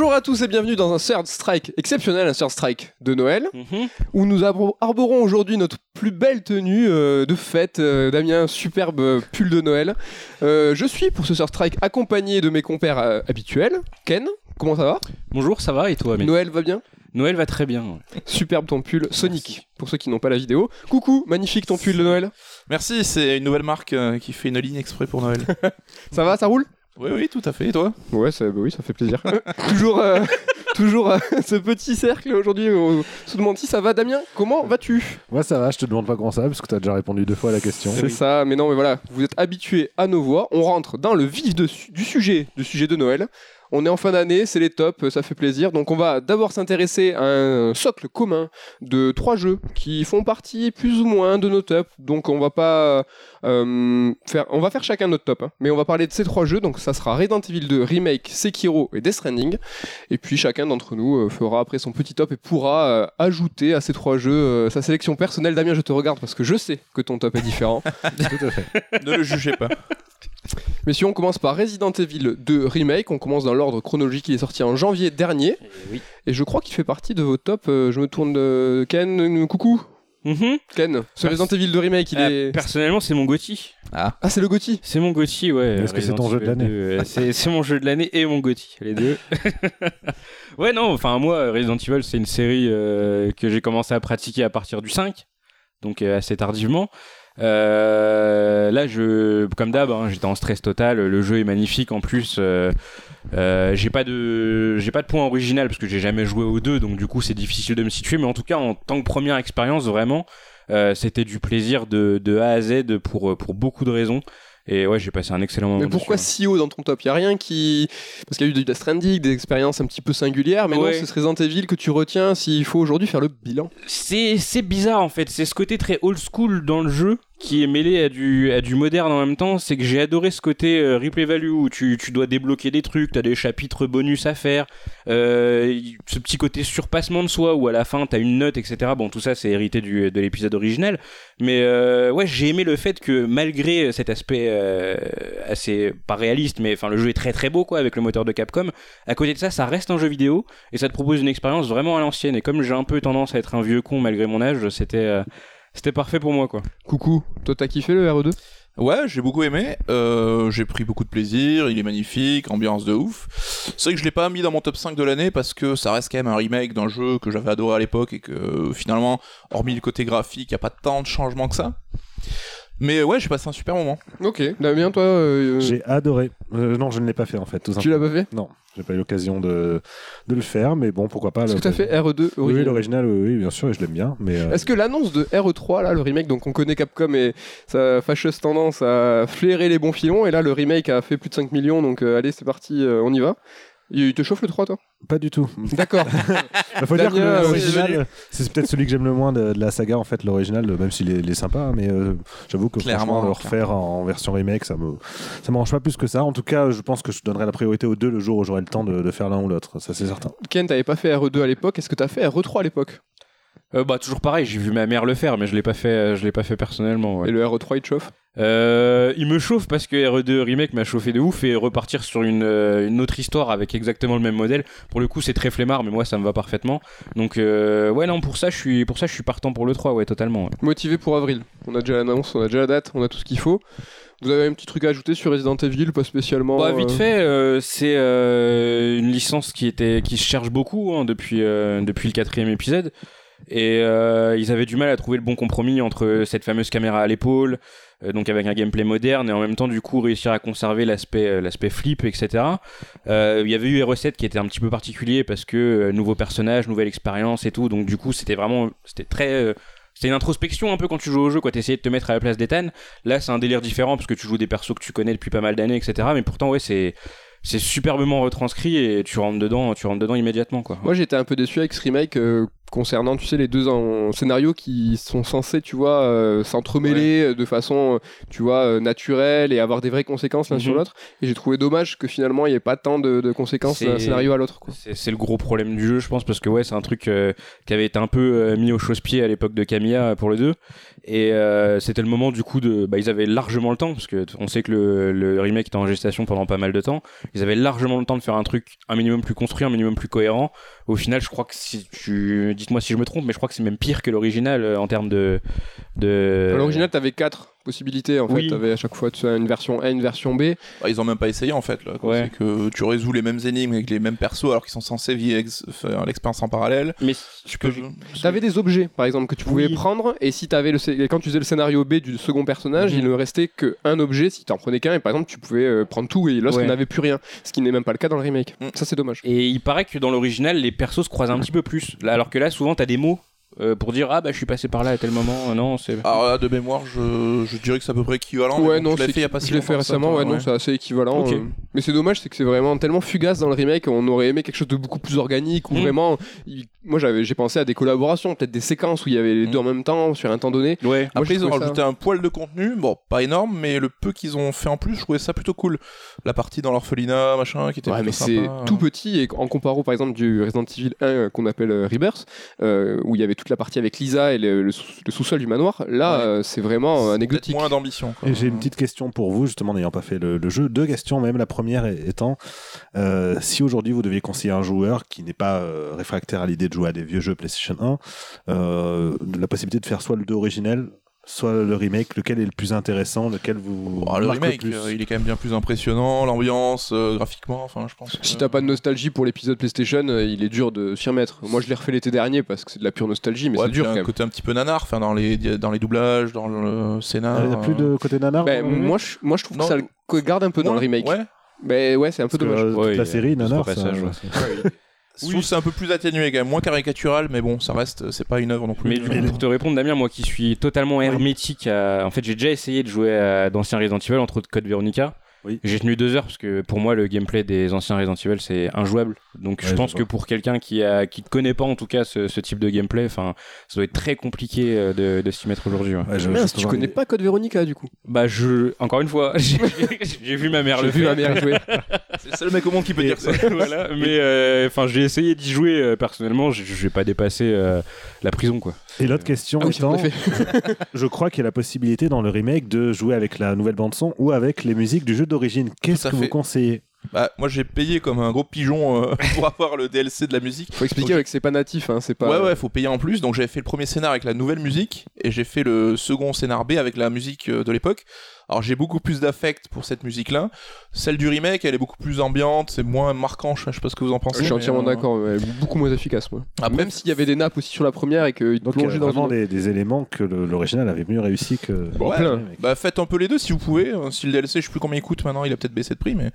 Bonjour à tous et bienvenue dans un Third Strike exceptionnel, un Third Strike de Noël, Mhm. où nous arborons aujourd'hui notre plus belle tenue euh, de fête. Euh, Damien, superbe euh, pull de Noël. Euh, je suis pour ce Third Strike accompagné de mes compères euh, habituels. Ken, comment ça va? Bonjour, ça va et toi mais Noël va bien? Noël va très bien. ouais. Superbe ton pull Sonic, pour ceux qui n'ont pas la vidéo. Coucou, magnifique ton pull de Noël. Merci, c'est une nouvelle marque euh, qui fait une ligne exprès pour Noël. Ça va, ça roule? Oui, oui, tout à fait. Et toi? Ouais, ça, bah oui, ça fait plaisir. toujours euh, toujours euh, ce petit cercle aujourd'hui. On se demande si ça va. Damien, comment vas-tu? Moi ça va, je te demande pas comment ça va parce que t'as déjà répondu deux fois à la question. C'est ça, mais non, mais voilà, vous êtes habitués à nos voix. On rentre dans le vif de du sujet, du sujet de Noël. On est en fin d'année, c'est les tops, ça fait plaisir. Donc on va d'abord s'intéresser à un socle commun de trois jeux qui font partie plus ou moins de nos tops. Donc on va pas euh, faire, on va faire chacun notre top, hein. mais on va parler de ces trois jeux. Donc ça sera Resident Evil 2, Remake, Sekiro et Death Stranding. Et puis chacun d'entre nous euh, fera après son petit top et pourra euh, ajouter à ces trois jeux euh, sa sélection personnelle. Damien, je te regarde parce que je sais que ton top est différent. Tout à fait. Ne le jugez pas. Mais si on commence par Resident Evil 2 Remake, on commence dans l'ordre chronologique, il est sorti en janvier dernier, oui. et je crois qu'il fait partie de vos tops. euh, je me tourne de Ken, euh, coucou Mhm. Ken, ce Pers- Resident Evil 2 Remake, il Euh, est... Personnellement, c'est mon Gotti. Ah, c'est le Gotti C'est mon Gotti, ouais. Est-ce que c'est ton jeu de l'année 2, euh, C'est c'est mon jeu de l'année et mon Gotti, les deux. ouais, non, enfin, moi, Resident Evil, c'est une série euh, que j'ai commencé à pratiquer à partir du 5, donc euh, assez tardivement. Euh, là, je, comme d'hab, hein, j'étais en stress total. Le jeu est magnifique en plus. euh, euh, j'ai pas de, j'ai pas de point original parce que j'ai jamais joué aux deux, donc du coup c'est difficile de me situer. Mais en tout cas, en tant que première expérience, vraiment, c'était du plaisir de, de A à Z pour pour beaucoup de raisons. Et ouais, j'ai passé un excellent moment. Mais pourquoi dessus, si haut dans ton top? Il y a rien qui... Parce qu'il y a eu du Death Stranding, des expériences un petit peu singulières, mais non, Ouais. c'est ce Resident Evil que tu retiens s'il faut aujourd'hui faire le bilan. C'est c'est bizarre en fait, c'est ce côté très old school dans le jeu qui est mêlé à du, à du moderne en même temps. C'est que j'ai adoré ce côté euh, replay value où tu, tu dois débloquer des trucs, t'as des chapitres bonus à faire, euh, ce petit côté surpassement de soi où à la fin t'as une note, etc. Bon, tout ça c'est hérité du, de l'épisode original. Mais euh, ouais, j'ai aimé le fait que malgré cet aspect assez pas réaliste, mais enfin le jeu est très très beau quoi avec le moteur de Capcom. À côté de ça, ça reste un jeu vidéo et ça te propose une expérience vraiment à l'ancienne. Et comme j'ai un peu tendance à être un vieux con malgré mon âge, c'était c'était parfait pour moi quoi. Coucou, toi t'as kiffé le E RE2 Ouais, j'ai beaucoup aimé. Euh, j'ai pris beaucoup de plaisir. Il est magnifique, ambiance de ouf. C'est vrai que je l'ai pas mis dans mon top 5 de l'année parce que ça reste quand même un remake d'un jeu que j'avais adoré à l'époque et que euh, finalement, hormis le côté graphique, il y a pas tant de changements que ça. Mais ouais, j'ai passé un super moment. Ok, Damien, toi, euh, J'ai adoré. Euh, non, je ne l'ai pas fait en fait, tout tu l'as pas fait? Non, j'ai pas eu l'occasion de, de le faire, mais bon, pourquoi pas. Que t'as fait RE2 Oui, oui, original l'original, oui, oui, bien sûr, et je l'aime bien. Mais euh, Est-ce que l'annonce de RE3, là, le remake, donc on connaît Capcom et sa fâcheuse tendance à flairer les bons filons, et là le remake a fait plus de 5 millions, donc euh, allez, c'est parti, euh, on y va. Il te chauffe le 3, toi? Pas du tout. D'accord. Il faut dire que Damien, euh, l'original, c'est peut-être celui que j'aime le moins de, de la saga, en fait, l'original, même s'il est, il est sympa, hein, mais euh, j'avoue que Clairement, franchement, le refaire en, en version remake, ça me, ça m'arrange pas plus que ça. En tout cas, je pense que je donnerai la priorité aux deux le jour où j'aurai le temps de, de faire l'un ou l'autre, ça c'est certain. Ken, t'avais pas fait RE2 à l'époque, est-ce que t'as fait RE3 à l'époque? Euh, bah toujours pareil, j'ai vu ma mère le faire, mais je l'ai pas fait, euh, je l'ai pas fait personnellement. ouais. Et le RE3 il te chauffe? Euh, il me chauffe parce que RE2 remake m'a chauffé de ouf et repartir sur une, euh, une autre histoire avec exactement le même modèle. Pour le coup, c'est très flemmard, mais moi ça me va parfaitement. Donc ouais non pour ça je suis pour ça je suis partant pour le 3 ouais totalement. ouais. Motivé pour avril. On a déjà l'annonce, on a déjà la date, on a tout ce qu'il faut. Vous avez un petit truc à ajouter sur Resident Evil, pas spécialement Bah, vite euh, fait, euh, c'est euh, une licence qui était qui se cherche beaucoup hein, depuis depuis le quatrième épisode. Et euh, ils avaient du mal à trouver le bon compromis entre cette fameuse caméra à l'épaule, euh, donc avec un gameplay moderne, et en même temps du coup réussir à conserver l'aspect euh, l'aspect flip, etc. Euh, Il y avait eu les recettes qui étaient un petit peu particuliers parce que euh, nouveau personnage, nouvelle expérience et tout, donc du coup c'était vraiment c'était très euh, c'était une introspection un peu quand tu joues au jeu, quoi. T'essayais de te mettre à la place d'Ethan. Là, c'est un délire différent parce que tu joues des persos que tu connais depuis pas mal d'années, etc. Mais pourtant, ouais, c'est c'est superbement retranscrit et tu rentres dedans, tu rentres dedans immédiatement, quoi. Moi j'étais un peu déçu avec ce remake, euh, concernant, tu sais, les deux en- scénarios qui sont censés, tu vois, euh, s'entremêler de façon, euh, tu vois, euh, naturelle et avoir des vraies conséquences l'un sur Mhm. l'autre. Et j'ai trouvé dommage que finalement il n'y ait pas tant de, de conséquences d'un scénario à l'autre. C'est le gros problème du jeu, je pense, parce que ouais, c'est un truc euh, qui avait été un peu euh, mis au chausse-pied à l'époque de Camilla pour le 2. Et euh, c'était le moment du coup de. Bah, ils avaient largement le temps, parce que on sait que le, le remake était en gestation pendant pas mal de temps. Ils avaient largement le temps de faire un truc un minimum plus construit, un minimum plus cohérent. Au final, je crois que si tu. Dites-moi si je me trompe, mais je crois que c'est même pire que l'original euh, en termes de. de... L'original, t'avais quatre possibilités en fait. Oui. T'avais à chaque fois une version A, une version B. Bah, ils ont même pas essayé en fait. Là, quoi. Ouais. C'est que tu résous les mêmes énigmes avec les mêmes persos alors qu'ils sont censés vivre ex- faire l'expérience en parallèle. Mais Tu peux. T'avais des objets, par exemple, que tu pouvais Oui. prendre, et si t'avais le, quand tu faisais le scénario B du second personnage, Mhm. il ne restait qu'un objet. Si t'en prenais qu'un, et par exemple, tu pouvais euh, prendre tout, et lorsqu'il Ouais. n'avait plus rien. Ce qui n'est même pas le cas dans le remake. Mhm. Ça, c'est dommage. Et il paraît que dans l'original, les persos se croisent un petit peu plus. Là, alors que là, souvent, t'as des mots euh, pour dire Ah bah je suis passé par là à tel moment. Euh, Non, c'est. Alors là, de mémoire, je, je dirais que c'est à peu près équivalent. ouais, non, l'as c'est fait il y a pas si je l'ai fait récemment, ouais, non, c'est assez équivalent. Euh. Mais c'est dommage, c'est que c'est vraiment tellement fugace dans le remake. On aurait aimé quelque chose de beaucoup plus organique, où Mhm. vraiment. il- Moi, j'avais, j'ai pensé à des collaborations, peut-être des séquences où il y avait les Mhm. deux en même temps, sur un temps donné. Ouais. Moi, Après, je ils ont ça- rajouté un poil de contenu, bon, pas énorme, mais le peu qu'ils ont fait en plus, je trouvais ça plutôt cool. La partie dans l'orphelinat, machin, qui était Ouais, mais c'est tout petit et en comparant par exemple du Resident Evil 1 euh, qu'on appelle Rebirth, euh, où il y avait toute la partie avec Lisa et le, le sous- le sous-sol du manoir, là Ouais. euh, c'est vraiment euh, anecdotique. moins d'ambition. quoi. Et j'ai une petite question pour vous, justement, n'ayant pas fait le, le jeu. Deux questions, même la première étant euh, si aujourd'hui vous deviez conseiller un joueur qui n'est pas euh, réfractaire à l'idée de jouer à des vieux jeux PlayStation 1, euh, la possibilité de faire soit le 2 originel, soit le remake, lequel est le plus intéressant, lequel vous. Bon, le remake, plus euh, il est quand même bien plus impressionnant, l'ambiance, euh, graphiquement, enfin, je pense. Si t'as pas de nostalgie pour l'épisode PlayStation, euh, il est dur de s'y remettre. Moi je l'ai refait l'été dernier parce que c'est de la pure nostalgie, mais Ouais, c'est puis il dur y a quand un même. côté un petit peu nanar, enfin, dans les, dans les doublages, dans le scénar. Il n'y a plus de côté nanar Ben, moi, je, moi je trouve Non. que ça le garde un peu dans le remake. Ouais. Mais ouais, c'est un peu Parce que, dommage. euh, toute la série nanar, ça, ouais. c'est- Je trouve que c'est un peu plus atténué quand même, moins caricatural, mais bon, ça reste, c'est pas une œuvre non plus. Mais pour te répondre, Damien, moi qui suis totalement hermétique à. En fait, j'ai déjà essayé de jouer à d'anciens Resident Evil, entre autres Code Veronica. Oui. J'ai tenu deux heures parce que pour moi, le gameplay des anciens Resident Evil, c'est injouable. Donc, Ouais, je pense que pour quelqu'un qui a qui connaît pas en tout cas ce, ce type de gameplay, enfin, ça doit être très compliqué euh, de, de s'y mettre aujourd'hui. ouais. Ouais, je- tu connais pas Code Veronica du coup? Bah, je. Encore une fois, j'ai vu ma mère le vu faire. ma mère jouer. C'est le seul mec au monde qui peut Et- dire ça. voilà, mais euh, enfin, j'ai essayé d'y jouer euh, personnellement. Je je vais pas dépasser euh, la prison, quoi. Et l'autre question Ah oui, étant, je crois qu'il y a la possibilité dans le remake de jouer avec la nouvelle bande son ou avec les musiques du jeu d'origine. Qu'est-ce que vous fait. conseillez? Bah, moi j'ai payé comme un gros pigeon euh, pour avoir le DLC de la musique. Faut expliquer Donc, avec que c'est pas natif, hein, c'est pas. Ouais, ouais, faut payer en plus. Donc j'avais fait le premier scénar avec la nouvelle musique et j'ai fait le second scénar B avec la musique euh, de l'époque. Alors j'ai beaucoup plus d'affect pour cette musique-là. Celle du remake, elle est beaucoup plus ambiante, c'est moins marquant. Je sais pas ce que vous en pensez. Je suis entièrement euh, d'accord, ouais, beaucoup moins efficace moi. Après, Même s'il y avait des nappes aussi sur la première et qu'il plongeait dans vraiment une... des, des éléments que l'original avait mieux réussi que. Bon, Ouais, plein. Bah faites un peu les deux si vous pouvez. Euh, Si le DLC, je sais plus combien il coûte maintenant, il a peut-être baissé de prix, mais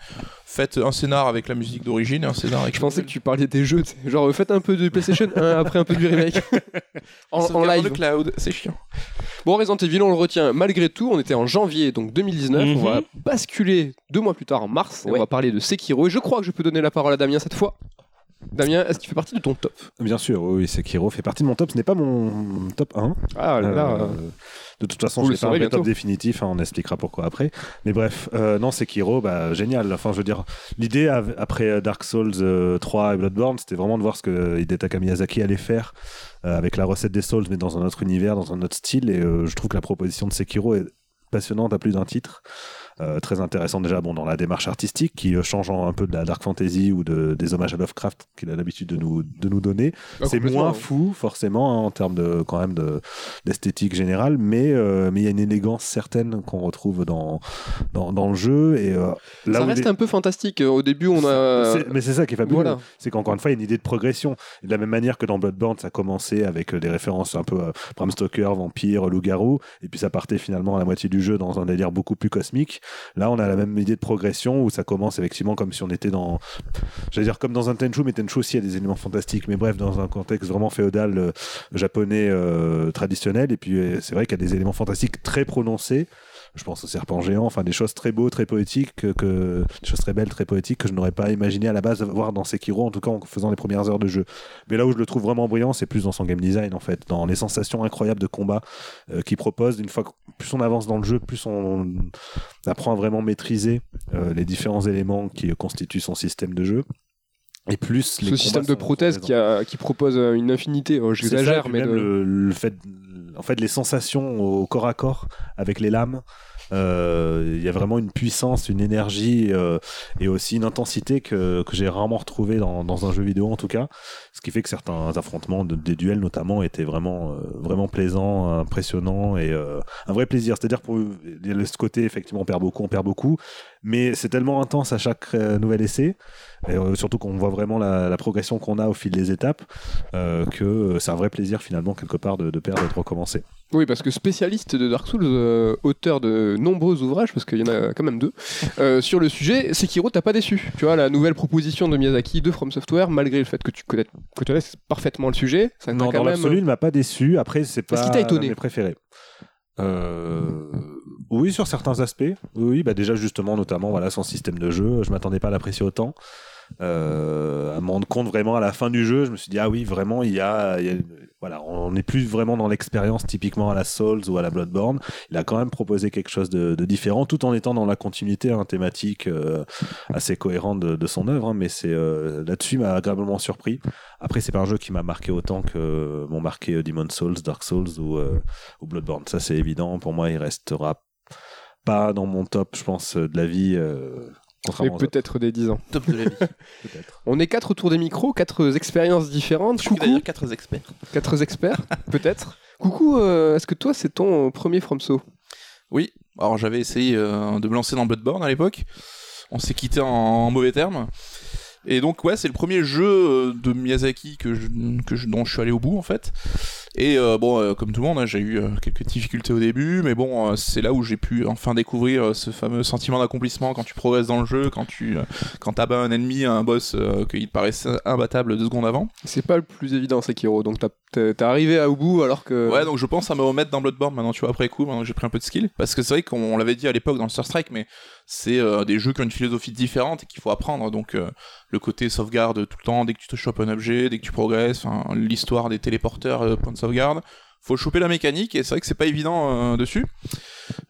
faites un scénar avec la musique d'origine et un scénar avec. Je pensais que tu parlais des jeux, genre faites un peu de PlayStation 1 après un peu du remake. en, en live. le cloud, c'est chiant. Bon, Resident Evil, on le retient malgré tout. On était en janvier, donc 2019. On Mhm. va basculer deux mois plus tard en mars et Ouais. on va parler de Sekiro. Et je crois que je peux donner la parole à Damien cette fois. Damien, est-ce qu'il fait partie de ton top? Bien sûr, oui, Sekiro fait partie de mon top. Ce n'est pas mon top 1. Ah Euh, de toute façon, je pas un top définitif, hein, on expliquera pourquoi après. Mais bref, euh, non, Sekiro, bah, génial. Enfin, je veux dire, l'idée après euh, Dark Souls euh, 3 et Bloodborne, c'était vraiment de voir ce que Hidetaka Miyazaki allait faire euh, avec la recette des Souls, mais dans un autre univers, dans un autre style. Et euh, je trouve que la proposition de Sekiro est passionnante à plus d'un titre. Euh, très intéressant déjà bon dans la démarche artistique qui euh, change un peu de la dark fantasy ou de, des hommages à Lovecraft qu'il a l'habitude de nous, de nous donner Ah, c'est moins hein. fou forcément hein, en termes de quand même de d'esthétique générale mais euh, mais il y a une élégance certaine qu'on retrouve dans, dans dans le jeu et euh, là Ça reste un peu fantastique. Au début, on a. mais c'est ça qui est fabuleux Voilà. c'est qu'encore une fois il y a une idée de progression et de la même manière que dans Bloodborne ça commençait avec des références un peu euh, Bram Stoker vampire loup-garou et puis ça partait finalement à la moitié du jeu dans un délire beaucoup plus cosmique là on a la même idée de progression où ça commence effectivement comme si on était dans j'allais dire comme dans un Tenchu mais Tenchu aussi a des éléments fantastiques. Mais bref dans un contexte vraiment féodal euh, japonais euh, traditionnel. Et puis euh, c'est vrai qu'il y a des éléments fantastiques très prononcés je pense au serpent géant, enfin des choses très beaux, très poétiques, que, que- des choses très belles, très poétiques que je n'aurais pas imaginé à la base voir dans Sekiro, en tout cas en faisant les premières heures de jeu. Mais là où je le trouve vraiment brillant, c'est plus dans son game design en fait, dans les sensations incroyables de combat euh, qu'il propose. Une fois que plus on avance dans le jeu, plus on apprend à vraiment maîtriser euh, les différents éléments qui constituent son système de jeu. Et plus les Ce système de sont- prothèse sont qui, a- qui propose une infinité. Oh, J'exagère, mais de- le fait, en fait, les sensations au corps à corps avec les lames, il y a vraiment une puissance, une énergie euh, et aussi une intensité que, j'ai rarement retrouvée dans, un jeu vidéo en tout cas. Ce qui fait que certains affrontements, de- des duels notamment, étaient vraiment, euh, vraiment plaisants, impressionnants et euh, un vrai plaisir. C'est-à-dire pour ce côté effectivement on perd beaucoup, on perd beaucoup, mais c'est tellement intense à chaque euh, nouvel essai, et, euh, surtout qu'on voit vraiment la, progression qu'on a au fil des étapes, euh, que euh, c'est un vrai plaisir finalement quelque part de, de perdre et de recommencer. Oui, parce que spécialiste de Dark Souls, euh, auteur de nombreux ouvrages, parce qu'il y en a quand même deux, euh, sur le sujet, Sekiro t'as pas déçu. Tu vois, la nouvelle proposition de Miyazaki de From Software, malgré le fait que tu connais, que tu connaisses parfaitement le sujet, ça Non, quand dans même... l'absolu, il m'a pas déçu. Après, c'est pas Est-ce qu'il t'a étonné mes préférés. Euh, oui, sur certains aspects. Oui, bah déjà justement, notamment voilà son système de jeu. Je m'attendais pas à l'apprécier autant. Euh, à me rendre compte vraiment à la fin du jeu, je me suis dit ah oui vraiment il y a, voilà on n'est plus vraiment dans l'expérience typiquement à la Souls ou à la Bloodborne. Il a quand même proposé quelque chose de, différent tout en étant dans la continuité hein, thématique euh, assez cohérente de, son œuvre. hein, mais c'est euh, là-dessus m'a agréablement surpris. Après c'est pas un jeu qui m'a marqué autant que m'ont marqué euh, Demon Souls, Dark Souls ou, ou Bloodborne. Ça c'est évident. Pour moi il restera pas dans mon top je pense de la vie. Autres. peut-être des 10 ans. Top de la vie. On est quatre autour des micros, quatre expériences différentes. Je Coucou, d'ailleurs quatre experts. quatre experts, peut-être. Coucou, euh, est-ce que toi c'est ton premier FromSo Oui, alors j'avais essayé euh, de me lancer dans Bloodborne à l'époque. On s'est quitté en, en mauvais termes. Et donc ouais, c'est le premier jeu euh, de Miyazaki que je, que je- dont je suis allé au bout en fait. Et euh, bon, euh, comme tout le monde, hein, j'ai eu euh, quelques difficultés au début, mais bon, c'est là où j'ai pu enfin découvrir ce fameux sentiment d'accomplissement quand tu progresses dans le jeu, quand tu quand t'abats un ennemi, un boss qu'il te paraissait imbattable deux secondes avant. C'est pas le plus évident Sekiro, donc t'es arrivé à au bout alors que... Ouais, donc je pense à me remettre dans Bloodborne maintenant, tu vois, après coup, maintenant que j'ai pris un peu de skill. Parce que c'est vrai qu'on on l'avait dit à l'époque dans le Star Strike, mais c'est euh, des jeux qui ont une philosophie différente et qu'il faut apprendre. Donc euh, le côté sauvegarde tout le temps, dès que tu te chopes un objet, dès que tu progresses, l'histoire des téléporteurs, euh, points de sauvegarde. Faut choper la mécanique et c'est vrai que c'est pas évident euh, dessus.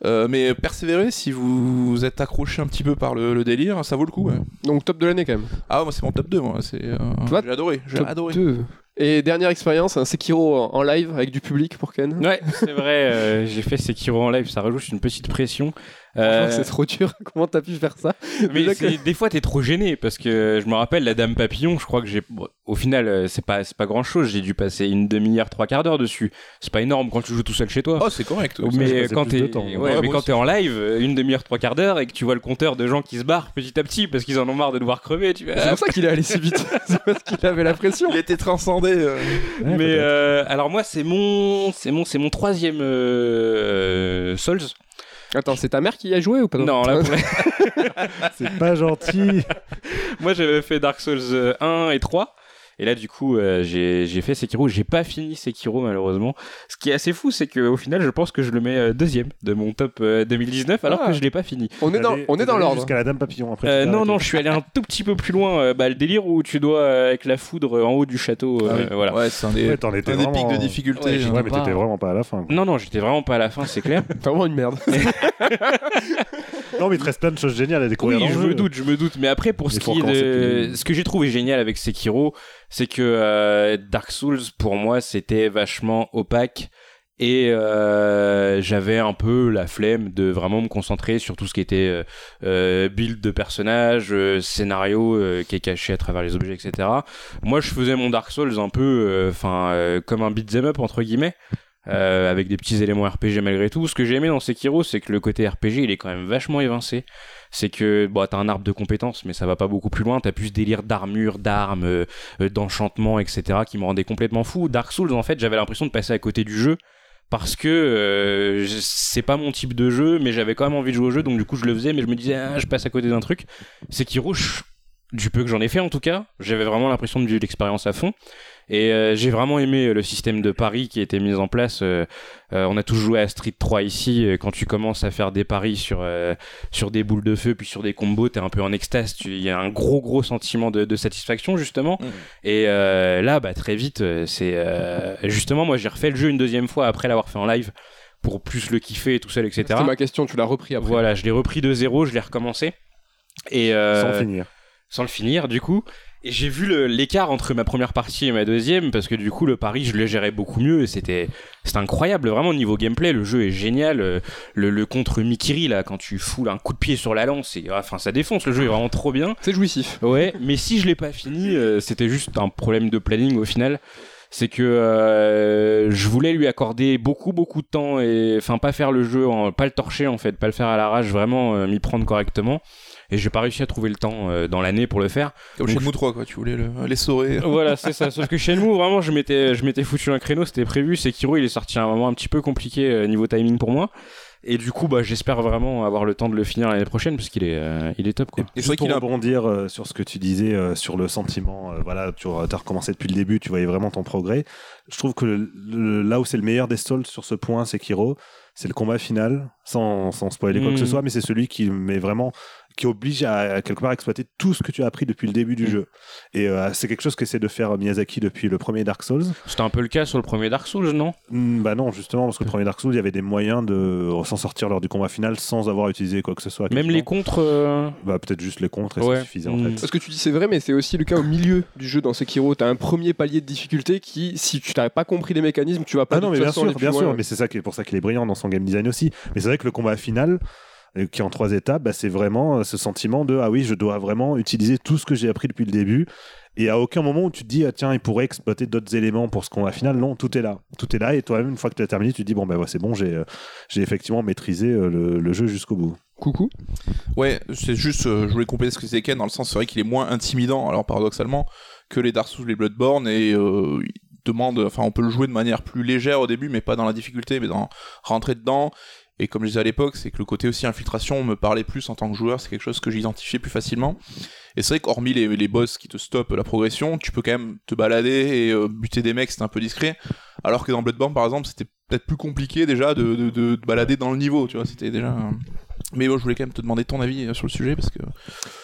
Euh, mais persévérer, si vous, vous êtes accroché un petit peu par le, le délire, ça vaut le coup. ouais. Donc top de l'année quand même. Ah, moi c'est mon top 2, moi. C'est, euh, j'ai adoré, j'ai Top adoré. 2. Et dernière expérience, un Sekiro en en live avec du public pour Ken. Ouais, c'est vrai, euh, j'ai fait Sekiro en live, ça rajoute une petite pression. Euh, C'est trop dur. Comment t'as pu faire ça? Mais des fois t'es trop gêné parce que je me rappelle la Dame Papillon, je crois que j'ai, bon, au final euh, c'est pas c'est pas grand chose, j'ai dû passer une demi-heure, trois quarts d'heure dessus. C'est pas énorme quand tu joues tout seul chez toi. Oh, c'est correct. mais quand t'es ouais, Ouais, mais quand t'es en live, euh, une demi-heure, trois quarts d'heure et que tu vois le compteur de gens qui se barrent petit à petit parce qu'ils en ont marre de devoir crever, tu vois. C'est pour ça qu'il est allé si vite. c'est parce qu'il avait la pression. Il était transcendé. euh. Ouais, mais euh, alors moi c'est mon c'est mon c'est mon troisième euh, Souls. Attends, c'est ta mère qui y a joué ou pas Non, là, pour c'est pas gentil. moi j'avais fait Dark Souls euh, 1 et 3. Et là, du coup, euh, j'ai fait Sekiro. J'ai pas fini Sekiro, malheureusement. Ce qui est assez fou, c'est qu'au final, je pense que je le mets euh, deuxième de mon top euh, 2019, alors Ah. que je l'ai pas fini. On est dans, on est dans l'ordre. Jusqu'à la Dame Papillon après. Euh, non, arrêté. non, je suis allé un tout petit peu plus loin. euh, bah, le délire où tu dois, euh, avec la foudre en haut du château. euh, Ah oui. voilà. Ouais, c'est un des, Ouais, t'en étais un des vraiment- pics de difficulté. Ouais, hein. Ouais, mais pas- t'étais vraiment pas à la fin. quoi. Non, non, j'étais vraiment pas à la fin, c'est clair. T'es vraiment une merde. Non, mais il te reste plein de choses géniales à découvrir. Oui, je me doute, je me doute. Mais après, pour ce qui est de... Ce que j'ai trouvé génial avec Sekiro, c'est que euh, Dark Souls, pour moi, c'était vachement opaque. Et euh, j'avais un peu la flemme de vraiment me concentrer sur tout ce qui était euh, build de personnages, scénario qui est caché à travers les objets, etc. Moi, je faisais mon Dark Souls un peu, enfin, comme un beat'em up entre guillemets. Euh, avec des petits éléments RPG malgré tout. Ce que j'ai aimé dans Sekiro, c'est que le côté RPG, il est quand même vachement évincé c'est que bon, t'as un arbre de compétences, mais ça va pas beaucoup plus loin. T'as plus ce délire d'armure, d'armes, euh, euh, d'enchantement, etc., qui me rendait complètement fou. Dark Souls, en fait, j'avais l'impression de passer à côté du jeu parce que je- c'est pas mon type de jeu, mais j'avais quand même envie de jouer au jeu, donc du coup je le faisais, mais je me disais, ah, je passe à côté d'un truc. C'est qu'il rouge. Du peu que j'en ai fait en tout cas. J'avais vraiment l'impression de vivre l'expérience à fond. Et euh, j'ai vraiment aimé euh, le système de paris qui a été mis en place. Euh, euh, on a tous joué à Street 3 ici. Quand tu commences à faire des paris sur, euh, sur des boules de feu puis sur des combos, t'es un peu en extase. Tu- Il y a un gros gros sentiment de, de satisfaction justement. Mhm. Et euh, là, bah, très vite, c'est euh, justement moi j'ai refait le jeu une deuxième fois après l'avoir fait en live pour plus le kiffer tout seul, etc. C'était ma question, tu l'as repris après. Voilà, je l'ai repris de zéro, je l'ai recommencé. Et euh, Sans finir. Sans le finir du coup. Et j'ai vu l'écart entre ma première partie et ma deuxième parce que du coup le pari je le gérais beaucoup mieux et c'était c'était incroyable. Vraiment au niveau gameplay le jeu est génial. Euh, le, le contre Mikiri là quand tu fous là, un coup de pied sur la lance et enfin ça défonce le jeu est vraiment trop bien. C'est jouissif. ouais mais si je l'ai pas fini euh, c'était juste un problème de planning au final. C'est que euh, je voulais lui accorder beaucoup beaucoup de temps et enfin pas faire le jeu en, pas le torcher en fait pas le faire à l'arrache vraiment euh, m'y prendre correctement et j'ai pas réussi à trouver le temps euh, dans l'année pour le faire Comme Donc, chez nous 3, quoi. Tu voulais le- l'essorer. voilà, c'est ça. Sauf que Shenmue, vraiment, je m'étais, je m'étais foutu un créneau, c'était prévu. Sekiro, il est sorti à un moment un petit peu compliqué euh, niveau timing pour moi. Et du coup, bah, j'espère vraiment avoir le temps de le finir l'année prochaine parce qu'il est, euh, il est top, quoi. Et c'est pour qu'il a rebondir euh, sur ce que tu disais euh, sur le sentiment, euh, voilà, tu as recommencé depuis le début, tu voyais vraiment ton progrès. Je trouve que le- le- là où c'est le meilleur des Souls sur ce point, c'est Kiro, c'est le combat final, sans, sans spoiler quoi que ce Mm. soit, mais c'est celui qui met vraiment qui oblige à, à quelque part exploiter tout ce que tu as appris depuis le début du jeu. Et euh, c'est quelque chose qu'essaie de faire Miyazaki depuis le premier Dark Souls. C'était un peu le cas sur le premier Dark Souls, non? Hmm, bah non, justement, parce que le premier Dark Souls, il y avait des moyens de s'en sortir lors du combat final sans avoir utilisé quoi que ce soit. Même les contres. euh, Bah peut-être juste les contres et Ouais. ça suffisait en Mm. fait. Parce que tu dis c'est vrai, mais c'est aussi le cas au milieu du jeu dans Sekiro. T'as un premier palier de difficulté qui, si tu n'as pas compris les mécanismes, tu vas pas Ah non, mais bien sûr, bien loin. sûr, mais c'est ça qui est pour ça qu'il est brillant dans son game design aussi. Mais c'est vrai que le combat final, euh, qui est en trois étapes, bah, c'est vraiment euh, ce sentiment de ah oui, je dois vraiment utiliser tout ce que j'ai appris depuis le début. Et à aucun moment où tu te dis ah, tiens, il pourrait exploiter d'autres éléments pour ce combat final. Non, tout est là, tout est là. Et toi-même, une fois que tu as terminé, tu te dis bon ben ouais, c'est bon, j'ai euh, j'ai effectivement maîtrisé euh, le, le jeu jusqu'au bout. Coucou. Ouais, c'est juste, euh, je voulais compléter ce que disait Ken, dans le sens, c'est vrai qu'il est moins intimidant, alors paradoxalement, que les Dark Souls, les Bloodborne, et euh, il demande, enfin, on peut le jouer de manière plus légère au début, mais pas dans la difficulté, mais dans rentrer dedans. Et comme je disais à l'époque, c'est que le côté aussi infiltration me parlait plus en tant que joueur, c'est quelque chose que j'identifiais plus facilement. Et c'est vrai qu'hormis les, les boss qui te stoppent la progression, tu peux quand même te balader et euh, buter des mecs, c'est un peu discret. Alors que dans Bloodborne, par exemple, c'était peut-être plus compliqué déjà de, de, balader dans le niveau, tu vois, c'était déjà... euh, Mais bon, je voulais quand même te demander ton avis euh, sur le sujet, parce que...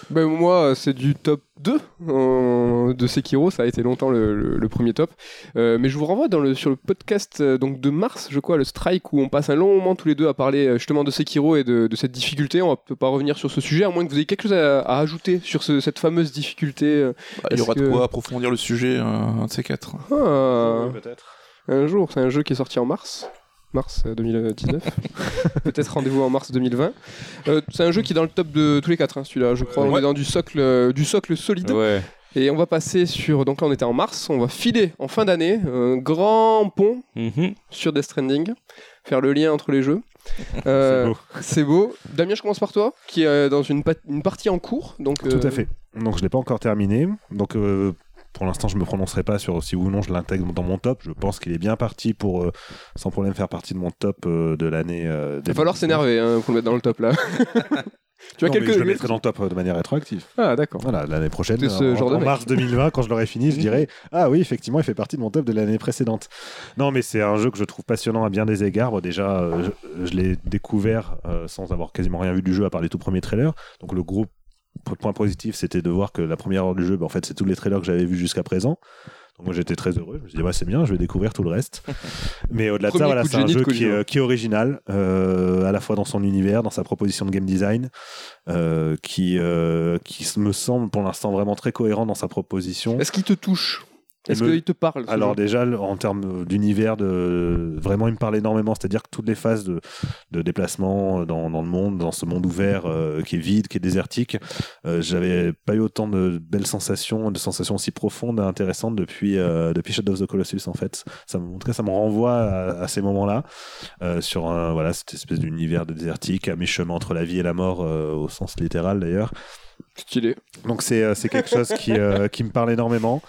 Ben, moi, c'est du top 2 euh, de Sekiro. Ça a été longtemps le, le- le premier top. Euh, mais je vous renvoie dans le, sur le podcast euh, donc de mars, je crois, le Strike, où on passe un long moment tous les deux à parler euh, justement de Sekiro et de, de cette difficulté. On va peut pas revenir sur ce sujet, à moins que vous ayez quelque chose à, à ajouter sur ce- cette fameuse difficulté. euh. Bah, il y aura de quoi approfondir le sujet, euh, un de ces quatre. Ah, peut-être. un jour, c'est un jeu qui est sorti en mars. Mars euh, 2019. Peut-être rendez-vous en mars 2020. Euh, c'est un jeu qui est dans le top de tous les quatre, hein, celui-là, je crois. On Ouais. est dans du socle, euh, du socle solide. Ouais. Et on va passer sur. Donc là, on était en mars. On va filer en fin d'année un grand pont Mhm. sur Death Stranding. Faire le lien entre les jeux. Euh, beau. C'est beau. Damien, je commence par toi, qui est euh, dans une, pa- une partie en cours. Donc, Tout euh, à fait. Donc je l'ai pas encore terminé. Donc euh, pour l'instant, je me prononcerai pas sur si oui ou non je l'intègre dans mon top. Je pense qu'il est bien parti pour euh, sans problème faire partie de mon top euh, de l'année. Euh, Il va falloir 2019. s'énerver hein, pour le mettre dans le top là. tu as Non, quelques. Je le mettrai dans le top euh, de manière rétroactive. Ah, d'accord. Voilà, l'année prochaine, ce en, genre de en mec. mars 2020, quand je l'aurai fini, je dirai Ah oui, effectivement, il fait partie de mon top de l'année précédente. Non, mais c'est un jeu que je trouve passionnant à bien des égards. Bon, déjà, euh, je, je l'ai découvert euh, sans avoir quasiment rien vu du jeu à part les tout premiers trailers. Donc, le gros p- point positif, c'était de voir que la première heure du jeu, bah, en fait, c'est tous les trailers que j'avais vus jusqu'à présent. Donc, moi, j'étais très heureux. Je me suis dit, ouais, c'est bien, je vais découvrir tout le reste. Mais au-delà de ça, voilà, c'est un jeu qui est, Kojima. qui est original, euh, à la fois dans son univers, dans sa proposition de game design, euh, qui, euh, qui me semble pour l'instant vraiment très cohérent dans sa proposition. Est-ce qu'il te touche? Est-ce me- qu'il te parle Alors déjà, en termes d'univers, de... vraiment, il me parle énormément. C'est-à-dire que toutes les phases de, de déplacement dans, dans le monde, dans ce monde ouvert euh, qui est vide, qui est désertique, euh, j'avais pas eu autant de belles sensations, de sensations aussi profondes et intéressantes depuis, euh, depuis Shadow of the Colossus, en fait. Ça, me- en tout cas, ça me renvoie à, à ces moments-là, euh, sur un, voilà, cette espèce d'univers désertique, à mi-chemin entre la vie et la mort, euh, au sens littéral d'ailleurs. Stylé. Donc c'est euh, c'est quelque chose qui, euh, qui me parle énormément.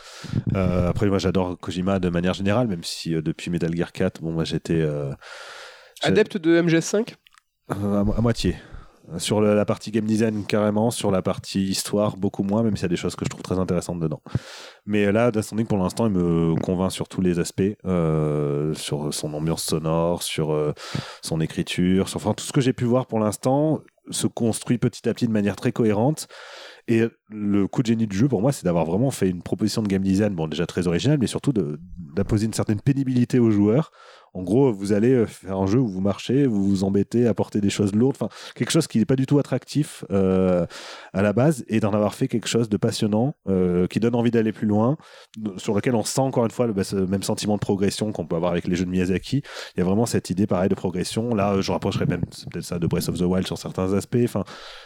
Euh, après moi j'adore Kojima de manière générale, même si depuis Metal Gear 4, bon moi j'étais Adepte de MGS5 euh, à, mo- à moitié. Sur la partie game design, carrément. Sur la partie histoire, beaucoup moins, même s'il y a des choses que je trouve très intéressantes dedans. Mais là, Death Stranding, pour l'instant, il me convainc sur tous les aspects. euh, sur son ambiance sonore, sur euh, son écriture, sur enfin, tout ce que j'ai pu voir pour l'instant se construit petit à petit de manière très cohérente. Et le coup de génie du jeu, pour moi, c'est d'avoir vraiment fait une proposition de game design, bon, déjà très originale, mais surtout d'imposer une certaine pénibilité aux joueurs. En gros, vous allez euh, faire un jeu où vous marchez, vous vous embêtez à porter des choses lourdes, enfin, quelque chose qui n'est pas du tout attractif euh, à la base, et d'en avoir fait quelque chose de passionnant, euh, qui donne envie d'aller plus loin, sur lequel on sent encore une fois le, bah, ce même sentiment de progression qu'on peut avoir avec les jeux de Miyazaki. Il y a vraiment cette idée, pareil, de progression. Là, je rapprocherais même, c'est peut-être ça, de Breath of the Wild sur certains aspects. Enfin,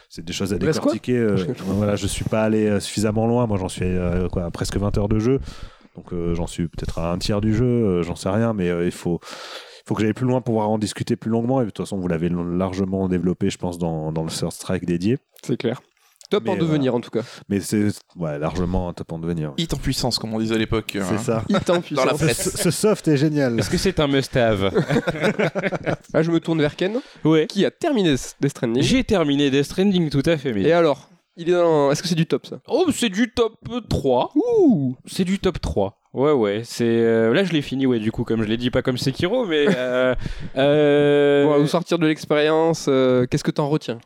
c'est des choses à décortiquer. euh, voilà, je suis pas allé suffisamment loin. Moi, j'en suis quoi, à presque 20 heures de jeu. Donc, euh, j'en suis peut-être à un tiers du jeu. euh, j'en sais rien, mais euh, il faut. Il faut que j'aille plus loin pour pouvoir en discuter plus longuement. Et de toute façon, vous l'avez largement développé, je pense, dans, dans le Third Strike dédié. C'est clair. Top Mais, en devenir en tout cas. Mais c'est ouais, largement un top en devenir. Hit en puissance, comme on disait à l'époque. C'est hein. ça. Hit en Dans la puissance. presse. Ce, ce soft est génial. Est-ce que c'est un must-have Là, je me tourne vers Ken, Ouais. qui a terminé Death Stranding. J'ai terminé Death Stranding, tout à fait. Mais... Et alors? Il est dans... Est-ce que c'est du top ça? Oh, c'est du top 3. Ouh C'est du top 3. Ouais, ouais. C'est euh, Là, je l'ai fini, ouais, du coup, comme je l'ai dit, pas comme Sekiro, mais. euh, euh, On va nous sortir de l'expérience. euh, Qu'est-ce que t'en retiens?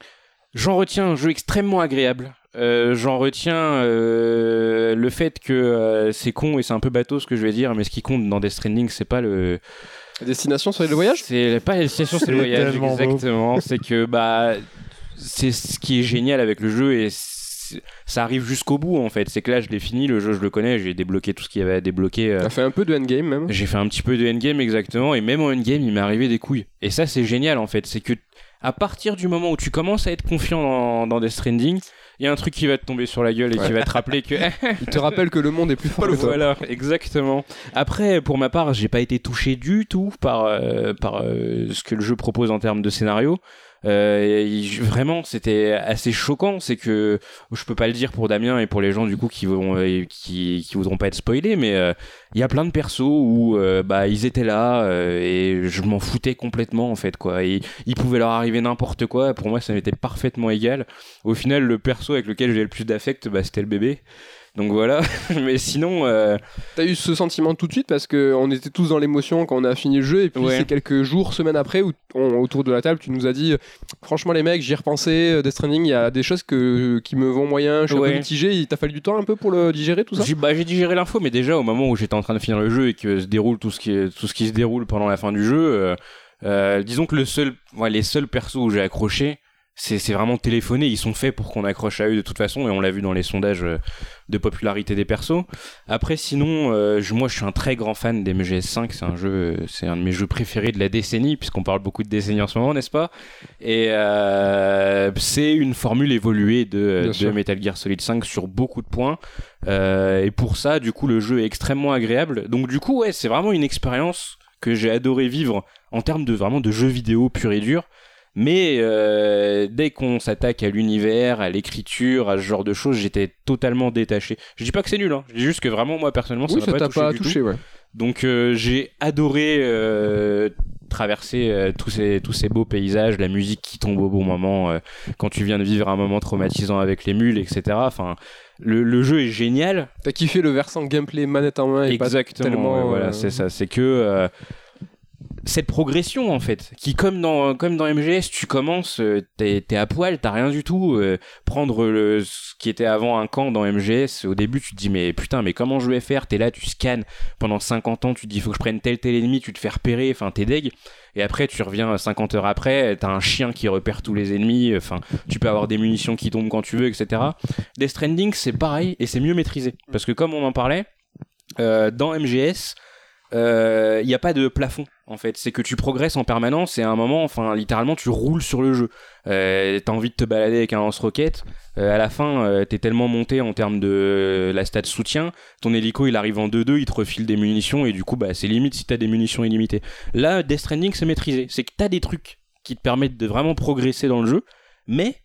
J'en retiens un jeu extrêmement agréable. Euh, J'en retiens euh, le fait que euh, c'est con et c'est un peu bateau ce que je vais dire, mais ce qui compte dans Death Stranding, c'est pas le. La destination sur le voyage? C'est pas la destination, c'est C'est le voyage. Exactement. C'est que bah c'est ce qui est génial avec le jeu et ça arrive jusqu'au bout en fait. C'est que là, je l'ai fini, le jeu, je le connais, j'ai débloqué tout ce qu'il y avait à débloquer. euh, T'as fait un peu de endgame même. j'ai fait un petit peu de endgame exactement, et même en endgame, il m'est arrivé des couilles. Et ça, c'est génial en fait. C'est que à partir du moment où tu commences à être confiant dans, dans Death Stranding, il y a un truc qui va te tomber sur la gueule et qui va te rappeler que. Il te rappelle que le monde est plus fort que toi. voilà, exactement. Après, pour ma part, j'ai pas été touché du tout par, euh, par euh, ce que le jeu propose en termes de scénario. Euh, vraiment, c'était assez choquant. C'est que je peux pas le dire pour Damien et pour les gens du coup qui vont euh, qui, qui voudront pas être spoilés, mais euh, il y a plein de persos où euh, bah ils étaient là et je m'en foutais complètement en fait quoi. Et il pouvait leur arriver n'importe quoi. Pour moi, ça m'était parfaitement égal. Au final, le perso avec lequel j'ai le plus d'affect, bah, c'était le bébé. Donc voilà. mais sinon. euh, T'as eu ce sentiment tout de suite parce que on était tous dans l'émotion quand on a fini le jeu et puis Ouais. c'est quelques jours, semaines après où on- autour de la table tu nous as dit franchement les mecs j'y ai repensé, euh, Death Stranding il y a des choses que, qui me vont moyen, je suis un peu mitigé, il t'a fallu du temps un peu pour le digérer tout ça? J'ai bah, j'ai digéré l'info, mais déjà au moment où j'étais en train de finir le jeu et que se déroule tout ce qui, est- tout ce qui se déroule pendant la fin du jeu, euh, euh, disons que le seul, ouais, les seuls persos où j'ai accroché, c'est vraiment téléphoné. Ils sont faits pour qu'on accroche à eux de toute façon, et on l'a vu dans les sondages euh, de popularité des persos. Après, sinon, euh, je- moi je suis un très grand fan des MGS5. C'est un jeu, euh, c'est un de mes jeux préférés de la décennie, puisqu'on parle beaucoup de décennie en ce moment, n'est-ce pas? Et euh, c'est une formule évoluée de. Metal Gear Solid 5 sur beaucoup de points. Euh, et pour ça, du coup, le jeu est extrêmement agréable. Donc, du coup, ouais, c'est vraiment une expérience que j'ai adoré vivre en termes de vraiment de jeux vidéo pur et dur. Mais euh, dès qu'on s'attaque à l'univers, à l'écriture, à ce genre de choses, j'étais totalement détaché. Je dis pas que c'est nul, hein. je dis juste que vraiment moi personnellement ça Oui m'a ça pas t'a touché pas du tout. touché ouais. Donc euh, j'ai adoré euh, traverser euh, tous ces tous ces beaux paysages, la musique qui tombe au bon moment euh, quand tu viens de vivre un moment traumatisant avec les mules, etc. Enfin, le, le jeu est génial. T'as kiffé le versant gameplay manette en main et pas Exactement. tellement, ouais, voilà, c'est ça. C'est que cette progression en fait, qui comme dans MGS, tu commences, euh, t'es à poil, t'as rien du tout. euh, prendre ce qui était avant un camp dans MGS, au début tu te dis mais putain mais comment je vais faire? T'es là, tu scannes pendant 50 ans, tu te dis faut que je prenne tel tel ennemi, tu te fais repérer, enfin t'es deg. Et après tu reviens 50 heures après, t'as un chien qui repère tous les ennemis, enfin tu peux avoir des munitions qui tombent quand tu veux, etc. Death Stranding c'est pareil et c'est mieux maîtrisé parce que comme on en parlait, euh, dans MGS, il n'y a pas de plafond en fait. C'est que tu progresses en permanence et à un moment, enfin, littéralement, tu roules sur le jeu. Euh, T'as envie de te balader avec un lance-roquette. Euh, à la fin, euh, t'es tellement monté en termes de la stat soutien. Ton hélico, il arrive en 2-2, il te refile des munitions et du coup, bah, c'est limite si t'as des munitions illimitées. Là, Death Stranding, c'est maîtrisé. C'est que t'as des trucs qui te permettent de vraiment progresser dans le jeu, mais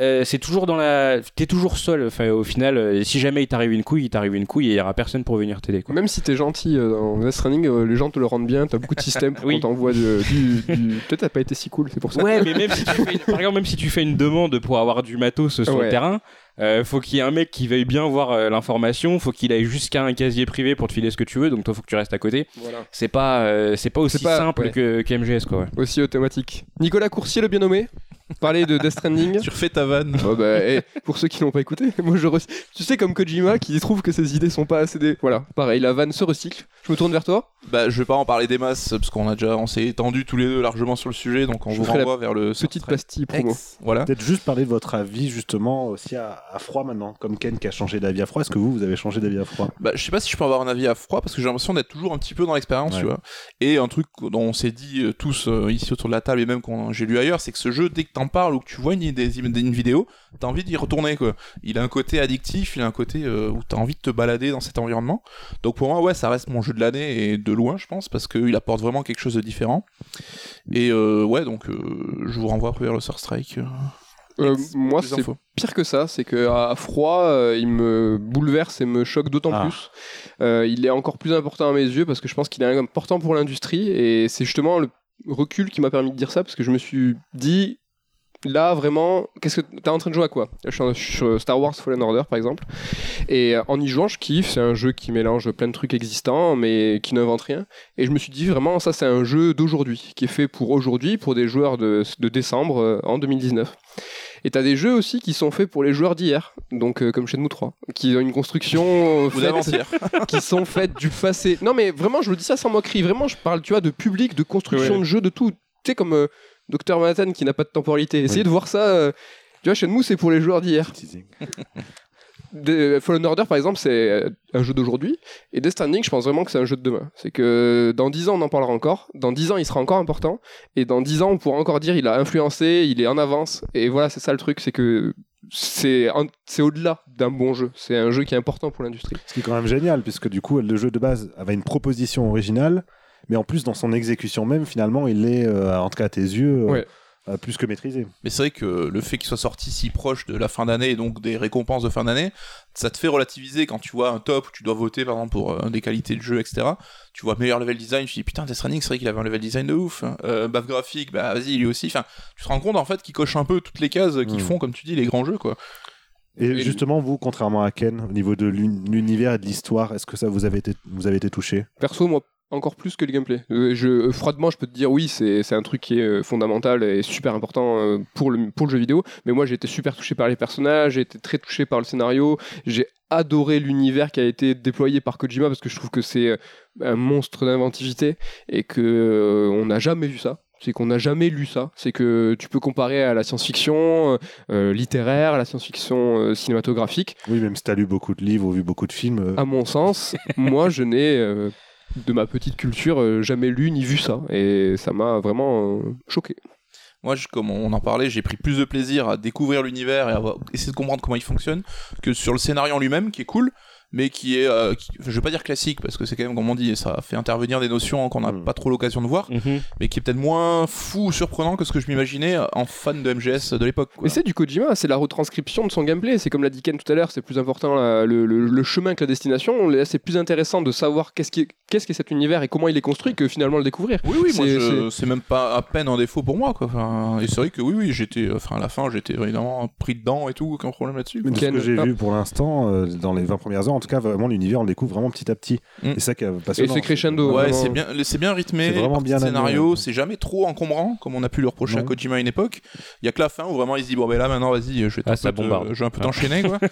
euh, c'est toujours dans la. T'es toujours seul. Enfin, au final, euh, si jamais il t'arrive une couille, il t'arrive une couille et il y aura personne pour venir t'aider. Quoi. Même si t'es gentil euh, dans Death Stranding, euh, les gens te le rendent bien, t'as beaucoup de systèmes pour Oui. qu'on t'envoie de- du, du- Peut-être t'as pas été si cool, c'est pour ça. Ouais, mais même si tu fais, par exemple, même si tu fais une demande pour avoir du matos sur Ouais. le terrain, euh, faut qu'il y ait un mec qui veuille bien voir euh, l'information, faut qu'il aille jusqu'à un casier privé pour te filer ce que tu veux, donc toi faut que tu restes à côté. Voilà. C'est pas, euh, c'est pas aussi pas- simple ouais. que qu'MGS quoi. Ouais. Aussi automatique. Nicolas Coursier, le bien nommé, parlait de Death Stranding. Tu refais ta vanne. Oh bah, eh, pour ceux qui l'ont pas écouté, moi je re- tu sais comme Kojima qui trouve que ses idées sont pas assez des voilà, pareil, la vanne se recycle. Je me tourne vers toi. Bah, je vais pas en parler des masses parce qu'on a déjà, on s'est étendu tous les deux largement sur le sujet, donc on Je vous renvoie vers le Petite pastille promo. X. Voilà. Peut-être juste parler de votre avis justement aussi à, à froid maintenant, comme Ken qui a changé d'avis à froid. Est-ce que vous, vous avez changé d'avis à froid? Bah, je sais pas si je peux avoir un avis à froid parce que j'ai l'impression d'être toujours un petit peu dans l'expérience, Ouais. tu vois. Et un truc dont on s'est dit euh, tous euh, ici autour de la table et même quand j'ai lu ailleurs, c'est que ce jeu, dès que t'en parles ou que tu vois une, des, une vidéo, t'as envie d'y retourner, quoi. Il a un côté addictif, il a un côté euh, où t'as envie de te balader dans cet environnement. Donc pour moi, ouais, ça reste mon jeu de l'année et de loin, je pense, parce qu'il apporte vraiment quelque chose de différent. Et euh, ouais, donc euh, je vous renvoie après vers le Sur Strike. euh, moi c'est pire que ça, c'est que à froid, euh, il me bouleverse et me choque d'autant Ah. plus. Euh, il est encore plus important à mes yeux parce que je pense qu'il est important pour l'industrie et c'est justement le recul qui m'a permis de dire ça parce que je me suis dit là vraiment qu'est-ce que t'es en train de jouer à quoi? Je suis sur Star Wars Fallen Order par exemple. Et euh, en y jouant je kiffe. C'est un jeu qui mélange plein de trucs existants mais qui n'invente rien. Et je me suis dit vraiment ça c'est un jeu d'aujourd'hui qui est fait pour aujourd'hui pour des joueurs de, de décembre euh, en 2019 et t'as des jeux aussi qui sont faits pour les joueurs d'hier, donc euh, comme Shenmue 3, qui ont une construction euh, faite- qui sont faites du passé. Non mais vraiment, je le dis ça sans moquerie. Vraiment, je parle, tu vois, de public, de construction de jeu, de tout. Tu sais comme euh, Dr Manhattan qui n'a pas de temporalité. Essayez Oui. de voir ça. euh, tu vois, Shenmue c'est pour les joueurs d'hier. Teasing. De- Fallen Order par exemple, c'est euh, un jeu d'aujourd'hui. Et Death Stranding, je pense vraiment que c'est un jeu de demain. C'est que dans 10 ans, on en parlera encore. Dans 10 ans, il sera encore important. Et dans 10 ans, on pourra encore dire il a influencé, il est en avance. Et voilà, c'est ça le truc, c'est que c'est c'est au-delà d'un bon jeu. C'est un jeu qui est important pour l'industrie. Ce qui est quand même génial, puisque du coup, le jeu de base avait une proposition originale, mais en plus, dans son exécution même, finalement, il est, euh, en tout cas à tes yeux, euh, Ouais. euh, plus que maîtrisé. Mais c'est vrai que le fait qu'il soit sorti si proche de la fin d'année et donc des récompenses de fin d'année, ça te fait relativiser quand tu vois un top où tu dois voter par exemple pour euh, des qualités de jeu, etc. Tu vois meilleur level design, tu dis putain, Death Stranding, c'est vrai qu'il avait un level design de ouf. Euh, baf graphique, bah vas-y, lui aussi. Enfin, tu te rends compte en fait qu'il coche un peu toutes les cases qui Mm. font, comme tu dis, les grands jeux quoi. Et, Et- justement, vous, contrairement à Ken, au niveau de l'un- l'univers et de l'histoire, est-ce que ça vous avez été, vous avez été touché? Perso, moi, encore plus que le gameplay. Euh, je, euh, froidement, je peux te dire oui, c'est un truc qui est euh, fondamental et super important pour, le, pour le jeu vidéo. Mais moi, j'ai été super touché par les personnages, j'ai été très touché par le scénario. J'ai adoré l'univers qui a été déployé par Kojima parce que je trouve que c'est un monstre d'inventivité et que on n'a jamais vu ça. C'est qu'on n'a jamais lu ça. C'est que tu peux comparer à la science-fiction euh, littéraire, à la science-fiction euh, cinématographique. Oui, même si tu as lu beaucoup de livres ou vu beaucoup de films. euh, À mon sens, moi, je n'ai, de ma petite culture, euh, jamais lu ni vu ça. Et ça m'a vraiment euh, choqué. Moi, comme on en parlait, j'ai pris plus de plaisir à découvrir l'univers et à essayer de comprendre comment il fonctionne que sur le scénario en lui-même, qui est cool, mais qui est, euh, qui- je vais pas dire classique parce que c'est quand même, comme on dit, ça fait intervenir des notions qu'on n'a Mm. pas trop l'occasion de voir, Mhm. mais qui est peut-être moins fou ou surprenant que ce que je m'imaginais en fan de MGS de l'époque. Mais c'est du Kojima, c'est la retranscription de son gameplay. C'est comme l'a dit Ken tout à l'heure, c'est plus important la- le, le- le chemin que la destination. Là, c'est plus intéressant de savoir qu'est-ce qui est, qu'est-ce qu'est cet univers et comment il est construit que finalement le découvrir. Oui, oui, moi, C'est- je- c'est même pas à peine un défaut pour moi, quoi. Enfin, et c'est vrai que oui, oui, j'étais, enfin, à la fin, j'étais évidemment pris dedans et tout, aucun problème là-dessus. Mais ce Ken, que j'ai hop. vu pour l'instant, euh, dans les 20 premières heures, tout cas, vraiment, l'univers, on le découvre vraiment petit à petit. Mm. Et ça qui est Et c'est crescendo. Ouais, vraiment. c'est bien, c'est bien rythmé. C'est vraiment bien scénario, ouais. c'est jamais trop encombrant, comme on a pu le reprocher à. Kojima à une époque. Il y a que la fin où vraiment il se dit bon ben là maintenant vas-y, je vais Ah, un ça peu te- je vais un peu Ah. t'enchaîner quoi.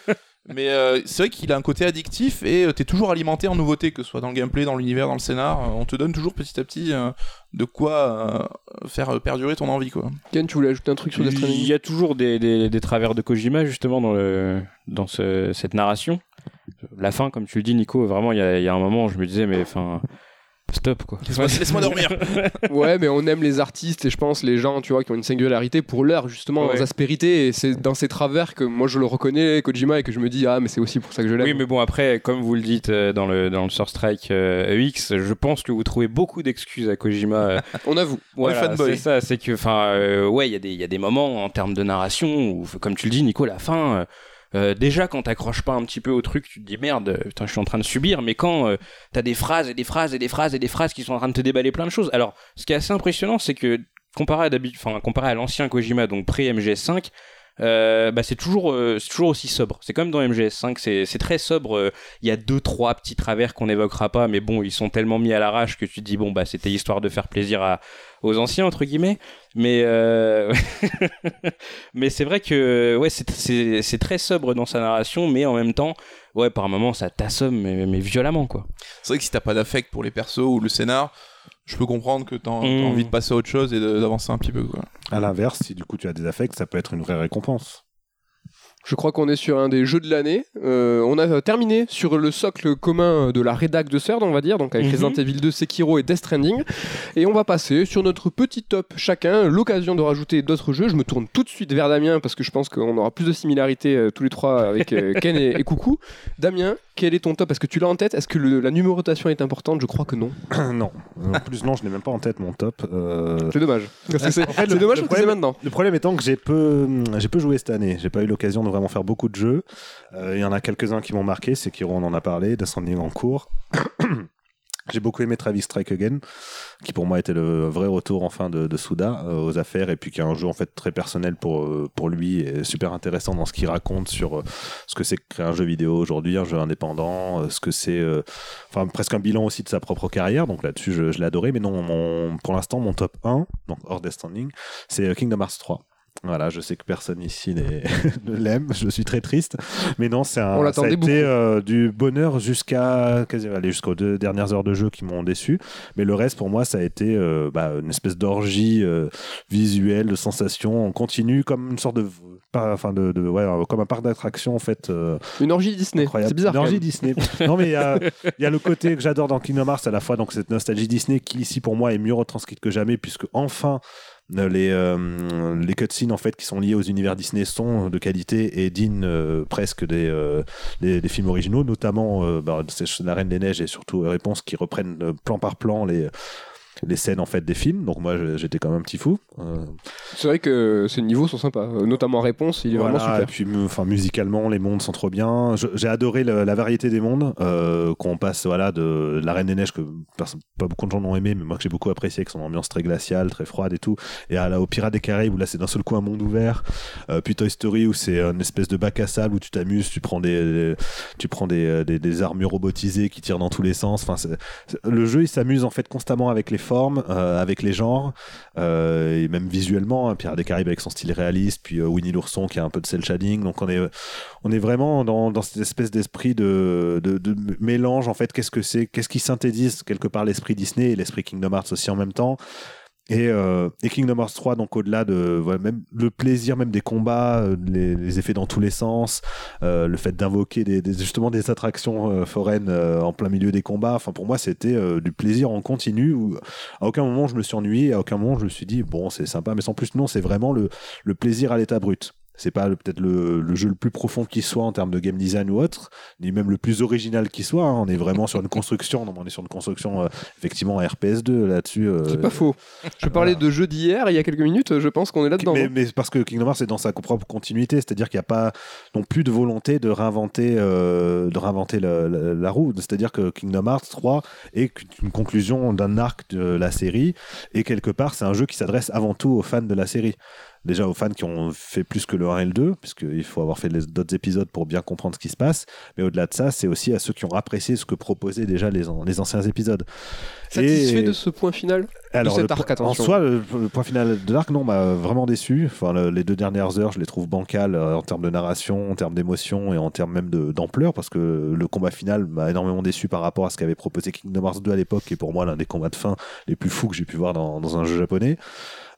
Mais euh, c'est vrai qu'il a un côté addictif et euh, t'es toujours alimenté en nouveautés, que ce soit dans le gameplay, dans l'univers, dans le scénar. Euh, on te donne toujours petit à petit euh, de quoi euh, faire euh, perdurer ton envie quoi. Ken, tu voulais ajouter un truc sur Death Il y a toujours des, des- des travers de Kojima justement dans, le, dans ce- cette narration. La fin, comme tu le dis, Nico, vraiment, il y a, il y a un moment où je me disais, mais enfin, stop quoi. Laisse-moi laisse-moi dormir. Ouais, mais on aime les artistes et je pense les gens, tu vois, qui ont une singularité pour leur justement Ouais. aspérité et c'est dans ces travers que moi je le reconnais Kojima et que je me dis ah mais c'est aussi pour ça que je l'aime. Oui, mais bon, après, comme vous le dites euh, dans le, dans le Source Strike euh, EX, je pense que vous trouvez beaucoup d'excuses à Kojima. euh, On avoue. Voilà, fanboy. c'est ça, c'est que, enfin, euh, ouais, il y, a des- il y a des moments en termes de narration où, comme tu le dis, Nico, la fin, euh, euh, déjà quand t'accroches pas un petit peu au truc, tu te dis merde, euh, putain, je suis en train de subir, mais quand euh, t'as des phrases et des phrases et des phrases et des phrases qui sont en train de te déballer plein de choses. Alors, ce qui est assez impressionnant, c'est que comparé à, enfin, comparé à l'ancien Kojima, donc pré-MGS5, euh, bah c'est toujours toujours aussi sobre c'est comme dans MGS5 c'est très sobre il y a deux trois petits travers qu'on n'évoquera pas mais bon ils sont tellement mis à l'arrache que tu te dis bon bah c'était histoire de faire plaisir à aux anciens entre guillemets mais euh, mais c'est vrai que ouais c'est très sobre dans sa narration mais en même temps ouais par moments ça t'assomme mais, mais violemment quoi C'est vrai que si t'as pas d'affect pour les persos ou le scénar, je peux comprendre que t'as t'as Mm. envie de passer à autre chose et d'avancer un petit peu. Quoi. À l'inverse, si du coup tu as des affects, ça peut être une vraie récompense. Je crois qu'on est sur un des jeux de l'année. Euh, on a terminé sur le socle commun de la rédac de CERD, on va dire, donc avec. Resident Evil 2, Sekiro et Death Stranding. Et on va passer sur notre petit top chacun, l'occasion de rajouter d'autres jeux. Je me tourne tout de suite vers Damien parce que je pense qu'on aura plus de similarités euh, tous les trois avec euh, Ken et, et Coucou. Damien, quel est ton top? Est-ce que tu l'as en tête? Est-ce que le- la numérotation est importante? Je crois que non. non. En plus, non, je n'ai même pas en tête mon top. Euh, C'est dommage. C'est En fait, dommage le problème- maintenant. Le problème étant que j'ai peu, j'ai peu joué cette année. J'ai pas eu l'occasion de vraiment faire beaucoup de jeux. Euh, Il y en a quelques-uns qui m'ont marqué. C'est Kiro, on en a parlé. Descending en cours. J'ai beaucoup aimé Travis Strike Again, qui pour moi était le vrai retour enfin de, Suda euh, aux affaires, et puis qui est un jeu en fait très personnel pour euh, pour lui et super intéressant dans ce qu'il raconte sur euh, ce que c'est créer un jeu vidéo aujourd'hui, un jeu indépendant, ce que c'est, enfin presque un bilan aussi de sa propre carrière. Donc là-dessus, je, je l'ai adoré. Mais non, pour l'instant, mon top 1, donc hors Death Stranding, c'est Kingdom Hearts 3. Voilà, je sais que personne ici ne l'aime, je suis très triste, mais non, c'est un, On ça a été euh, du bonheur jusqu'à quasi- allez, jusqu'aux deux dernières heures de jeu qui m'ont déçu, mais le reste pour moi ça a été euh, bah, une espèce d'orgie euh, visuelle, de sensations en continu, comme une sorte de, pas, enfin de, de- ouais, comme un parc d'attractions en fait. Une orgie Disney. incroyable. C'est bizarre. Une orgie. Disney. non, mais il y y a le côté que j'adore dans Kingdom Hearts à la fois, donc cette nostalgie Disney qui ici pour moi est mieux retranscrite que jamais, puisque enfin les, euh, les cutscenes en fait qui sont liées aux univers Disney sont de qualité et dignes euh, presque des, euh, des, films originaux, notamment euh, bah, La Reine des Neiges et surtout euh, Réponse qui reprennent euh, plan par plan les les scènes en fait des films donc moi j'étais quand même un petit fou Euh, C'est vrai que ces niveaux sont sympas. Euh, Notamment Réponse, il est voilà, vraiment Et super. puis, mu- enfin, musicalement, les mondes sont trop bien. J'ai adoré la variété des mondes. Euh, qu'on passe voilà de la Reine des Neiges que pas beaucoup de gens l'ont aimé, mais moi que j'ai beaucoup apprécié, avec son ambiance très glaciale, très froide et tout. Et à la, au Pirates des Caraïbes où là c'est d'un seul coup un monde ouvert. Euh, puis Toy Story où c'est une espèce de bac à sable où tu t'amuses, tu prends des, tu prends des, des, des armures robotisées qui tirent dans tous les sens. Enfin, le jeu il s'amuse en fait constamment avec les formes, euh, avec les genres euh, et même visuellement. hein, Pirates des Caraïbes avec son style réaliste, puis euh, Winnie l'ourson qui a un peu de cel shading. Donc on est, on est vraiment dans, cette espèce d'esprit de, de, de mélange. En fait, qu'est-ce que c'est? Qu'est-ce qui synthétise quelque part l'esprit Disney et l'esprit Kingdom Hearts aussi en même temps? Et, euh, et Kingdom Hearts 3, donc au-delà de même le plaisir même des combats, euh, les, effets dans tous les sens, euh, le fait d'invoquer des, justement des attractions foraines en plein milieu des combats. Enfin, pour moi, c'était du plaisir en continu. Où, à aucun moment je me suis ennuyé, à aucun moment je me suis dit bon, c'est sympa, mais sans plus, non, c'est vraiment le plaisir à l'état brut. C'est pas peut-être le, le jeu le plus profond qui soit en termes de game design ou autre, ni même le plus original qui soit. hein. On est vraiment sur une construction, non, on est sur une construction euh, effectivement RPS 2 là-dessus. euh, C'est pas faux. Je parlais de jeu d'hier il y a quelques minutes, je pense qu'on est là-dedans. mais, mais parce que Kingdom Hearts est dans sa propre continuité, c'est-à-dire qu'il n'y a pas non plus de volonté de réinventer, euh, de réinventer la, la- la roue. C'est-à-dire que Kingdom Hearts 3 est une conclusion d'un arc de la série et quelque part c'est un jeu qui s'adresse avant tout aux fans de la série. Déjà aux fans qui ont fait plus que le 1 et le 2, puisqu'il faut avoir fait d'autres épisodes pour bien comprendre ce qui se passe. Mais au-delà de ça, c'est aussi à ceux qui ont apprécié ce que proposaient déjà les, an- les anciens épisodes. Satisfait Et- de ce point final alors, cet arc. En soi, le, le point final de l'arc, non, m'a vraiment déçu. Enfin, le- les deux dernières heures, je les trouve bancales euh, en termes de narration, en termes d'émotion et en termes même d'ampleur, parce que le combat final m'a énormément déçu par rapport à ce qu'avait proposé Kingdom Hearts 2 à l'époque, qui est pour moi l'un des combats de fin les plus fous que j'ai pu voir dans, dans un jeu japonais.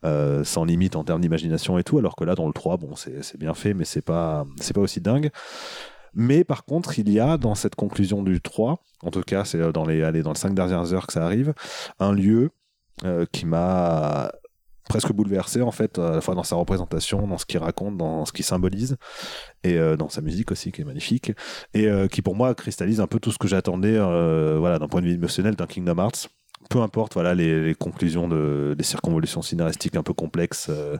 Euh, sans limite en termes d'imagination et tout, alors que là dans le 3, bon, c'est bien fait, mais c'est pas, pas aussi dingue. Mais par contre, il y a dans cette conclusion du 3, en tout cas, c'est dans les, allez, dans les 5 dernières heures que ça arrive, un lieu euh, qui m'a presque bouleversé en fait à la fois dans sa représentation dans ce qu'il raconte dans ce qu'il symbolise et euh, dans sa musique aussi qui est magnifique et euh, qui pour moi cristallise un peu tout ce que j'attendais euh, voilà d'un point de vue émotionnel d'un Kingdom Hearts peu importe voilà les, les conclusions de des circonvolutions scénaristiques un peu complexes euh,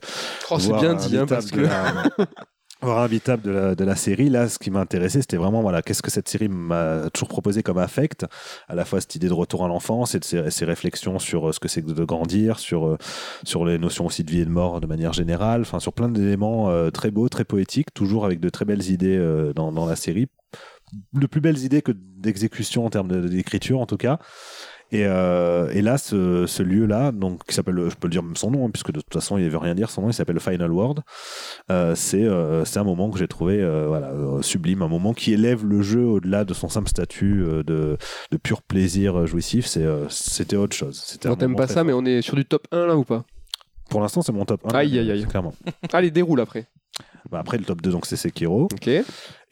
Oh, c'est bien dit, hein, parce que. la- voire invitable de la, de la série là ce qui m'a intéressé c'était vraiment voilà qu'est-ce que cette série m'a toujours proposé comme affect à la fois cette idée de retour à l'enfance et de ses, ses réflexions sur euh, ce que c'est que de grandir sur euh, sur les notions aussi de vie et de mort de manière générale enfin sur plein d'éléments euh, très beaux très poétiques toujours avec de très belles idées euh, dans, dans la série de plus belles idées que d'exécution en termes d'écriture en tout cas et, euh, et là, ce, ce lieu-là, donc qui s'appelle, je peux le dire même son nom, hein, puisque de toute façon, il ne veut rien dire. Son nom, il s'appelle le Final World. Euh, c'est euh, c'est un moment que j'ai trouvé voilà sublime, un moment qui élève le jeu au-delà de son simple statut de, de pur plaisir jouissif. C'est c'était autre chose. C'était On t'aime pas ça, fort. mais on est sur du top 1 là ou pas? Pour l'instant, c'est mon top 1. Aïe, aïe, aïe. Clairement. Allez, déroule après. Bah, après, le top 2, donc c'est Sekiro. Ok.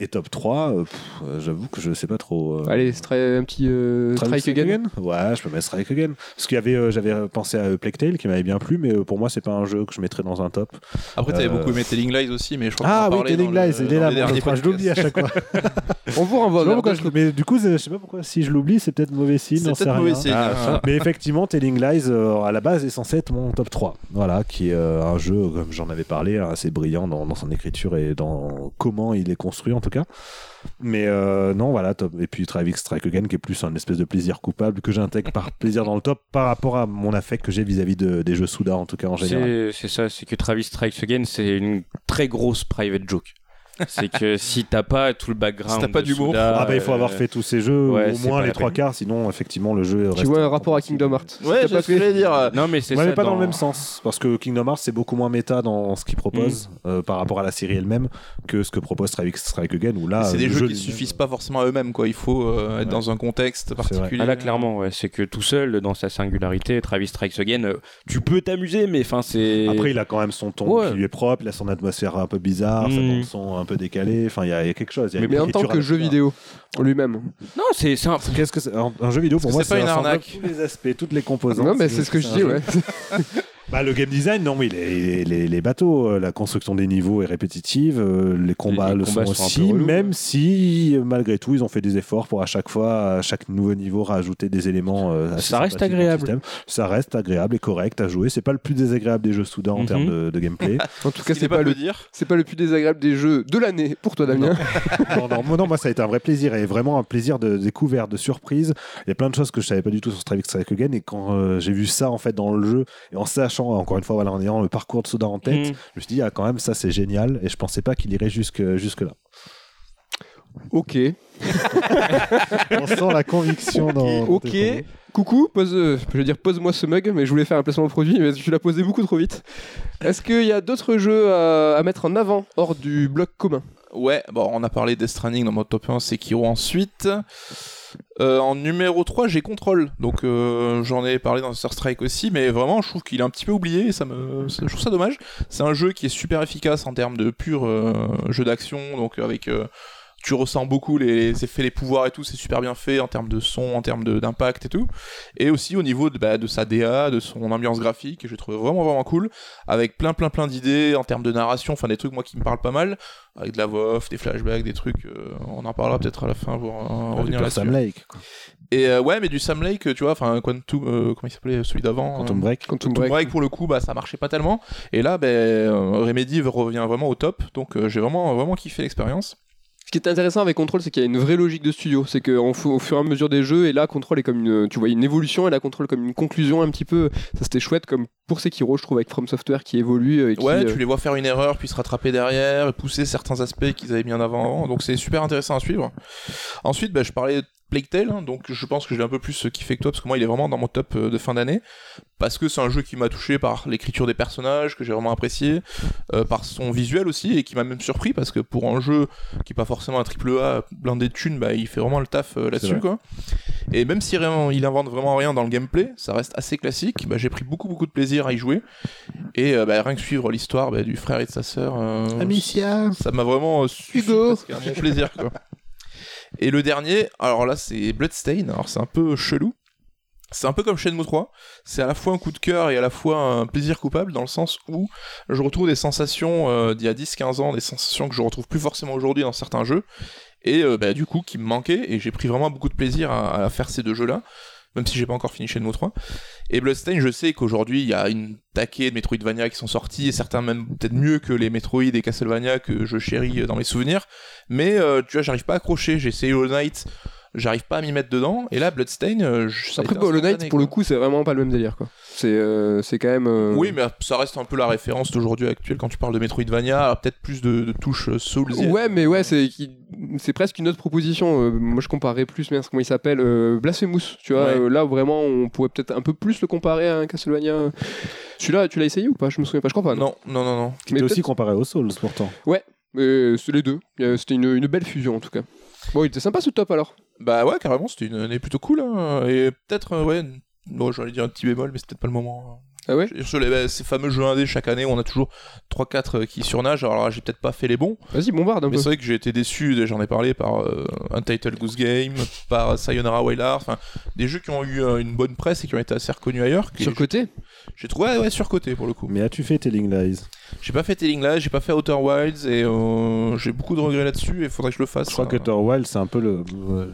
Et top 3, euh, pff, euh, j'avoue que je sais pas trop. euh, Allez, stra- un petit euh, Strike Again. Ouais, je peux mettre Strike Again. Parce qu'il y avait, euh, j'avais pensé à euh, Plague Tale qui m'avait bien plu, mais euh, pour moi, c'est pas un jeu que je mettrais dans un top. Après, t'avais Euh, beaucoup aimé Telling Lies aussi, mais je crois Ah qu'on en oui, parlait Telling dans le- Lies, il est dans 3, je l'oublie à chaque fois. On vous renvoie vers d'autres- mais du coup, je sais pas pourquoi si je l'oublie, c'est peut-être mauvais signe, C'est j'en sais peut-être mauvais signe. Ah, ça. Mais effectivement, Telling Lies, euh, à la base, est censé être mon top 3. Voilà, qui est euh, un jeu, comme j'en avais parlé, hein, assez brillant dans, dans son écriture et dans comment il est construit, en tout cas. Mais euh, non, voilà, top. Et puis Travis Strike Again, qui est plus un espèce de plaisir coupable que j'intègre par plaisir dans le top par rapport à mon affect que j'ai vis-à-vis de- des jeux Souda, en tout cas, en général. C'est c'est ça, c'est que Travis Strikes Again, c'est une très grosse private joke. C'est que si t'as pas tout le background. Si t'as pas d'humour. Ah bah il faut avoir euh, fait tous ces jeux, ouais, au c'est moins les trois quarts, sinon effectivement le jeu Tu reste vois un rapport à. Kingdom Hearts Ouais, je pas ce que j'allais dire. Non, mais c'est Ouais, ça. mais pas dans... dans le même sens, parce que Kingdom Hearts c'est beaucoup moins méta dans ce qu'il propose euh, par rapport à la série elle-même que ce que propose Travis Strike Again, où là C'est des jeux jeu qui suffisent pas forcément à eux-mêmes, quoi. Il faut euh, être Ouais. dans un contexte particulier. Ah là, clairement, ouais, c'est que tout seul, dans sa singularité, Travis Strikes Again, euh, tu peux t'amuser, mais enfin, c'est. Après, il a quand même son ton qui lui est propre, il a son atmosphère un peu bizarre, Mm. son un peu décalée. Enfin, il y, a il y a quelque chose. il y a Mais, une mais en tant écriture que à jeu vidéo lui-même. Non, c'est c'est un. Qu'est-ce que c'est un, un jeu vidéo pour moi que c'est pas une arnaque tous les aspects, toutes les composantes. Non, mais c'est ce que je dis, ouais. Bah, le game design, non, oui, les, les, les bateaux, euh, la construction des niveaux est répétitive, euh, les combats les le combats sont aussi, même ouais. si malgré tout ils ont fait des efforts pour à chaque fois, à chaque nouveau niveau, rajouter des éléments. euh, Ça reste agréable. Ça reste agréable et correct à jouer. C'est pas le plus désagréable des jeux soudains en Mhm. termes de, de gameplay. En tout cas, c'est n'est pas, pas le, dire. c'est pas le plus désagréable des jeux de l'année pour toi, Damien. non, non, moi, non, moi ça a été un vrai plaisir et vraiment un plaisir de découverte, de surprise. Il y a plein de choses que je savais pas du tout sur Strike Again et quand euh, j'ai vu ça en fait dans le jeu et en sachant encore une fois voilà en ayant le parcours de Souda en tête, Mm. je me suis dit ah quand même ça c'est génial et je pensais pas qu'il irait jusque jusque là. Ok. On sent la conviction dans. dans Ok. Coucou, pose, euh, je veux dire pose-moi ce mug, mais je voulais faire un placement de produit, mais tu l'as posé beaucoup trop vite. Est-ce qu'il y a d'autres jeux à, à mettre en avant hors du bloc commun? Ouais, bon, on a parlé Death Stranding dans mon top 1, Sekiro ensuite. Euh, en numéro 3, j'ai Control. Donc euh, j'en ai parlé dans Star Strike aussi, mais vraiment, je trouve qu'il est un petit peu oublié et ça me, je trouve ça dommage. C'est un jeu qui est super efficace en termes de pur euh, jeu d'action, donc avec. Tu ressens beaucoup les, les effets, les pouvoirs et tout, c'est super bien fait en termes de son, en termes de- d'impact et tout. Et aussi au niveau de, bah, de sa DA, de son ambiance graphique, que j'ai trouvé vraiment vraiment cool, avec plein plein plein d'idées en termes de narration, enfin des trucs moi qui me parlent pas mal, avec de la voix off, des flashbacks, des trucs, euh, on en parlera peut-être à la fin pour euh, revenir Du là-dessus. Sam Lake, quoi. Et euh, ouais, mais du Sam Lake, tu vois, enfin Quantum, euh, comment il s'appelait celui d'avant Quantum euh, Break. Quantum Quantum Break. Break, pour le coup, bah ça marchait pas tellement. Et là, ben Remedy revient vraiment au top, donc euh, j'ai vraiment vraiment kiffé l'expérience. Ce qui est intéressant avec Control, c'est qu'il y a une vraie logique de studio. C'est qu'au au fur et à mesure des jeux, et là, Control est comme une, tu vois, une évolution, et là, Control comme une conclusion un petit peu. Ça, c'était chouette, comme pour Sekiro, je trouve, avec From Software qui évolue. euh, Et qui, Ouais, euh, tu les vois faire une erreur, puis se rattraper derrière, et pousser certains aspects qu'ils avaient mis en avant. Donc c'est super intéressant à suivre. Ensuite, bah, je parlais de Plague Tale, hein, donc je pense que j'ai un peu plus kiffé que toi, parce que moi il est vraiment dans mon top euh, de fin d'année. Parce que c'est un jeu qui m'a touché par l'écriture des personnages, que j'ai vraiment apprécié, euh, par son visuel aussi, et qui m'a même surpris, parce que pour un jeu qui est pas forcément un triple A blindé de thunes, bah, il fait vraiment le taf euh, là-dessus. quoi. Et même si vraiment, il invente vraiment rien dans le gameplay, ça reste assez classique, bah, j'ai pris beaucoup beaucoup de plaisir à y jouer. Et euh, bah, rien que suivre l'histoire bah, du frère et de sa sœur, euh, Amicia. ça m'a vraiment euh, Hugo. mon plaisir quoi. Et le dernier, alors là, c'est Bloodstain. Alors c'est un peu chelou. C'est un peu comme Shenmue 3. C'est à la fois un coup de cœur et à la fois un plaisir coupable dans le sens où je retrouve des sensations euh, d'il y a 10-15 ans, des sensations que je retrouve plus forcément aujourd'hui dans certains jeux. Et euh, bah, du coup, qui me manquaient. Et j'ai pris vraiment beaucoup de plaisir à, à faire ces deux jeux-là. Même si j'ai pas encore fini Shenmue 3. Et Bloodstain, je sais qu'aujourd'hui, il y a une taquée de Metroidvania qui sont sortis, et certains même peut-être mieux que les Metroid et Castlevania que je chéris dans mes souvenirs. Mais euh, tu vois, j'arrive pas à accrocher. J'ai essayé Hollow Knight, j'arrive pas à m'y mettre dedans. Et là, Bloodstain, euh, je- Après, Hollow Knight, pour le coup, c'est vraiment pas le même délire, quoi. C'est euh, quand même. euh, Oui, mais ça reste un peu la référence d'aujourd'hui actuelle quand tu parles de Metroidvania. Peut-être plus de, de touches Souls. Ouais, mais ouais, c'est qui- c'est presque une autre proposition. Euh, moi, je comparerais plus, mais comment il s'appelle euh, Blasphemous. Tu vois, Ouais. euh, là vraiment, on pourrait peut-être un peu plus le comparer à un Castlevania. Celui-là, tu l'as essayé ou pas? Je me souviens pas. Je crois pas. Non, non, non, non. Qui Mais était aussi comparé aux Souls pourtant. Mais c'est les deux. Euh, C'était une, une belle fusion en tout cas. Bon, il était sympa ce top alors. Bah ouais, carrément, c'était une année plutôt cool. hein. Et peut-être, euh, ouais, bon, j'allais dire un petit bémol, mais c'est peut-être pas le moment. Ah ouais Sur les, bah, ces fameux jeux indés chaque année, on a toujours 3-4 qui surnagent. Alors là, j'ai peut-être pas fait les bons, Vas-y, bombarde un mais peu. c'est vrai que j'ai été déçu, j'en ai parlé par euh, Untitled Goose Game, par Sayonara Wild enfin des jeux qui ont eu euh, une bonne presse et qui ont été assez reconnus ailleurs. que Sur côté? J'ai trouvé ouais, ouais, surcoté pour le coup. Mais as-tu fait Telling Lies? J'ai pas fait Telling Lies, j'ai pas fait Outer Wilds et euh, j'ai beaucoup de regrets là-dessus et faudrait que je le fasse. Je crois que Euh, Outer Wild, c'est un peu le.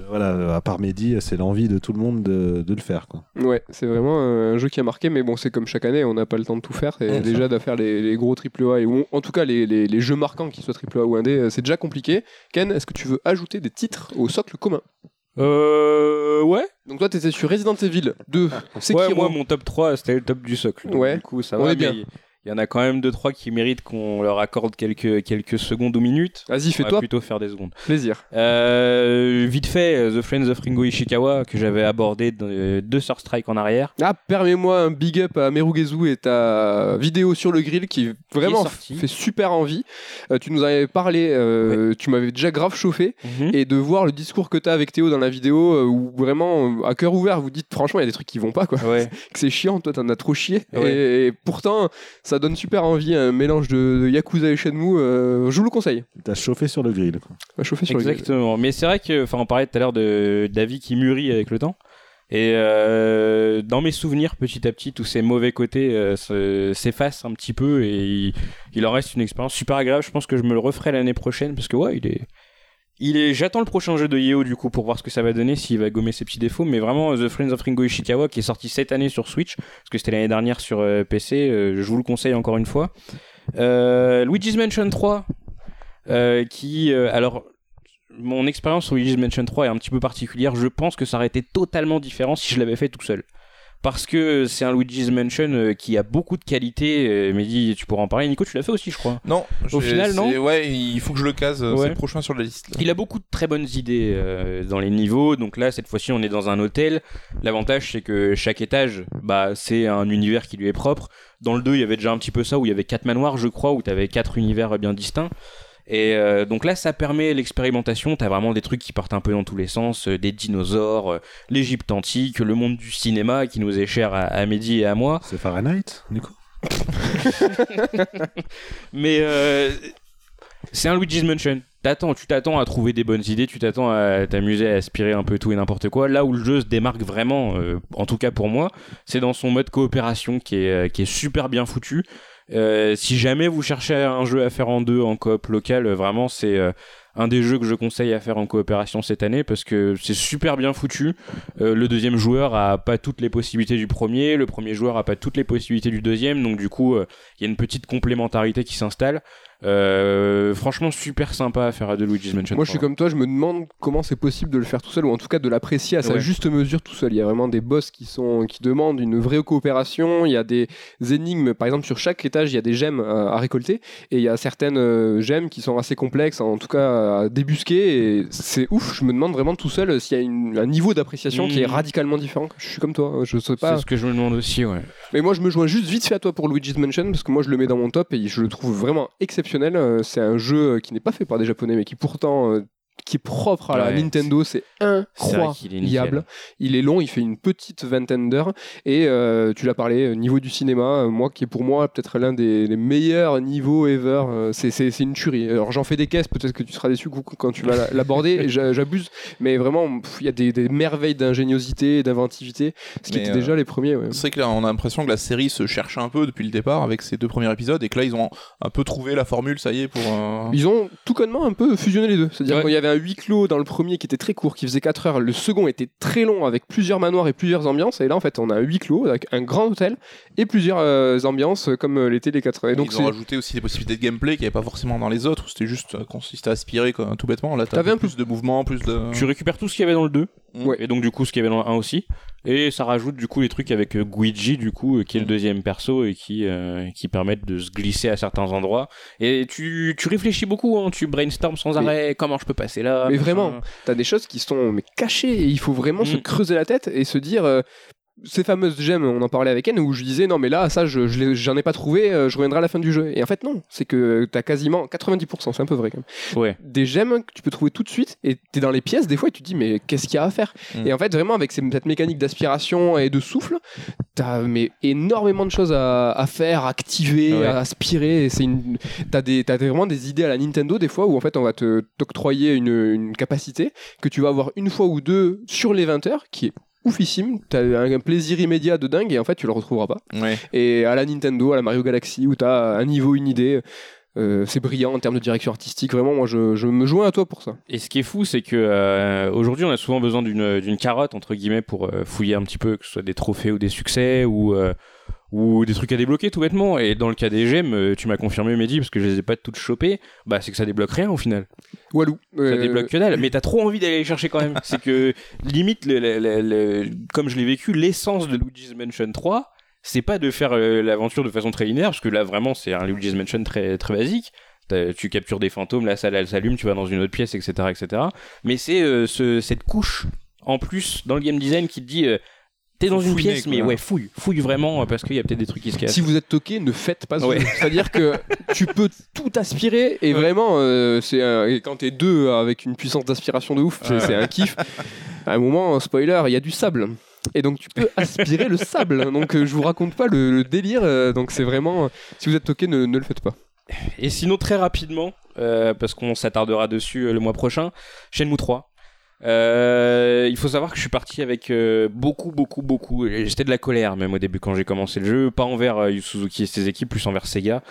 voilà, à part Mehdi, c'est l'envie de tout le monde de, de le faire. Quoi. Ouais, c'est vraiment un jeu qui a marqué, mais bon, c'est comme chaque année, on n'a pas le temps de tout faire. Et Ouais, déjà, de faire les, les gros AAA, et ou en tout cas les, les- les jeux marquants, qu'ils soient AAA ou indé, euh, c'est déjà compliqué. Ken, est-ce que tu veux ajouter des titres au socle commun? Euh. Ouais. Donc toi, t'étais sur Resident Evil 2, c'est Ouais, qui moi, mon top 3, c'était le top du socle. Donc, Ouais. Du coup, ça On va. est bien. Il y en a quand même 2-3 qui méritent qu'on leur accorde quelques, quelques secondes ou minutes. Vas-y, fais-toi plutôt faire des secondes. plaisir. Euh, vite fait, euh, The Friends of Ringo Ishikawa, que j'avais abordé euh, deux Sur Strike en arrière. Ah, permets-moi un big up à Merugezu et ta vidéo sur le grill qui vraiment sortie. fait super envie. Euh, tu nous en avais parlé, euh, tu m'avais déjà grave chauffé. Mhm. Et de voir le discours que tu as avec Théo dans la vidéo où vraiment, à cœur ouvert, vous dites franchement, il y a des trucs qui vont pas, quoi. Ouais. que c'est chiant, toi t'en as trop chié. Ouais. Et, et pourtant, ça donne super envie, un mélange de, de Yakuza et Shenmue. euh, je vous le conseille. T'as chauffé sur le grill. Quoi. Va chauffer sur le grill. Exactement. Mais c'est vrai que, enfin, on parlait tout à l'heure de d'avis qui mûrit avec le temps. Et euh, dans mes souvenirs, petit à petit, tous ces mauvais côtés euh, se- s'effacent un petit peu et il, il en reste une expérience super agréable. Je pense que je me le referai l'année prochaine parce que ouais, il est, il est. J'attends le prochain jeu de Yeo du coup pour voir ce que ça va donner, s'il va gommer ses petits défauts. Mais vraiment, The Friends of Ringo Ishikawa qui est sorti cette année sur Switch parce que c'était l'année dernière sur euh, PC. euh, je vous le conseille encore une fois. Euh, Luigi's Mansion 3 euh, qui alors mon expérience sur Luigi's Mansion 3 est un petit peu particulière. Je pense que ça aurait été totalement différent si je l'avais fait tout seul. Parce que c'est un Luigi's Mansion euh, qui a beaucoup de qualités. Euh, Mehdi, tu pourras en parler. Nico, tu l'as fait aussi, je crois. Non, Au final, non Ouais, il faut que je le case, euh, Ouais. c'est le prochain sur la liste. là. Il a beaucoup de très bonnes idées euh, dans les niveaux. Donc là, cette fois-ci, on est dans un hôtel. L'avantage, c'est que chaque étage, bah, c'est un univers qui lui est propre. Dans le 2, il y avait déjà un petit peu ça, où il y avait quatre manoirs, je crois, où tu avais quatre univers bien distincts. Et euh, donc là, ça permet l'expérimentation. T'as vraiment des trucs qui partent un peu dans tous les sens, euh, des dinosaures, euh, l'Égypte antique, le monde du cinéma qui nous est cher à, à Mehdi et à moi. C'est Fahrenheit, du coup Mais c'est un Luigi's Mansion. T'attends, tu t'attends à trouver des bonnes idées, tu t'attends à t'amuser à aspirer un peu tout et n'importe quoi. Là où le jeu se démarque vraiment, euh, en tout cas pour moi, c'est dans son mode coopération qui est, qui est super bien foutu. Euh, si jamais vous cherchez un jeu à faire en deux en coop local, euh, vraiment c'est euh, un des jeux que je conseille à faire en coopération cette année parce que c'est super bien foutu. Le deuxième joueur a pas toutes les possibilités du premier, le premier joueur a pas toutes les possibilités du deuxième, donc du coup il y a une petite complémentarité qui s'installe. Euh, franchement super sympa à faire à de Luigi's Mansion. Moi, je suis 3. comme toi, je me demande comment c'est possible de le faire tout seul, ou en tout cas de l'apprécier à sa Ouais. juste mesure tout seul. Il y a vraiment des boss qui, sont, qui demandent une vraie coopération. Il y a des énigmes, par exemple, sur chaque étage, il y a des gemmes à, à récolter, et il y a certaines euh, gemmes qui sont assez complexes, en tout cas à débusquer. Et c'est ouf. Je me demande vraiment tout seul s'il y a une- un niveau d'appréciation qui est Mhm. radicalement différent. Je suis comme toi, je sais pas. C'est ce que je me demande aussi, ouais. Mais moi, je me joins juste vite fait à toi pour Luigi's Mansion parce que moi, je le mets dans mon top et je le trouve vraiment exceptionnel. Euh, C'est un jeu qui n'est pas fait par des Japonais, mais qui pourtant euh, qui est propre à la Ouais, Nintendo, c'est est incroyable. Il est long, il fait une petite vingtaine d'heures. Et euh, tu l'as parlé, euh, niveau du cinéma, euh, moi qui est pour moi peut-être l'un des, des meilleurs niveaux ever, euh, c'est- une tuerie. Alors j'en fais des caisses, peut-être que tu seras déçu quand tu vas la- l'aborder, j'abuse, mais vraiment, il y a des, des merveilles d'ingéniosité et d'inventivité, ce qui Mais, était euh, déjà les premiers. ouais. C'est vrai que là, on a l'impression que la série se cherche un peu depuis le départ avec ces deux premiers épisodes et que là, ils ont un peu trouvé la formule, ça y est, pour. euh, Ils ont tout connement un peu fusionné les deux. C'est-à-dire Ouais. qu'il y avait un huis clos dans le premier qui était très court, qui faisait 4 heures. Le second était très long avec plusieurs manoirs et plusieurs ambiances. Et là, en fait, on a un huis clos avec un grand hôtel et plusieurs euh, ambiances euh, comme euh, l'été les 4 heures. Et donc, ils ont rajouté aussi des possibilités de gameplay qu'il n'y avait pas forcément dans les autres, c'était juste euh, consistait à aspirer quoi, tout bêtement. Là, T'avais un peu- plus de mouvements, plus de. Tu récupères tout ce qu'il y avait dans le 2. Ouais. Et donc, du coup, ce qu'il y avait dans le 1 aussi. Et ça rajoute, du coup, les trucs avec euh, Guigi, du coup, euh, qui est le Mm. deuxième perso et qui, euh, qui permettent de se glisser à certains endroits. Et tu, tu réfléchis beaucoup, hein, tu brainstorms sans Mais- arrêt. Comment je peux passer là? Mais machin. vraiment. t'as des choses qui sont mais, cachées et il faut vraiment se Mm. creuser la tête et se dire. euh, ces fameuses gemmes, on en parlait avec Anne, où je disais non, mais là, ça, je, j'en ai pas trouvé, euh, je reviendrai à la fin du jeu. Et en fait, non, c'est que t'as quasiment 90%, c'est un peu vrai quand même. Ouais. des gemmes que tu peux trouver tout de suite et t'es dans les pièces des fois et tu te dis mais qu'est-ce qu'il y a à faire? Mm. et en fait vraiment avec cette mécanique d'aspiration et de souffle t'as mais énormément de choses à, à faire à activer Ouais. à aspirer c'est une t'as des t'as vraiment des idées à la Nintendo des fois où en fait on va te t'octroyer une, une capacité que tu vas avoir une fois ou deux sur les 20 heures qui est oufissime, t'as un, un plaisir immédiat de dingue et en fait tu le retrouveras pas. Ouais. Et à la Nintendo, à la Mario Galaxy, où tu as un niveau, une idée, euh, c'est brillant en termes de direction artistique. Vraiment, moi, je, je me joins à toi pour ça. Et ce qui est fou, c'est que euh, aujourd'hui, on a souvent besoin d'une d'une carotte entre guillemets pour euh, fouiller un petit peu, que ce soit des trophées ou des succès ou euh, ou des trucs à débloquer tout bêtement. Et dans le cas des gemmes, euh, tu m'as confirmé, Mehdi, parce que je les ai pas toutes chopées. Bah, c'est que ça débloque rien au final. Walou. Ça euh, débloque que dalle. Mais t'as trop envie d'aller les chercher quand même. c'est que limite, le- le- le- le- comme je l'ai vécu, l'essence de Luigi's Mansion 3, c'est pas de faire euh, l'aventure de façon très linéaire, parce que là vraiment, c'est un Luigi's Mansion très très basique. Tu captures des fantômes, la salle elle s'allume, tu vas dans une autre pièce, etc. etc. Mais c'est euh, ce- cette couche en plus dans le game design qui te dit euh, t'es dans une fouiner, pièce, quoi. mais ouais, fouille, fouille vraiment euh, parce qu'il y a peut-être des trucs qui se cassent. Si vous êtes toqué, ne faites pas ce Ouais. C'est-à-dire que tu peux tout aspirer et vraiment, euh, c'est et quand t'es deux avec une puissance d'aspiration de ouf, c'est un kiff. À un moment, spoiler, il y a du sable. Et donc tu peux aspirer le sable. Donc euh, je vous raconte pas le, le délire. donc c'est vraiment, si vous êtes toqué, ne, ne le faites pas. Et sinon, très rapidement, euh, parce qu'on s'attardera dessus euh, le mois prochain, Shenmue 3. Euh, il faut savoir que je suis parti avec euh, beaucoup, beaucoup, beaucoup. J'étais de la colère même au début quand j'ai commencé le jeu, pas envers euh, Suzuki et ses équipes, plus envers Sega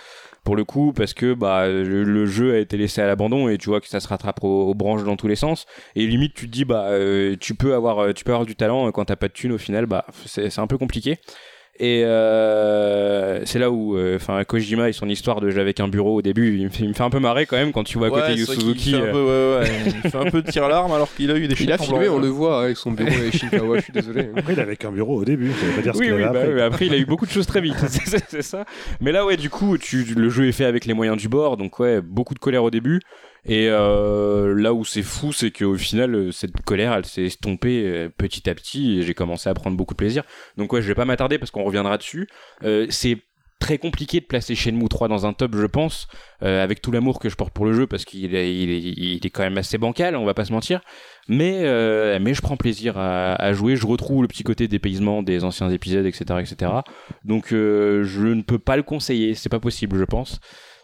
pour le coup, parce que bah le, jeu a été laissé à l'abandon et tu vois que ça se rattrape aux, branches dans tous les sens. Et limite, tu te dis bah euh, tu peux avoir, euh, tu peux avoir du talent quand t'as pas de thune au final, bah c'est un peu compliqué. Et euh, c'est là où, enfin, Kojima et son histoire de j'avais qu'un bureau au début, il me, fait, il me fait un peu marrer quand même quand tu vois à côté Yu Suzuki. fait un euh, peu, ouais, ouais, il fait un peu de tir-larme alors qu'il a eu des Il a filmé, on le voit avec son bureau et Shinkawa. Je suis désolé. Après, il avait qu'un bureau au début. Ça veut pas dire ce Oui, qu'il oui, avait bah après. oui, après il a eu beaucoup de choses très vite, c'est- ça. Mais là, ouais, du coup, tu, le jeu est fait avec les moyens du bord, donc ouais, beaucoup de colère au début. Et euh, là où c'est fou, c'est qu'au final, euh, cette colère, elle s'est estompée euh, petit à petit et j'ai commencé à prendre beaucoup de plaisir. Donc ouais, je vais pas m'attarder parce qu'on reviendra dessus. C'est très compliqué de placer Shenmue 3 dans un top, je pense, avec tout l'amour que je porte pour le jeu parce qu'il est, quand même assez bancal, on va pas se mentir. Mais, mais je prends plaisir à, jouer. Je retrouve le petit côté dépaysement des anciens épisodes, etc., etc. Donc je ne peux pas le conseiller. C'est pas possible, je pense.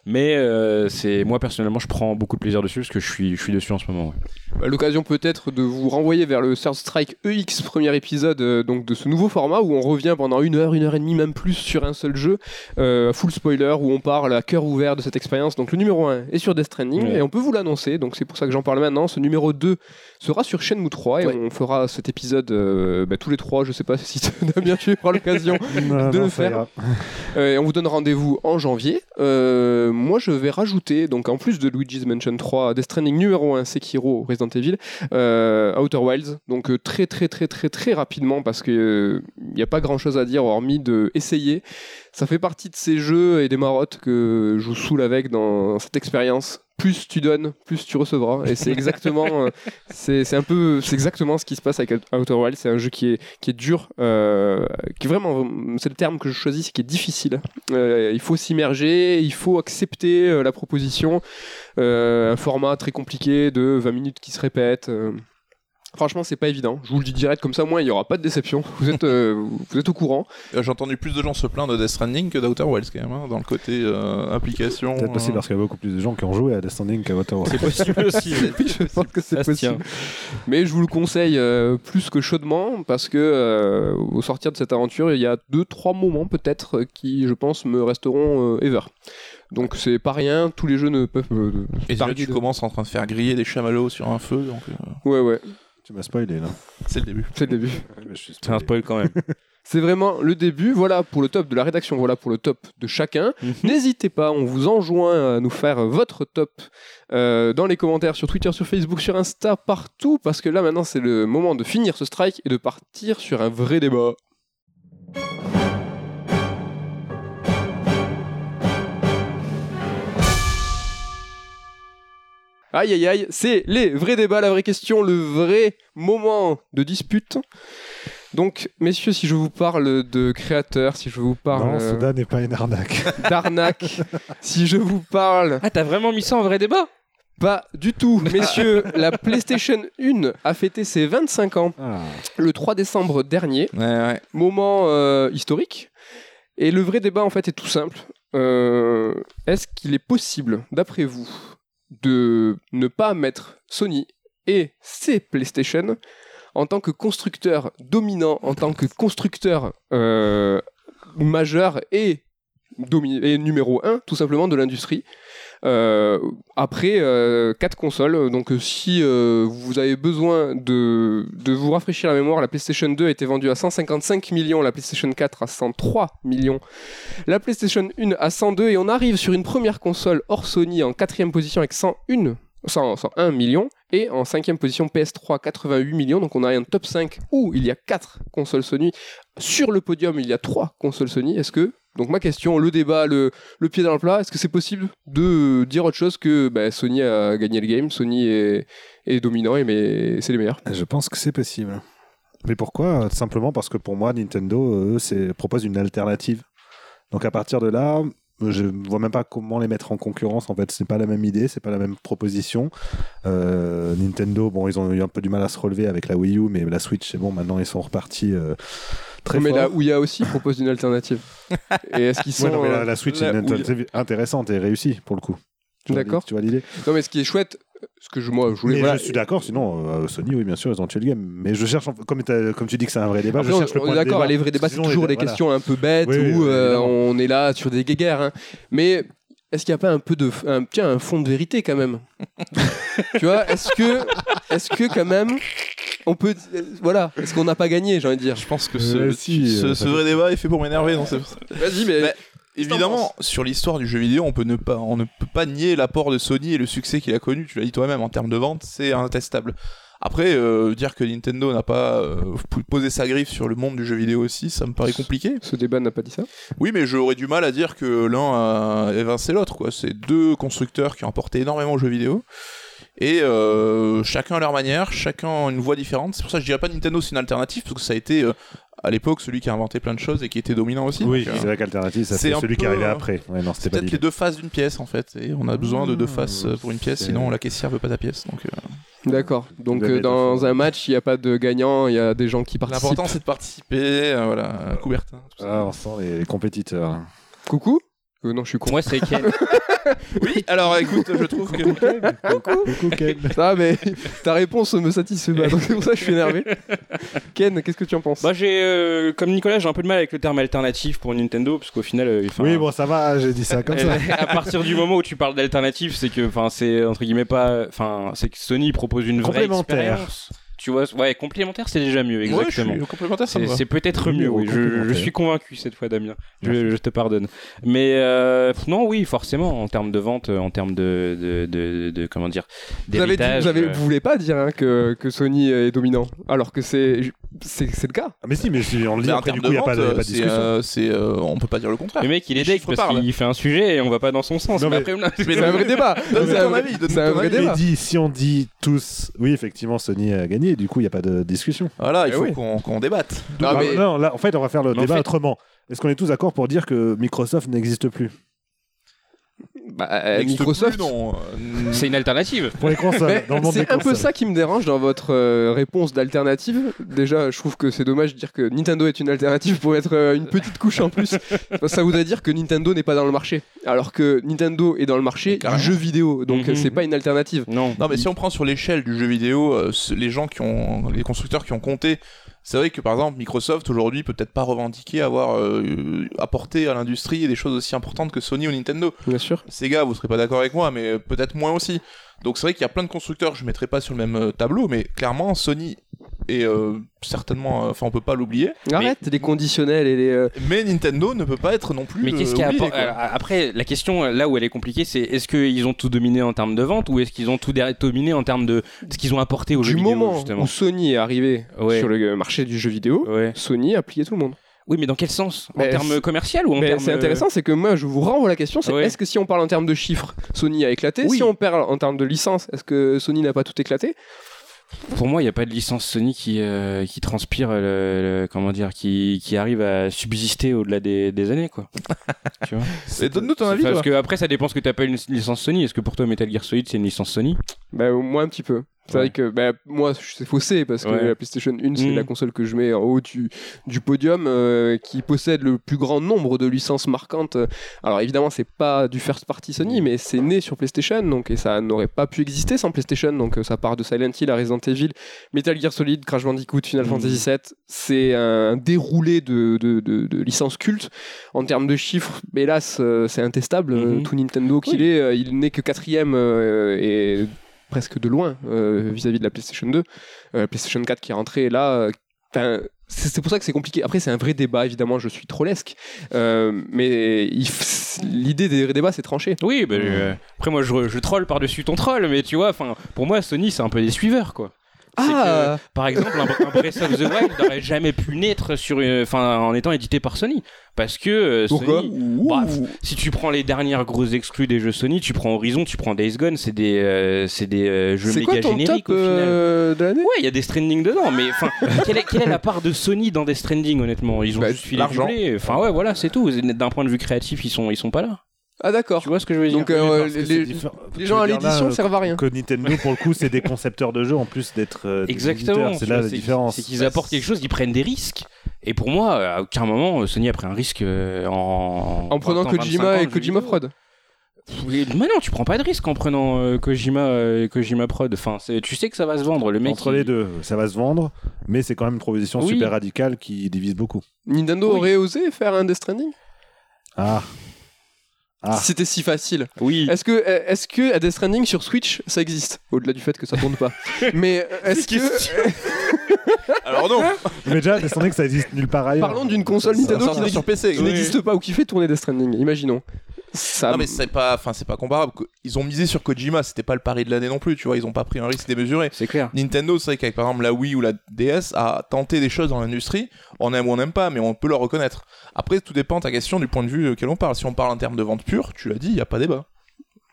Mais euh, c'est moi personnellement, je prends beaucoup de plaisir dessus parce que je suis, je suis dessus en ce moment. ouais. Bah, L'occasion peut-être de vous renvoyer vers le Third Strike EX premier épisode euh, donc de ce nouveau format où on revient pendant une heure, une heure et demie même plus sur un seul jeu, euh, full spoiler où on parle à cœur ouvert de cette expérience. Donc le numéro 1 est sur Death Stranding Ouais. et on peut vous l'annoncer, donc c'est pour ça que j'en parle maintenant. Ce numéro 2 sera sur Shenmue 3 et Ouais. on fera cet épisode euh, bah, tous les trois. Je sais pas si Damien tu auras l'occasion de non, le faire. euh, et on vous donne rendez-vous en janvier. Euh, moi, je vais rajouter, donc en plus de Luigi's Mansion 3, Death Stranding numéro 1, Sekiro, Resident Evil, euh, Outer Wilds. Donc très très très très très rapidement parce que il n'y a pas grand-chose à dire hormis de essayer. Ça fait partie de ces jeux et des marottes que je vous saoule avec dans cette expérience plus tu donnes, plus tu recevras. Et c'est exactement, euh, c'est c'est un peu, c'est exactement ce qui se passe avec Outer Wilds. C'est un jeu qui est, qui est dur, euh, qui est vraiment, c'est le terme que je choisis, c'est qui est difficile. Euh, il faut s'immerger, il faut accepter la proposition. Euh, un format très compliqué de 20 minutes qui se répète. Franchement, c'est pas évident. Je vous le dis direct, comme ça, au moins, il n'y aura pas de déception. Vous êtes, euh, vous êtes au courant. Euh, J'ai entendu plus de gens se plaindre de Death Stranding que d'Outer Wilds quand même, hein, dans le côté euh, implication. Peut-être aussi euh, parce qu'il y a beaucoup plus de gens qui ont joué à Death Stranding qu'à Outer Wilds. C'est possible aussi. je pense que c'est possible. tient. Mais je vous le conseille euh, plus que chaudement parce que euh, au sortir de cette aventure, il y a deux, trois moments peut-être qui, je pense, me resteront euh, ever. Donc c'est pas rien. Tous les jeux ne peuvent. euh, Et targuer tu de- commences en train de faire griller des chamallows sur un feu, donc euh, Ouais, ouais. Tu m'as spoilé là. c'est le début. C'est le début. C'est un spoil quand même. C'est vraiment le début. Voilà pour le top de la rédaction. Voilà pour le top de chacun. N'hésitez pas, on vous enjoint à nous faire votre top euh, dans les commentaires sur Twitter, sur Facebook, sur Insta, partout, parce que là maintenant c'est le moment de finir ce strike et de partir sur un vrai débat. Aïe aïe aïe, c'est les vrais débats, la vraie question, le vrai moment de dispute. Donc, messieurs, si je vous parle de créateurs, si je vous parle Non, euh, Soudan n'est pas une arnaque. d'arnaque, si je vous parle Ah, t'as vraiment mis ça en vrai débat? Pas du tout, messieurs, la PlayStation 1 a fêté ses 25 ans Ah. le 3 décembre dernier, Ouais, ouais. moment euh, historique. Et le vrai débat en fait est tout simple. Euh, Est-ce qu'il est possible, d'après vous, de ne pas mettre Sony et ses PlayStation en tant que constructeur dominant, en tant que constructeur euh, majeur et, numéro 1 tout simplement de l'industrie après euh, quatre consoles. Donc euh, si euh, vous avez besoin de, de vous rafraîchir la mémoire, la PlayStation 2 a été vendue à 155 millions, la PlayStation 4 à 103 millions, la PlayStation 1 à 102 et on arrive sur une première console hors Sony en quatrième position avec 101 100 101 millions et en cinquième position PS3 88 millions. Donc on a un top 5 où il y a 4 consoles Sony. Sur le podium il y a 3 consoles Sony. Est-ce que donc ma question le débat le, pied dans le plat est-ce que c'est possible de dire autre chose que bah, Sony a gagné le game Sony est, dominant et mais c'est les meilleurs? Je pense que c'est possible. Mais pourquoi? Simplement parce que pour moi, Nintendo eux, c'est- propose une alternative. Donc à partir de là, je ne vois même pas comment les mettre en concurrence. En fait, c'est pas la même idée, c'est pas la même proposition. Euh, Nintendo, bon, ils ont eu un peu du mal à se relever avec la Wii U, mais la Switch, c'est bon. Maintenant, ils sont repartis euh, très mais fort. la Ouya aussi propose une alternative et est-ce qu'ils sont Ouais, non, mais la, la Switch, la c'est une alternative intéressante et réussie pour le coup. D'accord. Tu vois l'idée non mais ce qui est chouette ce que je moi je voulais Mais voilà, je suis d'accord, sinon euh, Sony, oui, bien sûr, ils ont tué le game. Mais je cherche, comme, tu dis que c'est un vrai débat, Après, je on, cherche le on point est de d'accord, débat. les vrais débats, c'est toujours des voilà. questions un peu bêtes Oui, où oui, euh, on est là sur des guéguerres. hein. Mais est-ce qu'il n'y a pas un peu de, un, tiens, un fond de vérité quand même? Tu vois, est-ce que, est-ce que quand même, on peut, voilà, est-ce qu'on n'a pas gagné, j'ai envie de dire? Je pense que Euh, ce, si, ce, euh, ce ça vrai débat est fait pour m'énerver. non, c'est- Vas-y, mais Bah, Évidemment, sur l'histoire du jeu vidéo, on, peut ne pas, on ne peut pas nier l'apport de Sony et le succès qu'il a connu, tu l'as dit toi-même, en termes de vente, c'est intestable. Après, euh, dire que Nintendo n'a pas euh, posé sa griffe sur le monde du jeu vidéo aussi, ça me paraît compliqué. ce débat n'a pas dit ça? Oui, mais j'aurais du mal à dire que l'un a évincé l'autre. quoi. C'est deux constructeurs qui ont apporté énormément au jeu vidéo. Et euh, chacun à leur manière, chacun une voie différente. C'est pour ça que je dirais pas Nintendo c'est une alternative, parce que ça a été euh, à l'époque celui qui a inventé plein de choses et qui était dominant aussi. Oui, euh, c'est vrai qu'alternative, ça c'est celui qui peu, est arrivé euh, après. Ouais, non, c'est peut-être les deux faces d'une pièce en fait. Et on a besoin de deux faces euh, pour une pièce, sinon la caissière veut pas ta pièce. Donc euh, D'accord. Donc euh, dans un match, il n'y a pas de gagnant, il y a des gens qui participent. l'important c'est de participer. euh, voilà, Coubertin. tout ça. Ah, on sent les, les compétiteurs. Coucou? Euh, Non, je suis con. Moi, c'est Ken. Oui, alors écoute, je trouve que Coucou Ken. Ah, mais ta réponse me satisfait pas, donc c'est pour ça que je suis énervé. Ken, qu'est-ce que tu en penses? Bah, j'ai, euh, comme Nicolas, j'ai un peu de mal avec le terme alternatif pour Nintendo, parce qu'au final, euh, enfin, Oui, bon, ça va, j'ai dit ça comme ça. Euh, à partir du moment où tu parles d'alternative, c'est que, enfin, c'est entre guillemets pas, enfin, c'est que Sony propose une vraie Complémentaire. expérience. Tu vois, ouais, complémentaire, c'est déjà mieux, Ouais, je exactement. suis complémentaire, ça C'est peut-être mieux, oui. Je, suis convaincu cette fois, Damien. Je, je te pardonne. Mais euh, non, oui, forcément, en termes de vente, en termes de, de, de, de- comment dire, vous, avez dit- d'héritage. vous, avez, euh, vous voulez pas dire hein, que, que Sony est dominant, alors que c'est c'est c'est le cas. Ah, mais si, mais si on le dit Mais en après, du termes coup, il de n'y a pas de, pas discussion. euh, euh, on peut pas dire le contraire. Le mec, il est deck parce qu'il fait un sujet et on va pas dans son sens. Non, mais mais- après, C'est un vrai débat. C'est un- vrai débat. Mais dit, si on dit tous, oui, effectivement, Sony a gagné, du coup, il n'y a pas de discussion. Voilà, il Eh faut oui. qu'on qu'on débatte. Non, mais- non, là, en fait, on va faire le Mais en débat fait- autrement. Est-ce qu'on est tous d'accord pour dire que Microsoft n'existe plus? Bah, euh, Microsoft. Euh, c'est une alternative. Pour les consoles, Mais dans le monde des c'est un peu ça qui me dérange dans votre euh, réponse d'alternative. Déjà, je trouve que c'est dommage de dire que Nintendo est une alternative pour être euh, une petite couche en plus. ça voudrait dire que Nintendo n'est pas dans le marché. Alors que Nintendo est dans le marché du jeu vidéo, donc Mhm. c'est pas une alternative. Non. Non, mais si on prend sur l'échelle du jeu vidéo, euh, ce- les gens qui ont, les constructeurs qui ont compté, c'est vrai que par exemple Microsoft aujourd'hui peut peut-être pas revendiquer avoir euh, apporté à l'industrie des choses aussi importantes que Sony ou Nintendo. Bien sûr. Sega, vous serez pas d'accord avec moi, mais peut-être moins aussi. Donc c'est vrai qu'il y a plein de constructeurs je mettrai pas sur le même euh, tableau, mais clairement Sony est euh, certainement, euh, enfin on peut pas l'oublier. Arrête les conditionnels et les. euh, Mais Nintendo ne peut pas être non plus. Mais qu'est-ce euh, qu'il Après, la question là où elle est compliquée, c'est est-ce qu'ils ont tout dominé en termes de vente ou est-ce qu'ils ont tout dominé en termes de ce qu'ils ont apporté au jeu du vidéo moment justement où Sony est arrivé Ouais. sur le marché du jeu vidéo, Ouais. Sony a plié tout le monde. Oui, mais dans quel sens? En Mais termes commercial ou en Mais termes c'est intéressant, c'est que moi je vous renvoie la question, c'est Ouais. est-ce que si on parle en termes de chiffres, Sony a éclaté? Oui. Si on parle en termes de licence, est-ce que Sony n'a pas tout éclaté? Pour moi, il n'y a pas de licence Sony qui, euh, qui transpire, le- le- comment dire, qui, qui arrive à subsister au-delà des, des années, quoi. tu vois Mais donne-nous ton avis, Parce que après, ça dépend ce que tu appelles une licence Sony. Est-ce que pour toi, Metal Gear Solid, c'est une licence Sony? Bah moi un petit peu. C'est Ouais. vrai que bah, moi c'est faussé parce que Ouais. la PlayStation 1 c'est Mm. la console que je mets en haut du, du podium euh, qui possède le plus grand nombre de licences marquantes. Alors évidemment c'est pas du first party Sony mais c'est né sur PlayStation donc et ça n'aurait pas pu exister sans PlayStation donc euh, ça part de Silent Hill à Resident Evil, Metal Gear Solid, Crash Bandicoot, Final Mm. Fantasy VII. C'est un déroulé de, de, de- de licences cultes. En termes de chiffres, hélas euh, c'est intestable. Mhm. Tout Nintendo qu'il est, il n'est que quatrième euh, et presque de loin euh, vis-à-vis de la PlayStation 2. Euh, PlayStation 4 qui est rentrée là. euh, c'est pour ça que c'est compliqué. Après, c'est un vrai débat, évidemment, je suis trollesque. Mais l'idée des débats, c'est tranché. Oui, euh, après, moi, je, je troll par-dessus ton troll, mais tu vois, pour moi, Sony, c'est un peu des suiveurs, quoi. Ah Par exemple, un, un Breath of the Wild n'aurait jamais pu naître sur, enfin, en étant édité par Sony, parce que euh, Sony, bah, si tu prends les dernières grosses exclus des jeux Sony, tu prends Horizon, tu prends Days Gone, c'est des, euh, c'est des euh, jeux C'est méga quoi ton génériques top au final. euh, de l'année? Ouais, il y a des Stranding dedans, mais enfin, quelle, est- quelle est la part de Sony dans des Stranding, honnêtement? Ils ont Bah, juste filé l'argent. Enfin, ouais, voilà, c'est tout. D'un point de vue créatif, ils sont, ils sont pas là. Ah d'accord. Tu vois ce que je veux dire Donc euh, les, gens à l'édition euh, servent à rien. Que Nintendo, pour le coup, c'est des concepteurs de jeux en plus d'être euh, des Exactement. C'est là vois, la différence. C'est qu'ils apportent quelque chose, ils prennent des risques. Et pour moi, à aucun moment, euh, Sony a pris un risque euh, en. En prenant 20 ans, 25 Kojima et Kojima. Prod. Mais non, tu prends pas de risque en prenant euh, Kojima euh, et Kojima Prod. Enfin, tu sais que ça va se vendre. Le mec. Entre il- les deux, ça va se vendre, mais c'est quand même une proposition Oui. super radicale qui divise beaucoup. Nintendo Oui. aurait osé faire un Death Stranding? Ah, Ah. Si C'était si facile. Oui. Est-ce que, euh, est-ce que à Death Stranding sur Switch, ça existe? Au-delà du fait que ça tourne pas. Mais euh, est-ce que. Alors non, mais déjà, Death Stranding, ça existe nulle part ailleurs. Parlons d'une console Nintendo qui n'existe- qui n'existe pas ou qui fait tourner Death Stranding, imaginons. Ça, Non mais c'est pas, enfin c'est pas comparable. Ils ont misé sur Kojima, c'était pas le pari de l'année non plus, tu vois. Ils ont pas pris un risque démesuré. C'est clair. Nintendo, c'est vrai qu'avec par exemple la Wii ou la DS, a tenté des choses dans l'industrie. On aime ou on n'aime pas, mais on peut le reconnaître. Après, tout dépend de ta question du point de vue auquel on parle. Si on parle en termes de vente pure, tu l'as dit, il y a pas débat.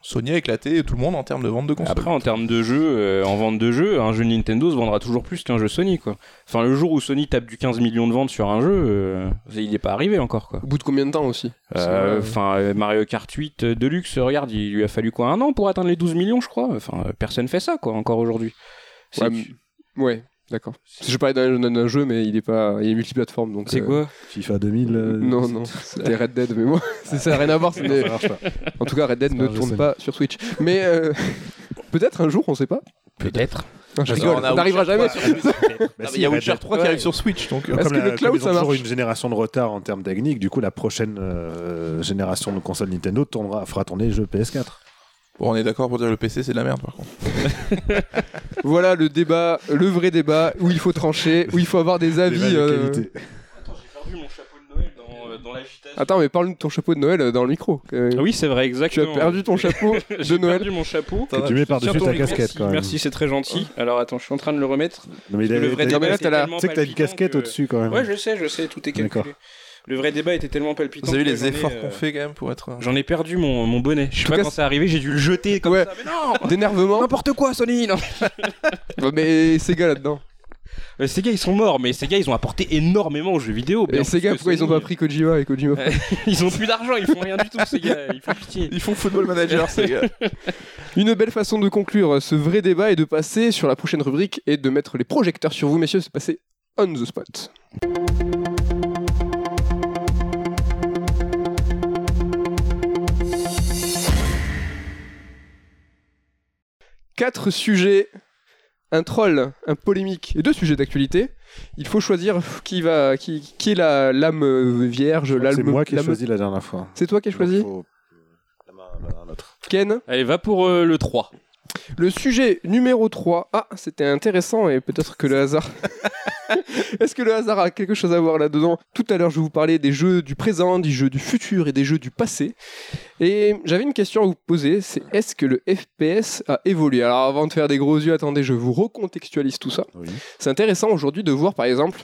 Sony a éclaté tout le monde en termes de vente de consoles. Après, en termes de jeu, euh, en vente de jeu, un jeu Nintendo se vendra toujours plus qu'un jeu Sony, quoi. Enfin, le jour où Sony tape du 15 millions de ventes sur un jeu, euh, il n'est pas arrivé encore, quoi. Au bout de combien de temps aussi? Euh, Enfin, euh, Mario Kart 8 euh, Deluxe, regarde, il lui a fallu quoi Un an pour atteindre les 12 millions, je crois? Enfin, personne fait ça, quoi, encore aujourd'hui. Ouais, d'accord. Je parlais d'un d'un jeu, mais il est pas, il est multiplateforme, donc. c'est euh, quoi FIFA 2000. euh, Non, non, c'était Red Dead, mais moi, c'est- ça n'a rien à voir. des- ça marche pas. En tout cas, Red Dead ne tourne pas sur Switch. Mais euh, peut-être un jour, on sait pas. Peut-être. Non, je rigole, on n'arrivera jamais. 3 sur- Bah Ah, si, il y a Witcher Dead. 3 qui arrive sur Switch, donc. Est-ce Comme que la- le cloud, comme ils ça ont toujours marche une génération de retard en termes techniques, du coup la prochaine euh, génération de consoles Nintendo tournera, fera tourner les jeux PS4. Bon, on est d'accord pour dire le PC c'est de la merde par contre. Voilà le débat, le vrai débat où il faut trancher, où il faut avoir des avis. Débat de euh, qualité. Attends, j'ai perdu mon chapeau de Noël dans, euh, dans Attends, mais parle-nous de ton chapeau de Noël euh, dans le micro. Euh, Oui, c'est vrai, Tu exactement. as perdu ton chapeau J'ai de Noël. perdu mon chapeau. Que tu mets par-dessus ta casquette merci, quand même. Merci, c'est très gentil. Alors attends, je suis en train de le remettre. Non, mais il a- le vrai débat tellement Tu sais que t'as une casquette que- au-dessus quand même. Ouais, je sais, je sais, tout est D'accord. calculé. Le vrai débat était tellement palpitant. Vous avez que les efforts euh, qu'on fait quand même pour être. J'en ai perdu mon, mon bonnet. Je sais pas cas, quand c'est arrivé, j'ai dû le jeter comme Ouais. ça. Mais non D'énervement. N'importe quoi, Sony non. Mais Sega là-dedans. Euh, Ces gars, ils sont morts, mais ces gars, ils ont apporté énormément aux jeux vidéo. Et plus Sega, que pourquoi ils ont pas pris Kojima et Kojima. Ils ont plus d'argent, ils font rien du tout, ces gars. Ils font pitié. Ils font football manager, ces gars. Une belle façon de conclure ce vrai débat et de passer sur la prochaine rubrique et de mettre les projecteurs sur vous, messieurs. C'est passé on the spot. Quatre sujets, un troll, un polémique et deux sujets d'actualité. Il faut choisir qui va, qui, qui est la l'âme vierge, que C'est l'âme. moi qui ai l'âme- choisi la dernière fois. C'est toi qui as choisi, Donc, faut- la main à un autre. Ken. Allez, va pour euh, le 3. Le sujet numéro 3. Ah, c'était intéressant et peut-être que le hasard. Est-ce que le hasard a quelque chose à voir là-dedans? Tout à l'heure, je vous parler des jeux du présent, des jeux du futur et des jeux du passé. Et j'avais une question à vous poser c'est est-ce que le FPS a évolué? Alors, avant de faire des gros yeux, attendez, je vous recontextualise tout ça. Oui. C'est intéressant aujourd'hui de voir par exemple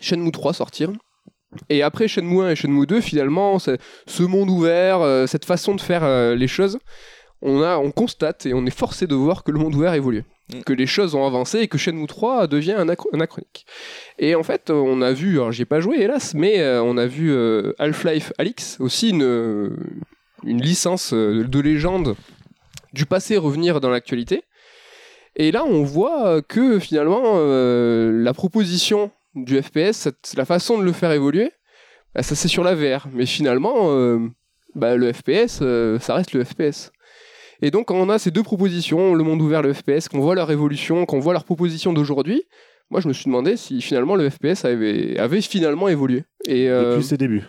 Shenmue 3 sortir. Et après Shenmue 1 et Shenmue 2, finalement, ce monde ouvert, euh, cette façon de faire euh, les choses, on, a, on constate et on est forcé de voir que le monde ouvert évolue. Mm. Que les choses ont avancé et que Shenmue 3 devient anachro- anachronique. Et en fait, on a vu, alors j'y ai pas joué hélas, mais euh, on a vu euh, Half-Life Alix, aussi une, euh, une licence de légende du passé revenir dans l'actualité. Et là, on voit que finalement, euh, la proposition du FPS, cette- la façon de le faire évoluer, bah, ça c'est sur la VR. Mais finalement, euh, bah, le FPS, euh, ça reste le FPS. Et donc, quand on a ces deux propositions, le monde ouvert, le FPS, qu'on voit leur évolution, qu'on voit leur proposition d'aujourd'hui, moi je me suis demandé si finalement le FPS avait, finalement évolué. Et, euh, Depuis ses débuts.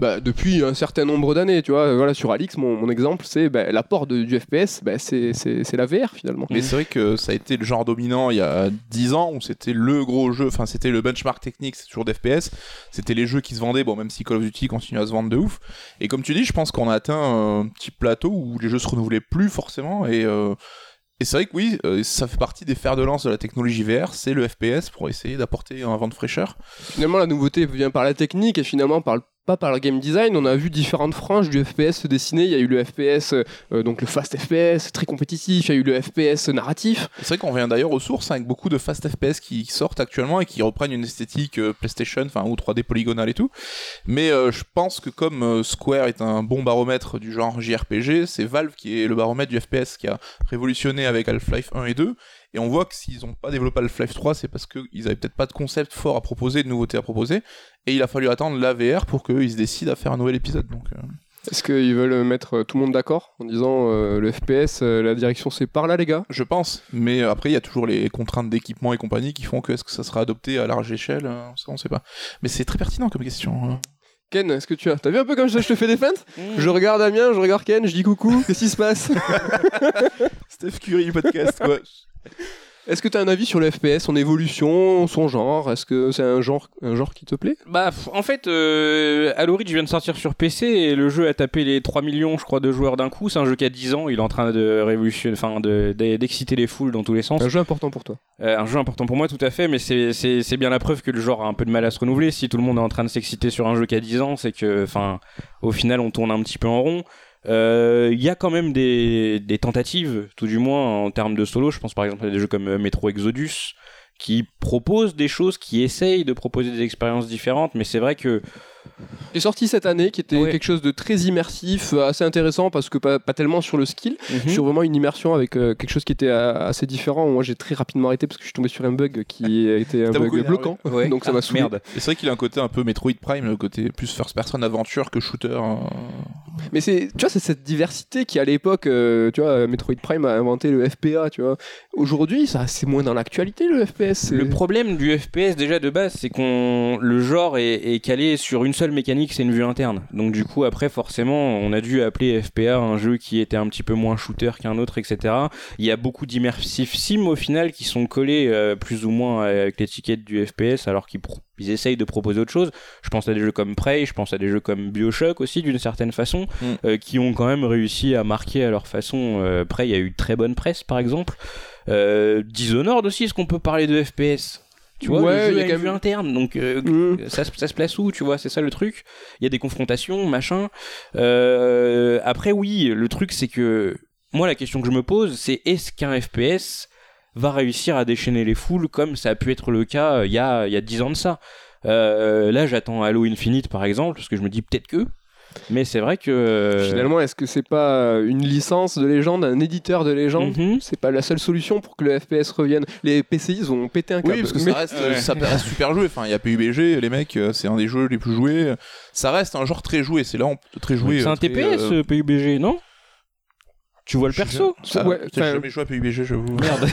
Bah, depuis un certain nombre d'années, tu vois. Voilà, sur Alix, mon, mon exemple, c'est bah, l'apport du FPS, bah, c'est c'est- c'est la VR finalement. Mais c'est vrai que ça a été le genre dominant il y a 10 ans où c'était le gros jeu, enfin c'était le benchmark technique, c'est toujours d'FPS. C'était les jeux qui se vendaient, bon même si Call of Duty continue à se vendre de ouf. Et comme tu dis, je pense qu'on a atteint un petit plateau où les jeux se renouvelaient plus forcément. Et, euh, et c'est vrai que oui, euh, ça fait partie des fers de lance de la technologie VR, c'est le FPS pour essayer d'apporter un vent de fraîcheur. Finalement, la nouveauté vient par la technique et finalement par le- pas par le game design. On a vu différentes franges du FPS se dessiner. Il y a eu le FPS, euh, donc le fast FPS, très compétitif. Il y a eu le FPS narratif. C'est vrai qu'on revient d'ailleurs aux sources avec beaucoup de fast FPS qui sortent actuellement et qui reprennent une esthétique euh, PlayStation, enfin ou 3D polygonale et tout. Mais euh, je pense que comme Square est un bon baromètre du genre JRPG, c'est Valve qui est le baromètre du FPS qui a révolutionné avec Half-Life 1 et 2. Et on voit que s'ils n'ont pas développé Half-Life 3, c'est parce qu'ils avaient peut-être pas de concept fort à proposer, de nouveautés à proposer. Et il a fallu attendre la VR pour qu'ils se décident à faire un nouvel épisode. Donc, euh, Est-ce qu'ils veulent mettre euh, tout le monde d'accord en disant euh, le FPS, euh, la direction c'est par là, les gars? Je pense. Mais après, il y a toujours les contraintes d'équipement et compagnie qui font que est-ce que ça sera adopté à large échelle euh, Ça, on sait pas. Mais c'est très pertinent comme question. hein. Ken, est-ce que tu as T'as vu un peu comme ça je te fais des feintes? Je regarde Damien, je regarde Ken, je dis coucou, qu'est-ce qui se passe? Steph Curry podcast, quoi. Est-ce que tu as un avis sur le FPS, son évolution, son genre? Est-ce que c'est un genre, un genre qui te plaît? Bah, en fait, euh, Halo Reach vient de sortir sur PC et le jeu a tapé les 3 millions, je crois, de joueurs d'un coup. C'est un jeu qui a 10 ans, il est en train de révolutionner, enfin, de- de- d'exciter les foules dans tous les sens. Un jeu important pour toi? Euh, un jeu important pour moi, tout à fait, mais c'est bien la preuve que le genre a un peu de mal à se renouveler. Si tout le monde est en train de s'exciter sur un jeu qui a 10 ans, c'est que, enfin, au final, on tourne un petit peu en rond. Euh, Il y a quand même des, des tentatives, tout du moins en termes de solo. Je pense par exemple à des jeux comme euh, Metro Exodus, qui proposent des choses, qui essayent de proposer des expériences différentes, mais c'est vrai que est sorti cette année, qui était Ouais. quelque chose de très immersif, euh, assez intéressant parce que pas, pas tellement sur le skill, Mhm. sur vraiment une immersion avec euh, quelque chose qui était euh, assez différent. Moi, j'ai très rapidement arrêté parce que je suis tombé sur un bug qui était un bug bloquant. Ouais. Donc ça m'a Ah, saoulé. merde. Et c'est vrai qu'il a un côté un peu Metroid Prime, le côté plus first person aventure que shooter. hein. Mais c'est, tu vois, c'est cette diversité qui à l'époque, euh, tu vois, Metroid Prime a inventé le FPA, tu vois. Aujourd'hui, ça, c'est moins dans l'actualité le FPS. Le problème du FPS déjà de base, c'est qu'on le genre est, est calé sur une seule mécanique, c'est une vue interne. Donc du coup, après, forcément, on a dû appeler FPA un jeu qui était un petit peu moins shooter qu'un autre, etc. Il y a beaucoup d'immersifs sim au final qui sont collés euh, plus ou moins avec l'étiquette du FPS, alors qu'ils ils essayent de proposer autre chose. Je pense à des jeux comme Prey, je pense à des jeux comme Bioshock aussi, d'une certaine façon, Mm. euh, qui ont quand même réussi à marquer à leur façon. Euh, Prey, il y a eu très bonne presse, par exemple. Dishonored aussi, est-ce qu'on peut parler de FPS tu vois, Ouais, le il y jeu a quand même- interne, donc euh, Mm. ça, se- ça se place où, tu vois, c'est ça le truc. Il y a des confrontations, machin. Euh, après, oui, le truc, c'est que moi, la question que je me pose, c'est est-ce qu'un FPS va réussir à déchaîner les foules comme ça a pu être le cas euh, il y a, il y a 10 ans de ça? Euh, Là, j'attends Halo Infinite, par exemple, parce que je me dis peut-être que. Mais c'est vrai que. euh, Finalement, est-ce que c'est pas une licence de légende, un éditeur de légende mhm. C'est pas la seule solution pour que le FPS revienne. Les PCI ils ont pété un câble. Oui, parce que Mais- ça reste, Ouais. ça reste super joué. Enfin, il y a PUBG, les mecs, euh, c'est un des jeux les plus joués. Ça reste un genre très joué. C'est là, on peut très joué. c'est euh, un TPS, euh, PUBG, non? Tu vois le je- perso Ah, Ouais, peut-être enfin- jamais joué à PUBG, j'avoue. Merde.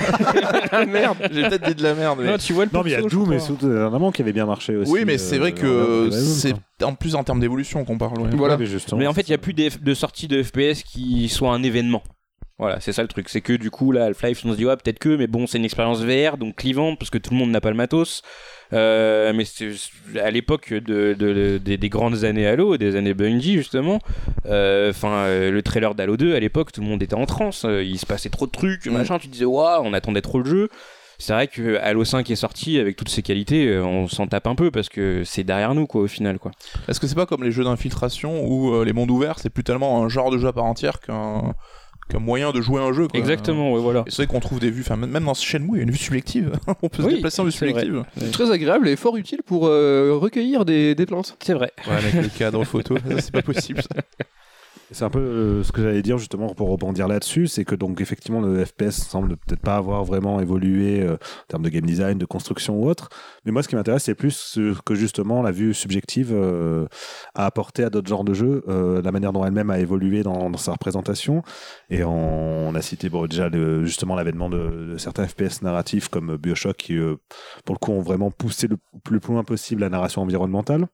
Ah, merde. J'ai peut-être dit de la merde. mais- non, tu vois le Non, mais il y a perso, je Doom et crois. surtout dernièrement qui avait bien marché aussi. Oui, mais c'est euh, vrai dans que c'est en plus en termes d'évolution qu'on parle. ouais. Voilà. Ouais, mais en fait, il n'y a plus de, de sortie de FPS qui soit un événement. Voilà, c'est ça le truc. C'est que du coup, là, Half-Life, on se dit, ouais, peut-être que, mais bon, c'est une expérience VR, donc clivante, parce que tout le monde n'a pas le matos. Euh, mais c'est à l'époque de, de- des- des grandes années Halo, des années Bungie, justement. euh, Enfin, le trailer d'Halo 2, à l'époque, tout le monde était en transe. euh, Il se passait trop de trucs, Mm. machin. Tu disais, waouh, on attendait trop le jeu. C'est vrai que Halo 5 est sorti avec toutes ses qualités, euh, on s'en tape un peu parce que c'est derrière nous, quoi, au final, quoi. Est-ce que c'est pas comme les jeux d'infiltration où euh, les mondes ouverts, c'est plus tellement un genre de jeu à part entière qu'un qu'un moyen de jouer un jeu quoi. Exactement, ouais, voilà. C'est vrai qu'on trouve des vues, enfin même dans Shenmue, il y a une vue subjective. On peut se Oui, déplacer en vue c'est subjective. Très agréable et fort utile pour euh, recueillir des, des plantes. C'est vrai. Ouais, avec le cadre photo, c'est pas possible. ça. C'est un peu euh, ce que j'allais dire justement pour rebondir là-dessus, c'est que donc effectivement le FPS semble peut-être pas avoir vraiment évolué euh, en termes de game design, de construction ou autre. Mais moi, ce qui m'intéresse, c'est plus ce que justement la vue subjective euh, a apporté à d'autres genres de jeux, euh, la manière dont elle-même a évolué dans, sa représentation. Et on, a cité déjà justement l'avènement de, de certains FPS narratifs comme Bioshock qui, pour le coup, ont vraiment poussé le plus loin possible la narration environnementale.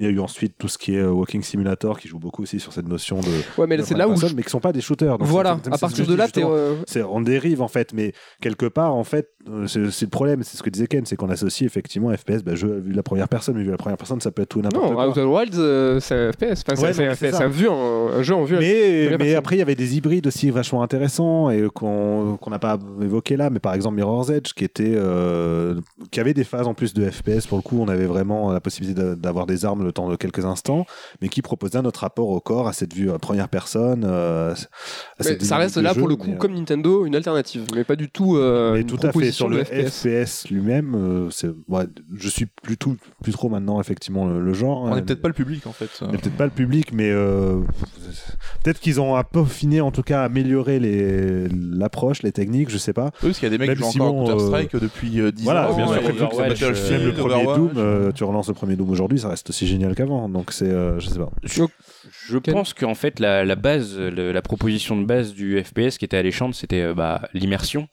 Il y a eu ensuite tout ce qui est euh, Walking Simulator qui joue beaucoup aussi sur cette notion de Ouais, mais c'est là où. je- mais qui sont pas des shooters. Donc Voilà, à partir de là, euh, c'est on dérive en fait, mais quelque part en fait, euh, c'est le problème, c'est ce que disait Ken, c'est qu'on associe effectivement FPS, bah, jeu vu la première personne, mais vu la première personne, ça peut être tout n'importe Non, quoi. Outer Wilds, euh, c'est FPS. Enfin, c'est- Ouais, c'est non, un, un, un jeu en vue. Mais, mais après, il y avait des hybrides aussi vachement intéressants et qu'on qu'on n'a pas évoqué là, mais par exemple Mirror's Edge qui était euh, qui avait des phases en plus de FPS pour le coup, on avait vraiment la possibilité d'a- d'avoir des armes le temps de quelques instants, mais qui proposait notre rapport au corps à cette vue à première personne. euh, à cette ça reste là jeu, pour le coup, mais, euh, comme Nintendo, une alternative, mais pas du tout. euh, mais une tout à fait sur le FPS. FPS lui-même, euh, c'est ouais, je suis plus tout plus trop maintenant effectivement le, le genre. On euh, est peut-être pas le public en fait. on est peut-être pas le public, mais euh, peut-être qu'ils ont un peu peaufiné, en tout cas amélioré les l'approche, les techniques, je sais pas. Oui, parce qu'il y a des mecs Même qui jouent si encore bon, à Counter-Strike depuis euh, 10 Voilà, ans. bien sûr, le premier Doom, tu relances le premier Doom aujourd'hui, ça reste aussi génial qu'avant. Donc c'est, euh, je sais pas. Je pense qu'en fait, la, la base, le- la proposition de base du FPS qui était alléchante, c'était euh, bah, l'immersion.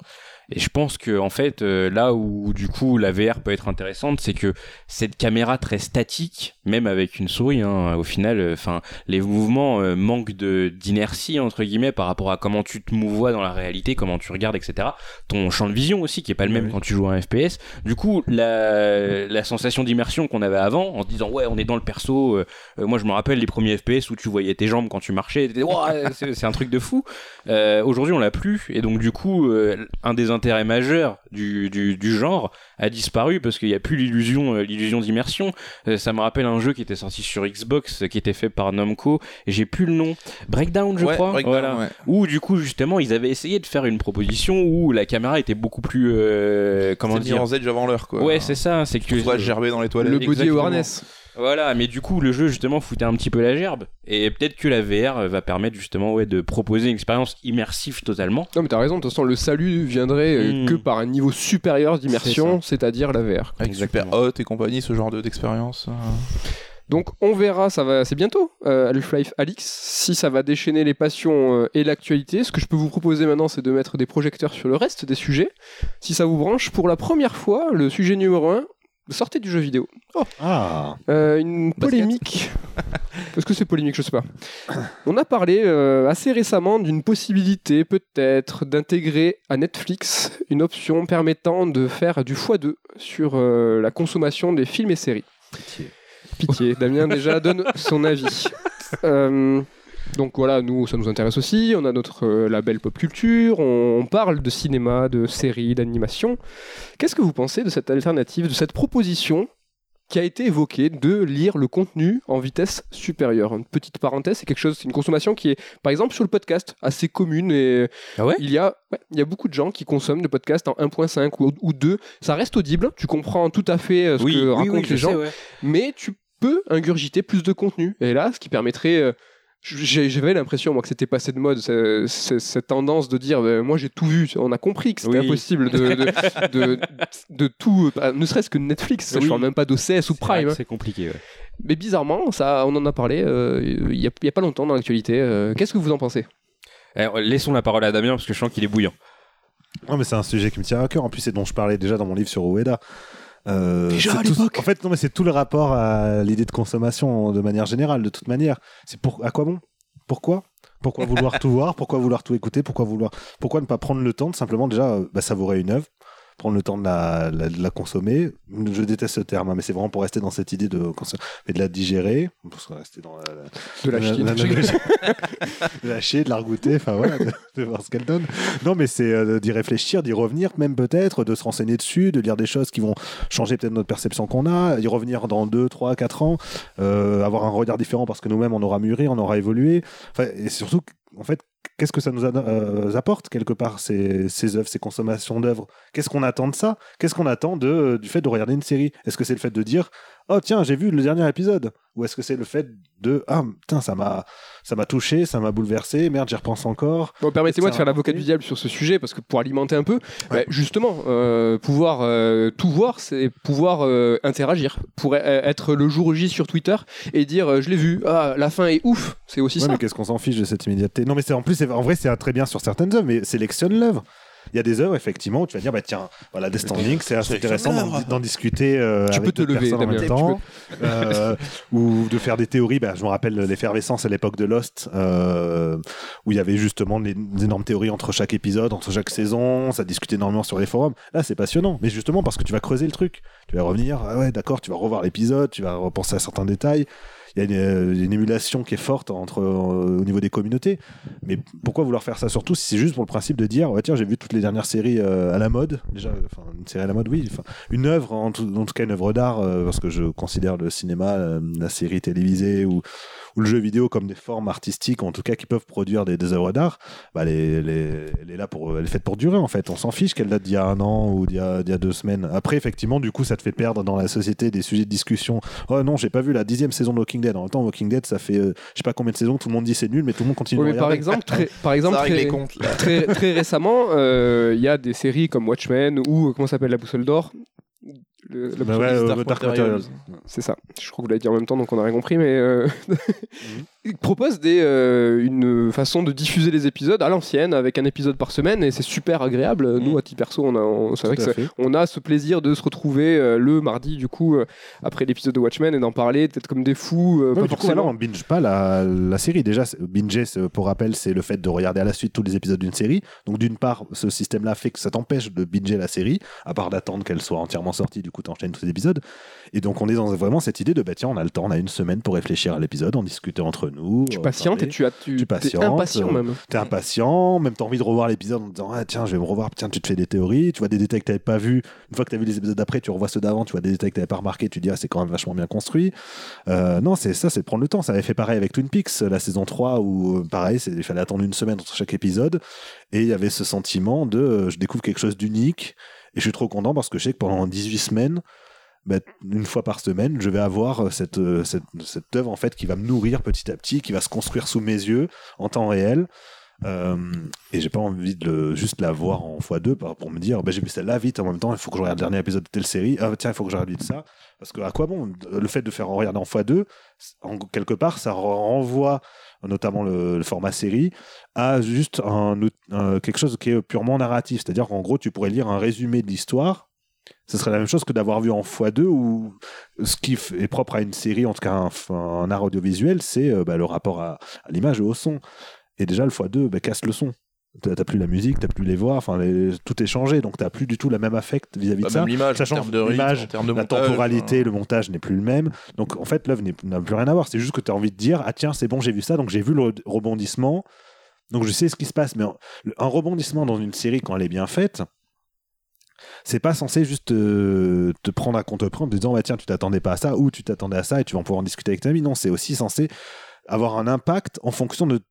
Et je pense que en fait, euh, là où du coup la VR peut être intéressante, c'est que cette caméra très statique, même avec une souris, hein, au final, enfin, les mouvements euh, manquent de d'inertie entre guillemets par rapport à comment tu te mouvois dans la réalité, comment tu regardes, etc. Ton champ de vision aussi, qui est pas le même Oui. quand tu joues à un FPS. Du coup, la, la sensation d'immersion qu'on avait avant, en se disant ouais, on est dans le perso. euh, euh, moi, je me rappelle les premiers FPS où tu voyais tes jambes quand tu marchais. c'est un truc de fou. Euh, Aujourd'hui, on l'a plus, et donc du coup, euh, un des intérêts majeurs du, du, du genre a disparu parce qu'il n'y a plus l'illusion, euh, l'illusion d'immersion. Euh, ça me rappelle un jeu qui était sorti sur Xbox, euh, qui était fait par Namco, et j'ai plus le nom. Breakdown, je Ouais, crois. Breakdown, voilà. ouais. Où du coup, justement, ils avaient essayé de faire une proposition où la caméra était beaucoup plus, euh, comment C'est dire. Mirror's Edge avant l'heure quoi. Ouais, c'est ça. C'est Tu que pourrais gerber dans les toilettes. Le body exactement. awareness. Voilà, mais du coup, le jeu justement foutait un petit peu la gerbe. Et peut-être que la VR va permettre justement ouais, de proposer une expérience immersive totalement. Non, mais t'as raison, de toute façon, le salut viendrait euh, Mm. que par un niveau supérieur d'immersion, c'est-à-dire la VR. Avec Super Exactement. Hot et compagnie, ce genre de- d'expérience. euh. Donc on verra, ça va, c'est bientôt euh, Half-Life Alix, si ça va déchaîner les passions euh, et l'actualité. Ce que je peux vous proposer maintenant, c'est de mettre des projecteurs sur le reste des sujets. Si ça vous branche, pour la première fois, le sujet numéro 1, sortait du jeu vidéo. Ah, Euh, une Basket. polémique. Est-ce que c'est polémique Je sais pas. On a parlé euh, assez récemment d'une possibilité, peut-être, d'intégrer à Netflix une option permettant de faire du x2 sur euh, la consommation des films et séries. Pitié, Damien déjà donne son avis. Euh, donc voilà, nous, ça nous intéresse aussi. On a notre euh, label pop culture. On, on parle de cinéma, de séries, d'animation. Qu'est-ce que vous pensez de cette alternative, de cette proposition qui a été évoquée de lire le contenu en vitesse supérieure? Une petite parenthèse, c'est quelque chose, c'est une consommation qui est, par exemple, sur le podcast, assez commune et Ah ouais? il y a, ouais, il y a beaucoup de gens qui consomment le podcast en 1.5 ou, ou 2. Ça reste audible, tu comprends tout à fait euh, ce que racontent je les gens sais, ouais. mais tu peux ingurgiter plus de contenu. Et là, ce qui permettrait. Euh, J'avais l'impression, moi, que c'était passé de mode, ce- ce- cette tendance de dire euh, Moi, j'ai tout vu. On a compris que c'était Oui. impossible de, de, de, de tout, bah, ne serait-ce que Netflix. Je Oui. parle même pas d'OCS ou Prime. C'est compliqué, ouais. Mais bizarrement, ça, on en a parlé euh, il y, a, il y a pas longtemps dans l'actualité. Euh, Qu'est-ce que vous en pensez? Eh, laissons la parole à Damien parce que je sens qu'il est bouillant. non, mais c'est un sujet qui me tient à cœur. En plus, c'est dont je parlais déjà dans mon livre sur Ueda. Euh, Déjà c'est à tout- l'époque. En fait, non, mais c'est tout le rapport à l'idée de consommation de manière générale, de toute manière. C'est pour à quoi bon? Pourquoi? Pourquoi vouloir tout voir? Pourquoi vouloir tout écouter? Pourquoi vouloir Pourquoi ne pas prendre le temps de simplement déjà euh, bah, savourer une œuvre prendre le temps de la, la- de la consommer. Je déteste ce terme, hein, mais c'est vraiment pour rester dans cette idée de, mais de la digérer, pour rester dans la, De la ch'ti. la- de lâcher, de la regoûter, enfin voilà, de, de voir ce qu'elle donne. Non, mais c'est euh, d'y réfléchir, d'y revenir, même peut-être, de se renseigner dessus, de lire des choses qui vont changer peut-être notre perception qu'on a, y revenir dans 2, 3, 4 ans, euh, avoir un regard différent parce que nous-mêmes on aura mûri, on aura évolué. Enfin, et surtout, en fait, qu'est-ce que ça nous euh, apporte quelque part ces, œuvres, ces consommations d'œuvres? Qu'est-ce qu'on attend de ça? Qu'est-ce qu'on attend de, du fait de regarder une série? Est-ce que c'est le fait de dire Oh tiens, j'ai vu le dernier épisode Ou est-ce que c'est le fait de Ah putain, ça m'a ça m'a touché, ça m'a bouleversé, merde, j'y repense encore. Bon, Permettez-moi de faire l'avocat du diable sur ce sujet, parce que pour alimenter un peu, bah, justement, euh, pouvoir euh, tout voir, c'est pouvoir euh, interagir. Pour être le jour J sur Twitter et dire je l'ai vu, ah, la fin est ouf, c'est aussi Ouais, ça. mais qu'est-ce qu'on s'en fiche de cette immédiateté? Non, mais c'est en plus, en vrai, c'est très bien sur certaines œuvres, mais sélectionne l'œuvre. Il y a des œuvres, effectivement, où tu vas dire, bah tiens, voilà, des standings, c'est intéressant d'en, discuter euh, Tu avec peux te lever, en même temps, euh, ou de faire des théories. Bah, je me rappelle l'effervescence à l'époque de Lost, euh, où il y avait justement des, des énormes théories entre chaque épisode, entre chaque saison, ça discutait énormément sur les forums. Là, c'est passionnant, mais justement parce que tu vas creuser le truc. Tu vas revenir, ah ouais, d'accord, tu vas revoir l'épisode, tu vas repenser à certains détails. Il y a une, euh, une émulation qui est forte entre, euh, au niveau des communautés. Mais pourquoi vouloir faire ça surtout si c'est juste pour le principe de dire ouais tiens j'ai vu toutes les dernières séries euh, à la mode déjà une série à la mode oui une œuvre en tout, en tout cas une œuvre d'art parce que je considère le cinéma la série télévisée ou ou le jeu vidéo comme des formes artistiques en tout cas qui peuvent produire des, des œuvres d'art bah elle, est, elle, est, elle est là pour elle est faite pour durer en fait on s'en fiche qu'elle date d'il y a un an ou d'il y a, d'il y a deux semaines après effectivement du coup ça te fait perdre dans la société des sujets de discussion oh non j'ai pas vu la dixième saison de Walking Dead en même temps Walking Dead ça fait euh, je sais pas combien de saisons tout le monde dit c'est nul mais tout le monde continue Oui, de mais par regarder. exemple, très, par exemple Ça règle très, les comptes, là. très, très récemment, euh, il y a des séries comme Watchmen ou euh, comment s'appelle la boussole d'or. Le- la Bah ouais, euh, Dark Dark Materials. Materials. C'est ça. Je crois que vous l'avez dit en même temps, donc on n'a rien compris, mais euh, il propose des, euh, une façon de diffuser les épisodes à l'ancienne, avec un épisode par semaine, et c'est super agréable. Nous, à titre perso, on a, on, c'est vrai que a ce plaisir de se retrouver euh, le mardi, du coup, euh, après l'épisode de Watchmen, et d'en parler, peut-être comme des fous. Ouais, pas coup, forcément. alors, on binge pas la, la série. Déjà, c'est- pour rappel, c'est le fait de regarder à la suite tous les épisodes d'une série. Donc, d'une part, ce système-là fait que ça t'empêche de binger la série, à part d'attendre qu'elle soit entièrement sortie. Du coup, t'enchaînes tous les épisodes. Et donc, on est dans vraiment cette idée de, bah tiens, on a le temps, on a une semaine pour réfléchir à l'épisode, en discuter entre nous. Tu euh, patientes et tu as tu, Tu patientes, impatient euh, même. T'es impatient, même t'as envie de revoir l'épisode en te disant ah, tiens je vais me revoir, tiens tu te fais des théories, tu vois des détails que t'avais pas vu. Une fois que t'as vu les épisodes d'après, tu revois ceux d'avant, tu vois des détails que t'avais pas remarqué, tu te dis ah c'est quand même vachement bien construit. Euh, non c'est ça, c'est prendre le temps. Ça avait fait pareil avec Twin Peaks, la saison 3 où pareil, il fallait attendre une semaine entre chaque épisode et il y avait ce sentiment de euh, je découvre quelque chose d'unique et je suis trop content parce que je sais que pendant 18 semaines bah, une fois par semaine, je vais avoir euh, cette, euh, cette, cette œuvre en fait qui va me nourrir petit à petit, qui va se construire sous mes yeux en temps réel. Euh, et j'ai pas envie de le- juste la voir en x2 pour, me dire bah, j'ai vu celle-là vite en même temps il faut que je regarde le dernier épisode de telle série. Ah tiens il faut que je regarde ça. Parce que à quoi bon le fait de faire en regarder en x2 en quelque part ça renvoie notamment le, format série à juste quelque chose qui est purement narratif. C'est-à-dire qu'en gros tu pourrais lire un résumé de l'histoire Ce serait la même chose que d'avoir vu en x2 ou ce qui est propre à une série, en tout cas un, art audiovisuel, c'est euh, bah, le rapport à, à l'image et au son. Et déjà, le x2 bah, casse le son. T'as t'as plus la musique, t'as plus les voix, enfin tout est changé, donc t'as plus du tout la même affect vis-à-vis Bah, de ça. l'image, Ça en change termes de rythme, l'image, en termes de la montage, temporalité, le montage n'est plus le même. Donc en fait, l'œuvre n'a plus rien à voir. C'est juste que tu as envie de dire Ah tiens, c'est bon, j'ai vu ça, donc j'ai vu le rebondissement, donc je sais ce qui se passe. Mais un rebondissement dans une série, quand elle est bien faite, c'est pas censé juste euh, te prendre à contre-pied en te disant bah, tiens, tu t'attendais pas à ça ou tu t'attendais à ça et tu vas pouvoir en discuter avec ta vie. Non, c'est aussi censé avoir un impact en fonction de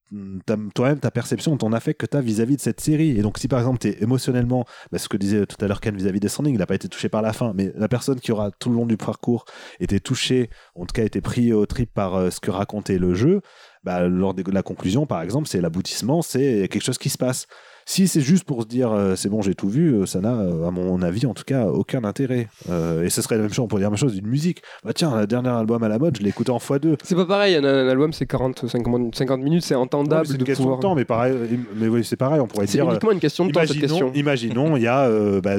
toi-même, ta perception, de ton affect que tu as vis-à-vis de cette série. Et donc, si par exemple, tu es émotionnellement, bah, ce que disait tout à l'heure Ken vis-à-vis des Stranding, il n'a pas été touché par la fin, mais la personne qui aura tout le long du parcours été touchée, en tout cas été pris au trip par euh, ce que racontait le jeu, bah, lors de la conclusion, par exemple, c'est l'aboutissement, c'est quelque chose qui se passe. Si c'est juste pour se dire euh, c'est bon, j'ai tout vu, euh, ça n'a, euh, à mon avis, en tout cas, aucun intérêt. Euh, et ce serait la même chose, on pourrait dire la même chose d'une musique. Bah tiens, le dernier album à la mode, je l'ai écouté en x2. C'est pas pareil, un, un album c'est 40, 50, 50 minutes, c'est Ouais, entendable c'est une de question pouvoir. de temps, mais pareil, mais oui, c'est pareil, on pourrait C'est dire. euh, uniquement une question de temps cette Imaginons, question. imaginons, il y a bah,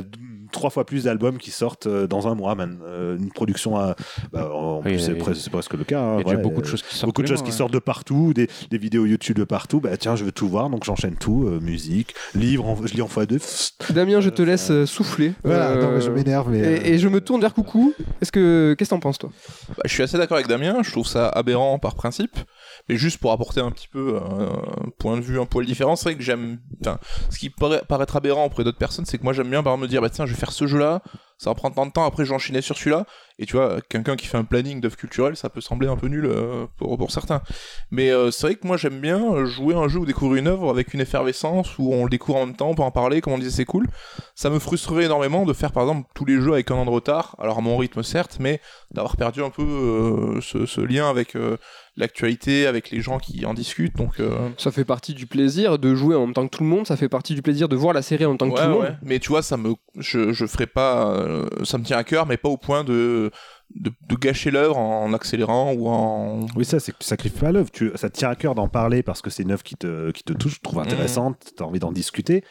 trois fois plus d'albums qui sortent euh, dans un mois, man. Euh, une production à, bah, en Oui, plus, c'est presque, presque le cas. hein, Il y a ouais, beaucoup de euh, choses qui sortent. Beaucoup de choses qui sortent de partout, des, des vidéos YouTube de partout. Bah tiens, je veux tout voir, donc j'enchaîne tout. euh, musique, livre, en- je lis en x2. Damien, je te Euh, laisse euh, souffler. Voilà, Euh, non, mais je m'énerve, mais. euh, et, et je me tourne vers Coucou. Est-ce que qu'est-ce que t'en penses toi? Bah, je suis assez d'accord avec Damien, je trouve ça aberrant par principe, mais juste pour apporter un petit peu euh, un point de vue un poil différent, c'est vrai que j'aime. Enfin, ce qui pourrait paraître aberrant auprès d'autres personnes, c'est que moi j'aime bien par me dire, bah tiens, je vais faire ce jeu-là, ça va prendre tant de temps, après je vais enchaîner sur celui-là, et tu vois, quelqu'un qui fait un planning d'œuvres culturelles, ça peut sembler un peu nul euh, pour, certains. Mais euh, c'est vrai que moi j'aime bien jouer un jeu ou découvrir une œuvre avec une effervescence où on le découvre en même temps, on peut en parler, comme on disait, c'est cool. Ça me frustrerait énormément de faire par exemple tous les jeux avec un an de retard, alors à mon rythme certes, mais d'avoir perdu un peu ce, lien avec l'actualité, avec les gens qui en discutent. Donc, euh, Ça fait partie du plaisir de jouer en même temps que tout le monde. Ça fait partie du plaisir de voir la série en même temps que ouais, tout le monde. ouais. Mais tu vois, ça me, je, je ferai pas, euh, ça me tient à cœur, mais pas au point de, de, de gâcher l'œuvre en accélérant ou en. Oui, ça, c'est que tu sacrifies pas l'œuvre. Tu, ça te tient à cœur d'en parler parce que c'est une œuvre qui te, qui te touche, tu trouves intéressante, tu as envie d'en discuter.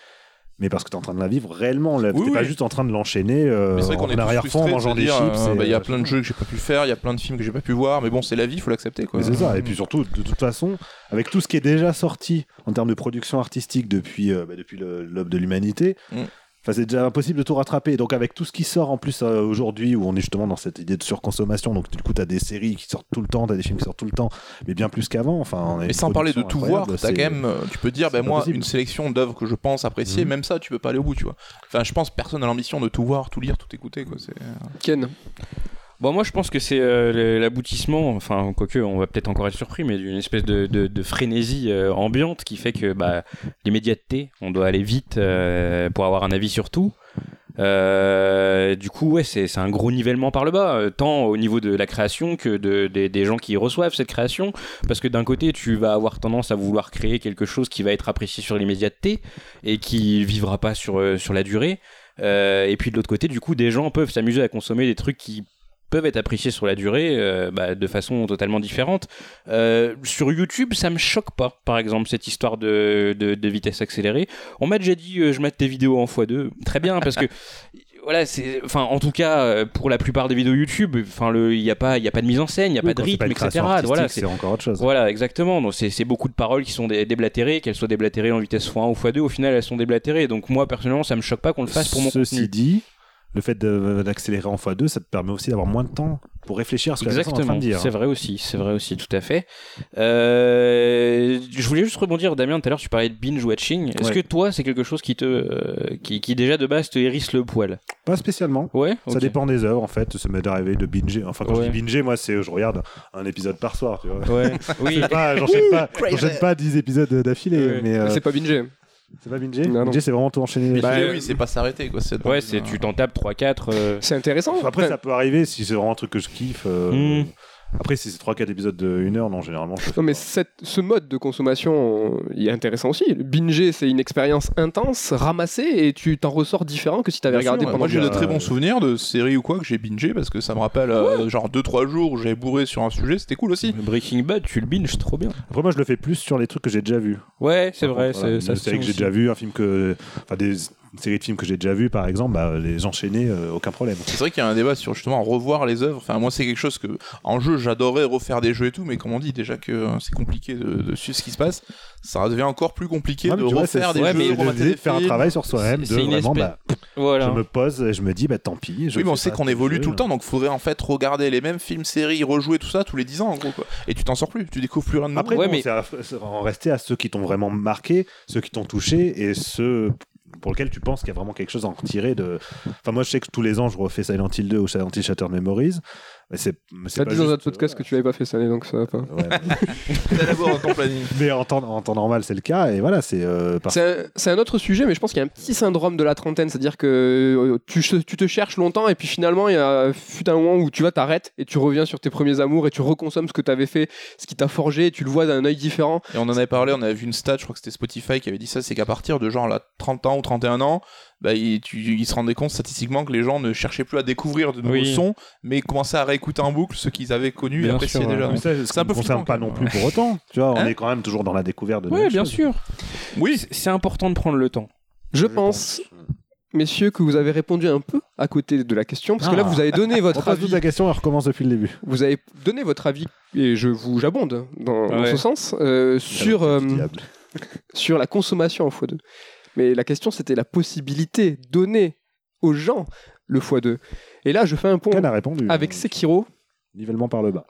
Mais parce que tu es en train de la vivre réellement, l'œuvre. Oui, T'es pas juste en train de l'enchaîner euh, en arrière-fond, en de mangeant des chips. euh, bah, Il y a plein de jeux que j'ai pas pu faire, il y a plein de films que j'ai pas pu voir, mais bon, c'est la vie, il faut l'accepter. quoi. C'est ça. Et puis surtout, de toute façon, avec tout ce qui est déjà sorti en termes de production artistique depuis, euh, bah, depuis le- l'aube de l'humanité, Mm. Enfin, c'est déjà impossible de tout rattraper. Donc avec tout ce qui sort en plus euh, aujourd'hui, où on est justement dans cette idée de surconsommation, donc du coup, tu as des séries qui sortent tout le temps, tu as des films qui sortent tout le temps, mais bien plus qu'avant. Enfin, on a Mais sans parler de tout voir, t'as quand même, euh, tu peux dire, ben moi, possible. une sélection d'œuvres que je pense apprécier, Mhm. même ça, tu peux pas aller au bout, tu vois. Enfin, je pense que personne n'a l'ambition de tout voir, tout lire, tout écouter, quoi. C'est... Ken. Bon, moi, je pense que c'est euh, l'aboutissement, enfin, quoique, on va peut-être encore être surpris, mais d'une espèce de, de- frénésie euh, ambiante qui fait que bah, l'immédiateté, on doit aller vite euh, pour avoir un avis sur tout. Du coup, ouais, c'est un gros nivellement par le bas, tant au niveau de la création que de, des- des gens qui reçoivent cette création. Parce que d'un côté, tu vas avoir tendance à vouloir créer quelque chose qui va être apprécié sur l'immédiateté et qui vivra pas sur, sur la durée. Et puis de l'autre côté, du coup, des gens peuvent s'amuser à consommer des trucs qui peuvent être appréciés sur la durée euh, bah, de façon totalement différente. Euh, sur YouTube, ça me choque pas, par exemple, cette histoire de, de, de vitesse accélérée. On m'a déjà dit, euh, je mate tes vidéos en x2. Très bien, parce que. Voilà, c'est, enfin, en tout cas, euh, pour la plupart des vidéos YouTube, enfin, le, il n'y a pas, il y a pas de mise en scène, il n'y a Oui, pas de rythme, etc. Voilà, c'est encore autre chose. voilà, exactement. Donc c'est c'est beaucoup de paroles qui sont dé- déblatérées, qu'elles soient déblatérées en vitesse x1 ou x2, au final elles sont déblatérées. Donc moi personnellement, ça me choque pas qu'on le fasse pour mon Ceci contenu. dit, le fait d'accélérer en x2, ça te permet aussi d'avoir moins de temps pour réfléchir à ce que la personne est en train de dire. c'est vrai aussi, c'est vrai aussi, tout à fait. Euh, je voulais juste rebondir, Damien, tout à l'heure tu parlais de binge watching. Est-ce Ouais. que toi c'est quelque chose qui te, euh, qui, qui déjà de base te hérisse le poil? Pas spécialement. Ouais. Ça dépend des œuvres en fait. Ça m'est arrivé de binger. Enfin, quand Ouais. je dis binger, moi, c'est je regarde un épisode par soir. Tu vois. Ouais. oui. Pas- J'enchaîne pas, pas 10 épisodes d'affilée. Ouais. Mais euh, C'est pas Binger. C'est pas binger. Non, c'est vraiment tout enchaîner. Bah, euh, oui, c'est pas s'arrêter, quoi. C'est Ouais, c'est tu t'en tapes 3-4. euh, C'est intéressant. Après, ça peut arriver si c'est vraiment un truc que je kiffe. euh, Hmm. Après, si c'est 3-4 épisodes de 1 heure, non, généralement. Je Non mais cette- ce mode de consommation, euh, il est intéressant aussi. Binger, c'est une expérience intense, ramassée, et tu t'en ressors différent que si t'avais sûr, regardé ouais. pendant Moi j'ai de très bons souvenirs de séries ou quoi que j'ai bingé parce que ça me rappelle euh, genre 2-3 jours où j'avais bourré sur un sujet, c'était cool aussi. Breaking Bad, tu le binges trop bien. Après, moi, je le fais plus sur les trucs que j'ai déjà vus. Ouais, c'est vrai, voilà, c'est- ça une série que j'ai déjà vu, un film que. Enfin, des une série de films que j'ai déjà vu, par exemple, bah, les enchaîner, euh, aucun problème. C'est vrai qu'il y a un débat sur justement revoir les œuvres. Enfin, moi, c'est quelque chose que en jeu, j'adorais refaire des jeux et tout, mais comme on dit déjà que euh, c'est compliqué de, de suivre ce qui se passe, ça devient encore plus compliqué Ouais, de vois, refaire des ouais, jeux, mais de, remater de des faire un travail sur soi-même, de vraiment, bah, Voilà. je me pose et je me dis, bah tant pis. Je Oui, mais on sait qu'on évolue jeu. tout le temps, donc faudrait en fait regarder les mêmes films, séries, rejouer tout ça tous les 10 ans en gros. Quoi. Et tu t'en sors plus, tu découvres plus rien de nouveau. Après, Ouais, bon, mais- c'est à- c'est en rester à ceux qui t'ont vraiment marqué, ceux qui t'ont touché et ceux pour lesquels tu penses qu'il y a vraiment quelque chose à en retirer de. Enfin, moi, je sais que tous les ans, je refais Silent Hill 2 ou Silent Hill Shattered Memories. Mais c'est. mais T'as dit dans un podcast que tu l'avais pas fait cette année, donc ça va pas. Ouais, planning. mais en temps, en temps normal, c'est le cas. Et voilà, c'est. euh, C'est un, autre sujet, mais je pense qu'il y a un petit syndrome de la trentaine, c'est-à-dire que euh, tu, tu te cherches longtemps et puis finalement il y a fut un moment où tu vas t'arrêtes et tu reviens sur tes premiers amours et tu reconsommes ce que tu avais fait, ce qui t'a forgé, et tu le vois d'un œil différent. Et on en avait parlé, on avait vu une stat, je crois que c'était Spotify qui avait dit ça, c'est qu'à partir de genre là, 30 ans ou 31 ans, bah, ils, tu- ils se rendaient compte statistiquement que les gens ne cherchaient plus à découvrir de nouveaux Oui. sons, mais commençaient à réécouter en boucle ce qu'ils avaient connu et Bien apprécié sûr, déjà. ouais. C'est un peu flippant, pas non plus pour autant. Tu vois, on Hein est quand même toujours dans la découverte de Oui, nouvelles bien choses. sûr. Oui, C'est- important de prendre le temps. Je pense, messieurs, que vous avez répondu un peu à côté de la question, parce que là Ah. vous avez donné On votre toute avis. la question et on recommence depuis le début. Vous avez donné votre avis et je vous j'abonde dans, dans ce sens euh, sur euh, sur la consommation en x2. Mais la question c'était la possibilité donnée aux gens le x2. Et là je fais un pont a répondu. avec euh, Sekiro. Nivellement par le bas.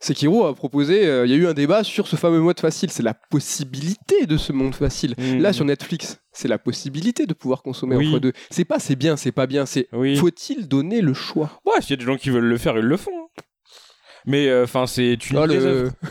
Sekiro a proposé, euh, il y a eu un débat sur ce fameux mode facile, c'est la possibilité de ce monde facile. Mm. Là sur Netflix, c'est la possibilité de pouvoir consommer Oui. en x2. C'est pas c'est bien, c'est pas bien, c'est Oui. faut-il donner le choix? Ouais, s'il y a des gens qui veulent le faire, ils le font. Mais enfin, c'est tu niques les le- œuvres.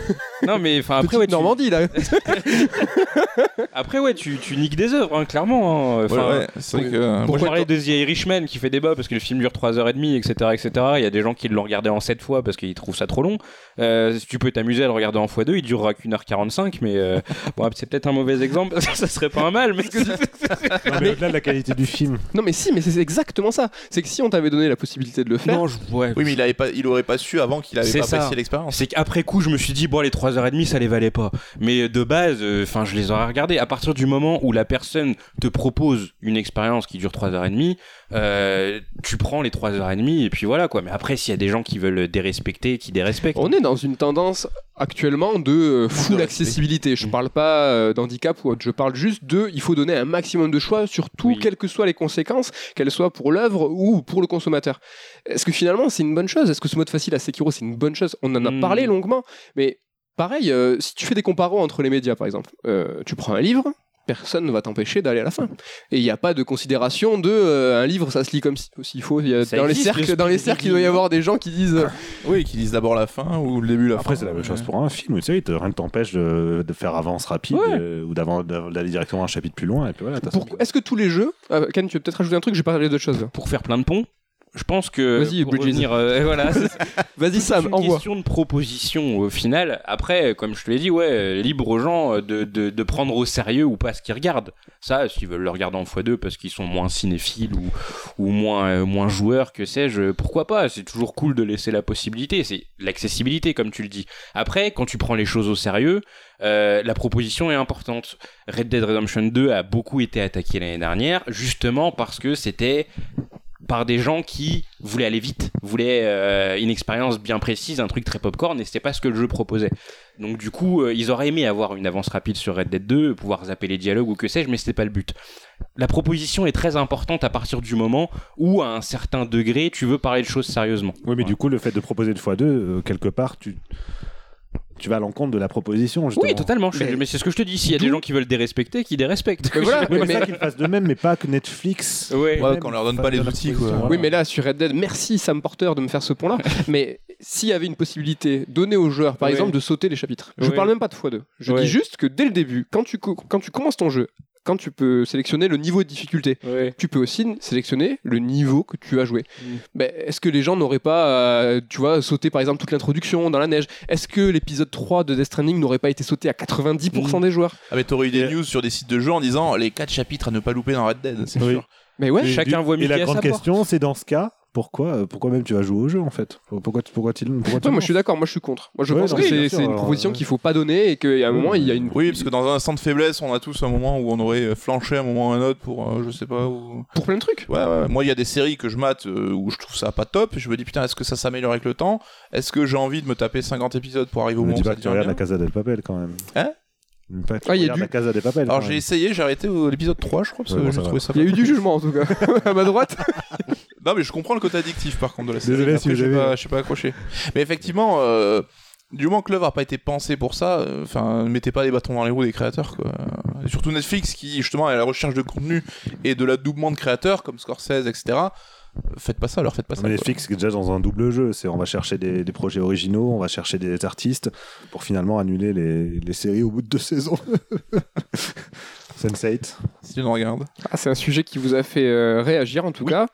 Non, mais enfin après ouais, tu... Normandie là. après ouais, tu, tu niques des œuvres, hein, clairement. hein. Enfin, Ouais, ouais, c'est vrai que. euh, Pour j'ai- parler de The Irishman qui fait débat parce que le film dure 3h30, etc., etc., il y a des gens qui l'ont regardé en 7 fois parce qu'ils trouvent ça trop long. Euh, si tu peux t'amuser à le regarder en x2, il durera qu'une heure 45, mais euh, bon, c'est peut-être un mauvais exemple parce que ça serait pas un mal. Mais Non, mais au-delà de la qualité du film, Non mais si, mais c'est exactement ça. C'est que si on t'avait donné la possibilité de le faire, non, je... ouais. Oui, mais il, avait pas, il aurait pas su avant qu'il avait. Apprécié l'expérience. C'est qu'après coup, je me suis dit, bon, les 3h30, ça les valait pas. Mais de base, enfin, je les aurais regardés. À partir du moment où la personne te propose une expérience qui dure 3h30, euh, tu prends les 3h30 et puis voilà, quoi. Mais après, s'il y a des gens qui veulent dérespecter, qui dérespectent. On est dans une tendance actuellement de euh, full de accessibilité. Je Mm. parle pas euh, d'handicap ou autre, je parle juste de il faut donner un maximum de choix sur tout, Oui. quelles que soient les conséquences, qu'elles soient pour l'œuvre ou pour le consommateur. Est-ce que finalement c'est une bonne chose? Est-ce que ce mode facile à Sekiro c'est une bonne chose? On en a Mm. parlé longuement, mais pareil, euh, si tu fais des comparos entre les médias par exemple, euh, tu prends un livre. Personne ne va t'empêcher d'aller à la fin. Et il n'y a pas de considération de euh, un livre, ça se lit comme si- s'il faut. Il y a- Ça dans, les cercles, le dans les cercles, il doit y avoir des gens qui disent euh, Oui, qu'ils disent d'abord la fin ou le début, la après fin. c'est la même chose pour un film série. te- Rien ne t'empêche de, de faire avance rapide Ouais. euh, ou d'aller directement à un chapitre plus loin. Et puis voilà. Est-ce que tous les jeux. Euh, Ken, tu veux peut-être rajouter un truc J'ai pas parlé d'autre chose. là. pour faire plein de ponts. Je pense que Vas-y, revenir, euh, voilà, Vas-y, c'est Sam, une envoie. question de proposition au final. Après, comme je te l'ai dit, ouais, libre aux gens de, de, de prendre au sérieux ou pas ce qu'ils regardent. Ça, s'ils veulent le regarder en x2 parce qu'ils sont moins cinéphiles ou, ou moins, euh, moins joueurs, que sais-je, pourquoi pas? C'est toujours cool de laisser la possibilité. C'est l'accessibilité, comme tu le dis. Après, quand tu prends les choses au sérieux, euh, la proposition est importante. Red Dead Redemption 2 a beaucoup été attaqué l'année dernière, justement parce que c'était par des gens qui voulaient aller vite, voulaient euh, une expérience bien précise, un truc très popcorn, et c'était pas ce que le jeu proposait. Donc du coup, euh, ils auraient aimé avoir une avance rapide sur Red Dead 2, pouvoir zapper les dialogues ou que sais-je, mais c'était pas le but. La proposition est très importante à partir du moment où, à un certain degré, tu veux parler de choses sérieusement. Oui, mais du coup, le fait de proposer une fois deux, euh, quelque part, tu, tu vas à l'encontre de la proposition. Justement. Oui, totalement. je- Mais- Mais, c'est ce que je te dis. S'il y a des gens qui veulent dérespecter, qui dérespectent. Mais voilà, Oui, mais, mais- ça qu'ils fassent de même, mais pas que Netflix. Ouais. Qu'on leur donne pas les outils, proposition, quoi. voilà. Oui, mais là, sur Red Dead, merci Sam Porter de me faire ce pont-là. mais s'il y avait une possibilité donnée aux joueurs, par Ouais. exemple, de sauter les chapitres, je Ouais. parle même pas de x2. Je dis juste que dès le début, quand tu, quand tu commences ton jeu, quand tu peux sélectionner le niveau de difficulté, Ouais. tu peux aussi sélectionner le niveau que tu as joué. Mm. Ben, Est-ce que les gens n'auraient pas, euh, tu vois, sauté par exemple toute l'introduction dans la neige? Est-ce que l'épisode 3 de Death Stranding n'aurait pas été sauté à 90% des joueurs? Ah, mais t'aurais eu des news sur des sites de jeux en disant les 4 chapitres à ne pas louper dans Red Dead, c'est Oui. sûr. Mais ouais, Et Chacun du- voit Et la à grande question, c'est dans ce cas, pourquoi, euh, pourquoi même tu vas jouer au jeu en fait Pourquoi, tu- pourquoi tu, pourquoi tu Ouais, moi, je suis d'accord. Moi, je suis contre. Moi, je Ouais, pense non, que oui, c'est une proposition ouais. qu'il faut pas donner et qu'à un moment, il y a une. Oui, parce que dans un instant de faiblesse, on a tous un moment où on aurait flanché un moment ou un autre pour, euh, je sais pas, où... Pour plein de trucs. Ouais, ouais. Moi, il y a des séries que je mate euh, où je trouve ça pas top. Je me dis, putain, est-ce que ça s'améliore avec le temps? Est-ce que j'ai envie de me taper 50 épisodes pour arriver au Me moment où pas ça que tu devient regardes la Casa del Papel quand même. Hein? Pas Ah, il y a du- la Casa del Papel. Alors, j'ai essayé, j'ai arrêté au l'épisode 3, je crois, parce Ouais, que bon, j'ai ça trouvé ça Il y a eu du jugement en tout cas. à ma droite. Non, mais je comprends le côté addictif par contre de la série. Désolé Après, si avez- pas, je suis pas accroché. Mais effectivement, euh, du moment que l'œuvre a pas été pensée pour ça, euh, enfin, ne mettez pas les bâtons dans les roues des créateurs, quoi. Et surtout Netflix qui justement est à la recherche de contenu et de l'adoubement de créateurs comme Scorsese, etc. Faites pas ça, leur faites pas ça. Netflix est déjà dans un double jeu. C'est on va chercher des, des projets originaux, on va chercher des artistes pour finalement annuler les, les séries au bout de deux saisons. Sense8. Si tu nous regardes. Ah, c'est un sujet qui vous a fait euh, réagir en tout cas.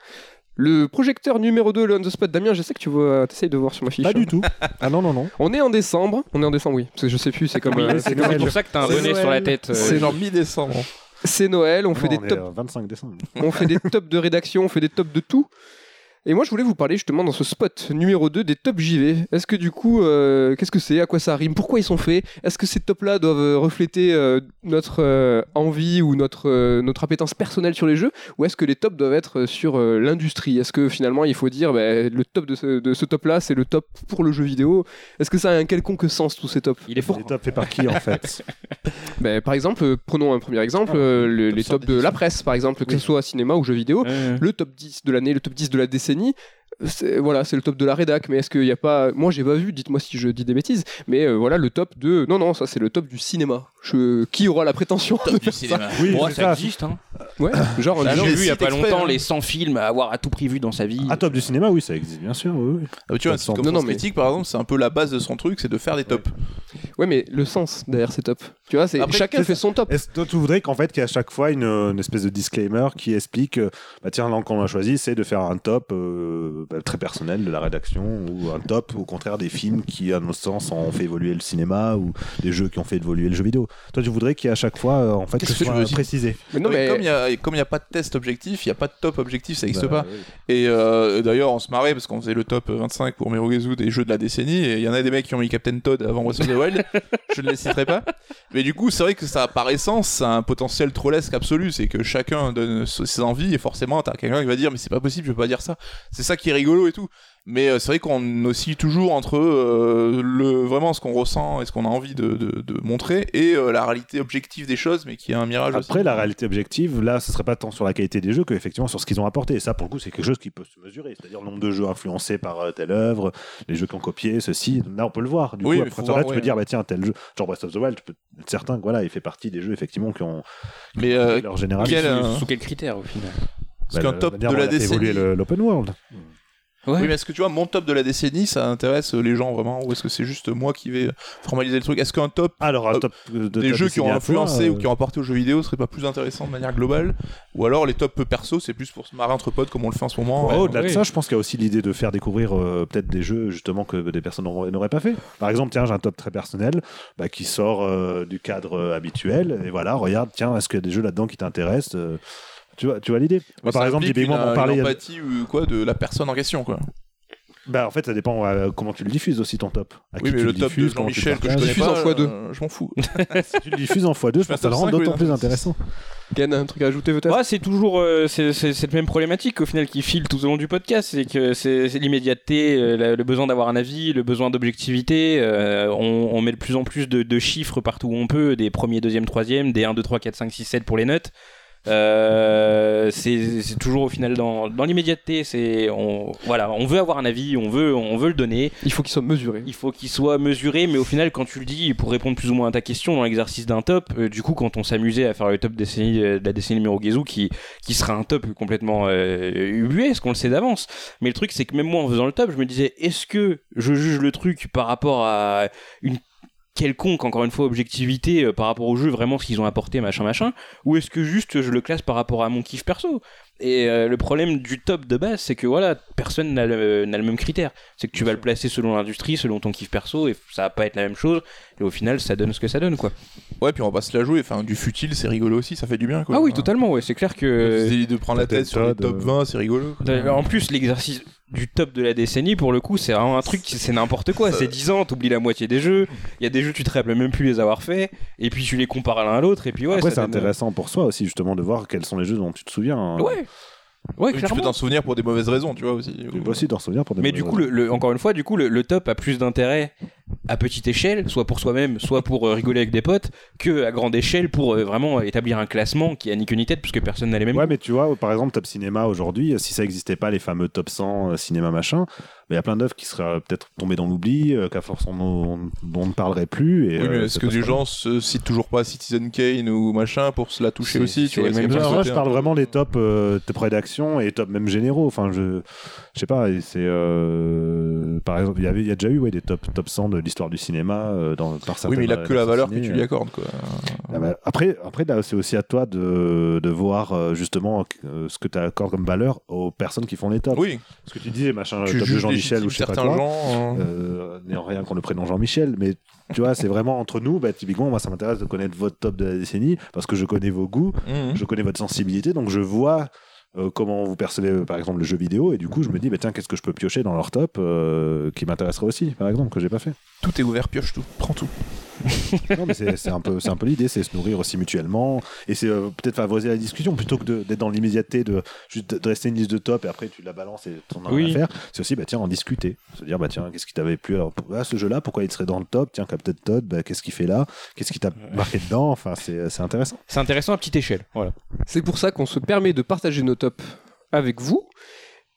Le projecteur numéro 2, le on the spot, Damien, je sais que tu vois, essayes de voir sur ma fiche. Pas hein. du tout. Ah non, non, non. On est en décembre. On est en décembre, oui. Parce que je sais plus, c'est comme. Oui, euh, c'est pour ça que t'as un bonnet sur la tête. euh, C'est genre mi-décembre. C'est Noël, on Non, fait des est, tops 25 décembre. on fait des tops de rédaction, on fait des tops de tout. Et moi, je voulais vous parler justement dans ce spot numéro 2 des tops JV. Est-ce que du coup, euh, qu'est-ce que c'est? À quoi ça rime? Pourquoi ils sont faits? Est-ce que ces tops-là doivent euh, refléter euh, notre euh, envie ou notre, euh, notre appétence personnelle sur les jeux? Ou est-ce que les tops doivent être sur euh, l'industrie? Est-ce que finalement, il faut dire bah, le top de ce, de ce top-là, c'est le top pour le jeu vidéo? Est-ce que ça a un quelconque sens, tous ces tops? Il est fort. Les tops fait par qui en fait? Bah, Par exemple, prenons un premier exemple, le- top les sur tops de la presse, par exemple, que Oui. ce soit cinéma ou jeu vidéo. Euh, le top 10 de l'année, le top 10 de la décennie. C'est, voilà, c'est le top de la rédac, mais est-ce qu'il n'y a pas. Moi, j'ai pas vu, dites-moi si je dis des bêtises, mais euh, voilà, le top de. Non, non, ça, c'est le top du cinéma. Je... Qui aura la prétention de du faire ça cinéma. Oui, c'est ça ça. existe, hein. Ouais, genre, J'ai le vu il y a pas longtemps hein. les 100 films à avoir à tout prix vu dans sa vie. Ah, top du cinéma, oui, ça existe, bien sûr. Oui, oui. Ah, tu vois, c'est comme Non, non, Sens mais- Critique, par exemple, c'est un peu la base de son truc, c'est de faire des tops. Ouais, mais le sens derrière ces tops. Tu vois, c'est Après, chacun c'est fait son top. Est-ce que toi, tu voudrais qu'en fait, qu'il y ait à chaque fois une, une espèce de disclaimer qui explique, euh, bah tiens, l'angle qu'on a choisi, c'est de faire un top euh, très personnel de la rédaction ou un top, au contraire, des films qui, à notre sens, ont fait évoluer le cinéma ou des jeux qui ont fait évoluer le jeu vidéo. Toi, tu voudrais qu'il y ait à chaque fois, euh, en fait, que Qu'est-ce ce que tu soit veux dire précisé. Mais non, mais. Comme il y a comme il y a pas de test objectif, il y a pas de top objectif, ça n'existe Bah, pas. oui. Et euh, d'ailleurs, on se marrait parce qu'on faisait le top 25 pour Merugezu des jeux de la décennie, et il y en a des mecs qui ont mis Captain Todd avant Breath of the Wild. je ne les citerai pas. Mais du coup, c'est vrai que ça, par essence, ça a un potentiel trollesque absolu. C'est que chacun donne ses envies, et forcément, t'as quelqu'un qui va dire, mais c'est pas possible, je peux pas dire ça. C'est ça qui est rigolo et tout. Mais euh, c'est vrai qu'on oscille toujours entre euh, le vraiment ce qu'on ressent et ce qu'on a envie de, de- de montrer et euh, la réalité objective des choses, mais qui est un mirage aussi. Après, la réalité objective, là, ce serait pas tant sur la qualité des jeux que effectivement sur ce qu'ils ont apporté. Et ça, pour le coup, c'est quelque chose qui peut se mesurer. C'est-à-dire le nombre de jeux influencés par euh, telle œuvre, les jeux qui ont copié, ceci. Là, on peut le voir. Du Oui, coup, après, ça, là, voir, tu ouais. peux dire, bah tiens, tel jeu, genre Breath of the Wild, tu peux être certain que voilà, il fait partie des jeux effectivement qui ont Mais euh, leur génération. quel, euh, Sous, sous quels critères au final? Parce qu'un top de la décennie. l'open world. Ouais. Oui, mais est-ce que tu vois, mon top de la décennie, ça intéresse les gens vraiment Ou est-ce que c'est juste moi qui vais formaliser le truc? Est-ce qu'un top Alors, un Euh, top de des jeux qui ont influencé toi, ou qui ont apporté aux jeux vidéo serait pas plus intéressant de manière globale? Ou alors les tops perso, c'est plus pour se marrer entre potes comme on le fait en ce moment Ouais, euh, Au-delà de ça, je pense qu'il y a aussi l'idée de faire découvrir euh, peut-être des jeux justement que des personnes n'auraient n'auraient pas fait. Par exemple, tiens, j'ai un top très personnel bah, qui sort euh, du cadre euh, habituel. Et voilà, regarde, tiens, est-ce qu'il y a des jeux là-dedans qui t'intéressent euh, tu vois, tu vois l'idée Moi, Par exemple, typiquement, on parlait. une empathie ou quoi de la personne en question, quoi. Bah, en fait, ça dépend euh, comment tu le diffuses aussi ton top. À oui, mais tu le top de diffuses, comment tu Jean-Michel que je partages. connais Diffuse pas, en fois deux. euh, je m'en fous. si tu le diffuses en x2, je pense que ça top le rend 5, d'autant plus intéressant. Ken, un truc à ajouter peut-être? Ouais, c'est toujours euh, c'est- c'est cette même problématique au final qui file tout au long du podcast, c'est que c'est c'est l'immédiateté, euh, la- le besoin d'avoir un avis, le besoin d'objectivité. euh, on, on met de plus en plus de, de chiffres partout où on peut, des premiers, deuxième, troisième, des 1, 2, 3, 4, 5, 6, 7 pour les notes. Euh, c'est toujours au final dans, dans l'immédiateté. C'est on voilà, on veut avoir un avis, on veut on veut le donner. Il faut qu'il soit mesuré. Il faut qu'il soit mesuré, mais au final, quand tu le dis, pour répondre plus ou moins à ta question dans l'exercice d'un top, euh, du coup, quand on s'amusait à faire le top décennie, euh, de la décennie numéro Gezu, qui, qui sera un top complètement euh, ubuesque, on le sait d'avance. Mais le truc, c'est que même moi, en faisant le top, je me disais, est-ce que je juge le truc par rapport à une quelconque, encore une fois, objectivité euh, par rapport au jeu, vraiment ce qu'ils ont apporté, machin, machin, ou est-ce que juste je le classe par rapport à mon kiff perso? Et euh, le problème du top de base, c'est que voilà, personne n'a le, n'a le même critère. C'est que tu vas le placer selon l'industrie, selon ton kiff perso, et ça va pas être la même chose. Et au final, ça donne ce que ça donne, quoi. Ouais, puis on va pas se la jouer. Enfin, du futile, c'est rigolo aussi, ça fait du bien. Quoi. Ah oui, totalement, ouais. C'est clair que. De prendre la tête sur les top 20, c'est rigolo. Euh, En plus, l'exercice du top de la décennie, pour le coup, c'est vraiment un truc, c'est n'importe quoi. C'est 10 ans, t'oublies la moitié des jeux. Il y a des jeux, tu te rappelles même plus les avoir faits. Et puis tu les compares l'un à l'autre. Et puis ouais, Après, ça c'est donne- intéressant pour soi aussi, justement, de voir quels sont les jeux dont tu te souviens. hein. Ouais. Ouais, Oui, tu peux t'en souvenir pour des mauvaises raisons, tu vois aussi. Tu peux aussi t'en souvenir pour des Mais du coup, le, le- encore une fois, du coup, le, le top a plus d'intérêt à petite échelle, soit pour soi-même, soit pour euh, rigoler avec des potes, que à grande échelle pour euh, vraiment établir un classement qui a ni queue ni tête, puisque personne n'a les mêmes. Ouais, mais tu vois, par exemple, Top Cinéma aujourd'hui, si ça n'existait pas, les fameux Top 100 euh, cinéma machin, mais il y a plein d'œuvres qui seraient euh, peut-être tombées dans l'oubli, euh, qu'à force on, on- dont on ne parlerait plus. Et, Oui, mais euh, est-ce que des gens se citent toujours pas Citizen Kane ou machin pour se la toucher aussi tu vois, là, côté je parle vraiment des tops euh, top rédaction et top même généraux. Enfin, je, je sais pas. C'est euh, par exemple, il y avait, il y a déjà eu ouais, des top top 100 de l'histoire du cinéma dans par. Oui, mais il a que la valeur que tu lui accordes, quoi. Ah bah, après, après là, c'est aussi à toi de, de voir justement ce que tu accordes comme valeur aux personnes qui font les tops. Oui, Ce que tu disais, machin, tu top de Jean-Michel ou je sais pas quoi. gens. euh, Euh, n'ayant rien contre le prénom Jean-Michel, mais tu vois, c'est vraiment entre nous. Bah, typiquement, moi, ça m'intéresse de connaître votre top de la décennie parce que je connais vos goûts, mhm. je connais votre sensibilité, donc je vois euh, comment vous percevez, euh, par exemple, le jeu vidéo, et du coup, je me dis, bah, tiens, qu'est-ce que je peux piocher dans leur top euh, qui m'intéresserait aussi, par exemple, que j'ai pas fait. Tout est ouvert, pioche tout, prends tout. non, mais c'est un peu, c'est un peu l'idée, c'est se nourrir aussi mutuellement, et c'est euh, peut-être favoriser la discussion plutôt que d'être dans l'immédiateté de juste de rester une liste de top et après tu la balances et t'en as rien Oui. à faire. C'est aussi, bah tiens, en discuter, se dire, bah tiens, qu'est-ce qui t'avait plu? Alors pour- ah, ce jeu-là, pourquoi il serait dans le top? Tiens, Captain Todd, bah, qu'est-ce qu'il fait là? Qu'est-ce qui t'a marqué dedans? Enfin, c'est c'est intéressant. C'est intéressant à petite échelle. Voilà. C'est pour ça qu'on se permet de partager nos tops avec vous.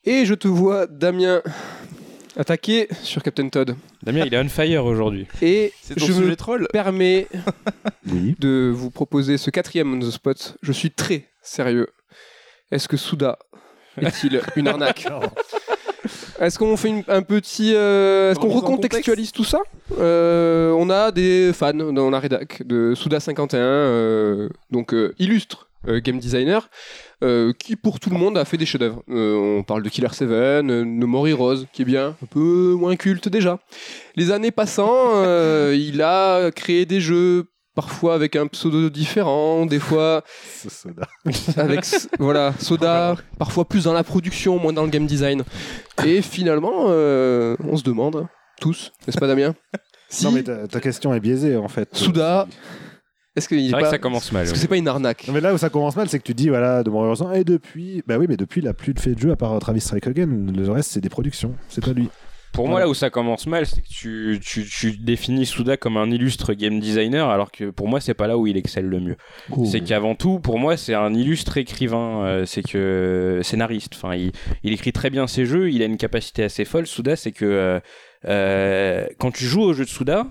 Et je te vois, Damien, attaquer sur Captain Todd. Damien, il est on fire aujourd'hui. Et je me troll permets Oui. de vous proposer ce quatrième on the spot. Je suis très sérieux. Est-ce que Souda est-il une arnaque Est-ce qu'on fait une- un petit. euh, Est-ce qu'on recontextualise tout ça Euh, On a des fans dans la rédac de Souda51, euh, donc euh, illustre euh, game designer, euh, qui pour tout le monde a fait des chefs-d'œuvre. Euh, on parle de Killer 7, euh, No More Heroes, qui est bien, un peu moins culte déjà. Les années passant, euh, il a créé des jeux. Parfois avec un pseudo différent, des fois soda. avec voilà Soda, parfois plus dans la production, moins dans le game design. Et finalement, on se demande tous, n'est-ce pas Damien? Si Non, mais ta, ta question est biaisée en fait. Souda, est-ce est C'est vrai pas- que ça commence mal. Est-ce que c'est pas une arnaque Non, mais là où ça commence mal, c'est que tu dis, voilà, de mon heureusement, et depuis, bah oui, mais depuis, il a plus de fait de jeu à part Travis Strike Again. Le reste, c'est des productions. C'est pas lui. Pour moi, là où ça commence mal, c'est que tu, tu, tu définis Souda comme un illustre game designer, alors que pour moi, c'est pas là où il excelle le mieux. C'est qu'avant tout, pour moi, c'est un illustre écrivain, euh, c'est que scénariste. Enfin, il, il écrit très bien ses jeux, il a une capacité assez folle. Souda, c'est que euh, euh, quand tu joues au jeu de Souda,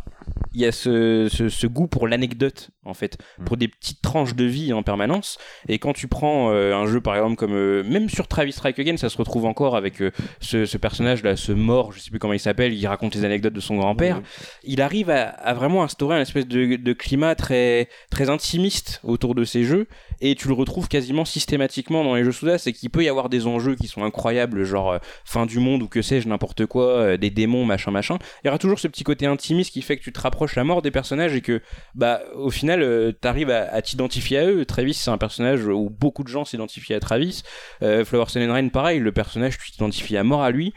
il y a ce, ce, ce goût pour l'anecdote, en fait, pour des petites tranches de vie en permanence. Et quand tu prends euh, un jeu, par exemple, comme euh, même sur Travis Strike Again, ça se retrouve encore avec euh, ce, ce personnage-là, ce mort, je sais plus comment il s'appelle, il raconte les anecdotes de son grand-père. Il arrive à, à vraiment instaurer un espèce de, de climat très, très intimiste autour de ces jeux, et tu le retrouves quasiment systématiquement dans les jeux Souda, c'est qu'il peut y avoir des enjeux qui sont incroyables, genre fin du monde ou que sais-je, n'importe quoi, des démons, machin, machin. Il y aura toujours ce petit côté intimiste qui fait que tu te rapproches la mort des personnages et que, bah, au final, euh, t'arrives à, t'identifier à eux. Travis, c'est un personnage où beaucoup de gens s'identifient à Travis. Euh, Flower Sun pareil, le personnage, tu t'identifies à mort à lui.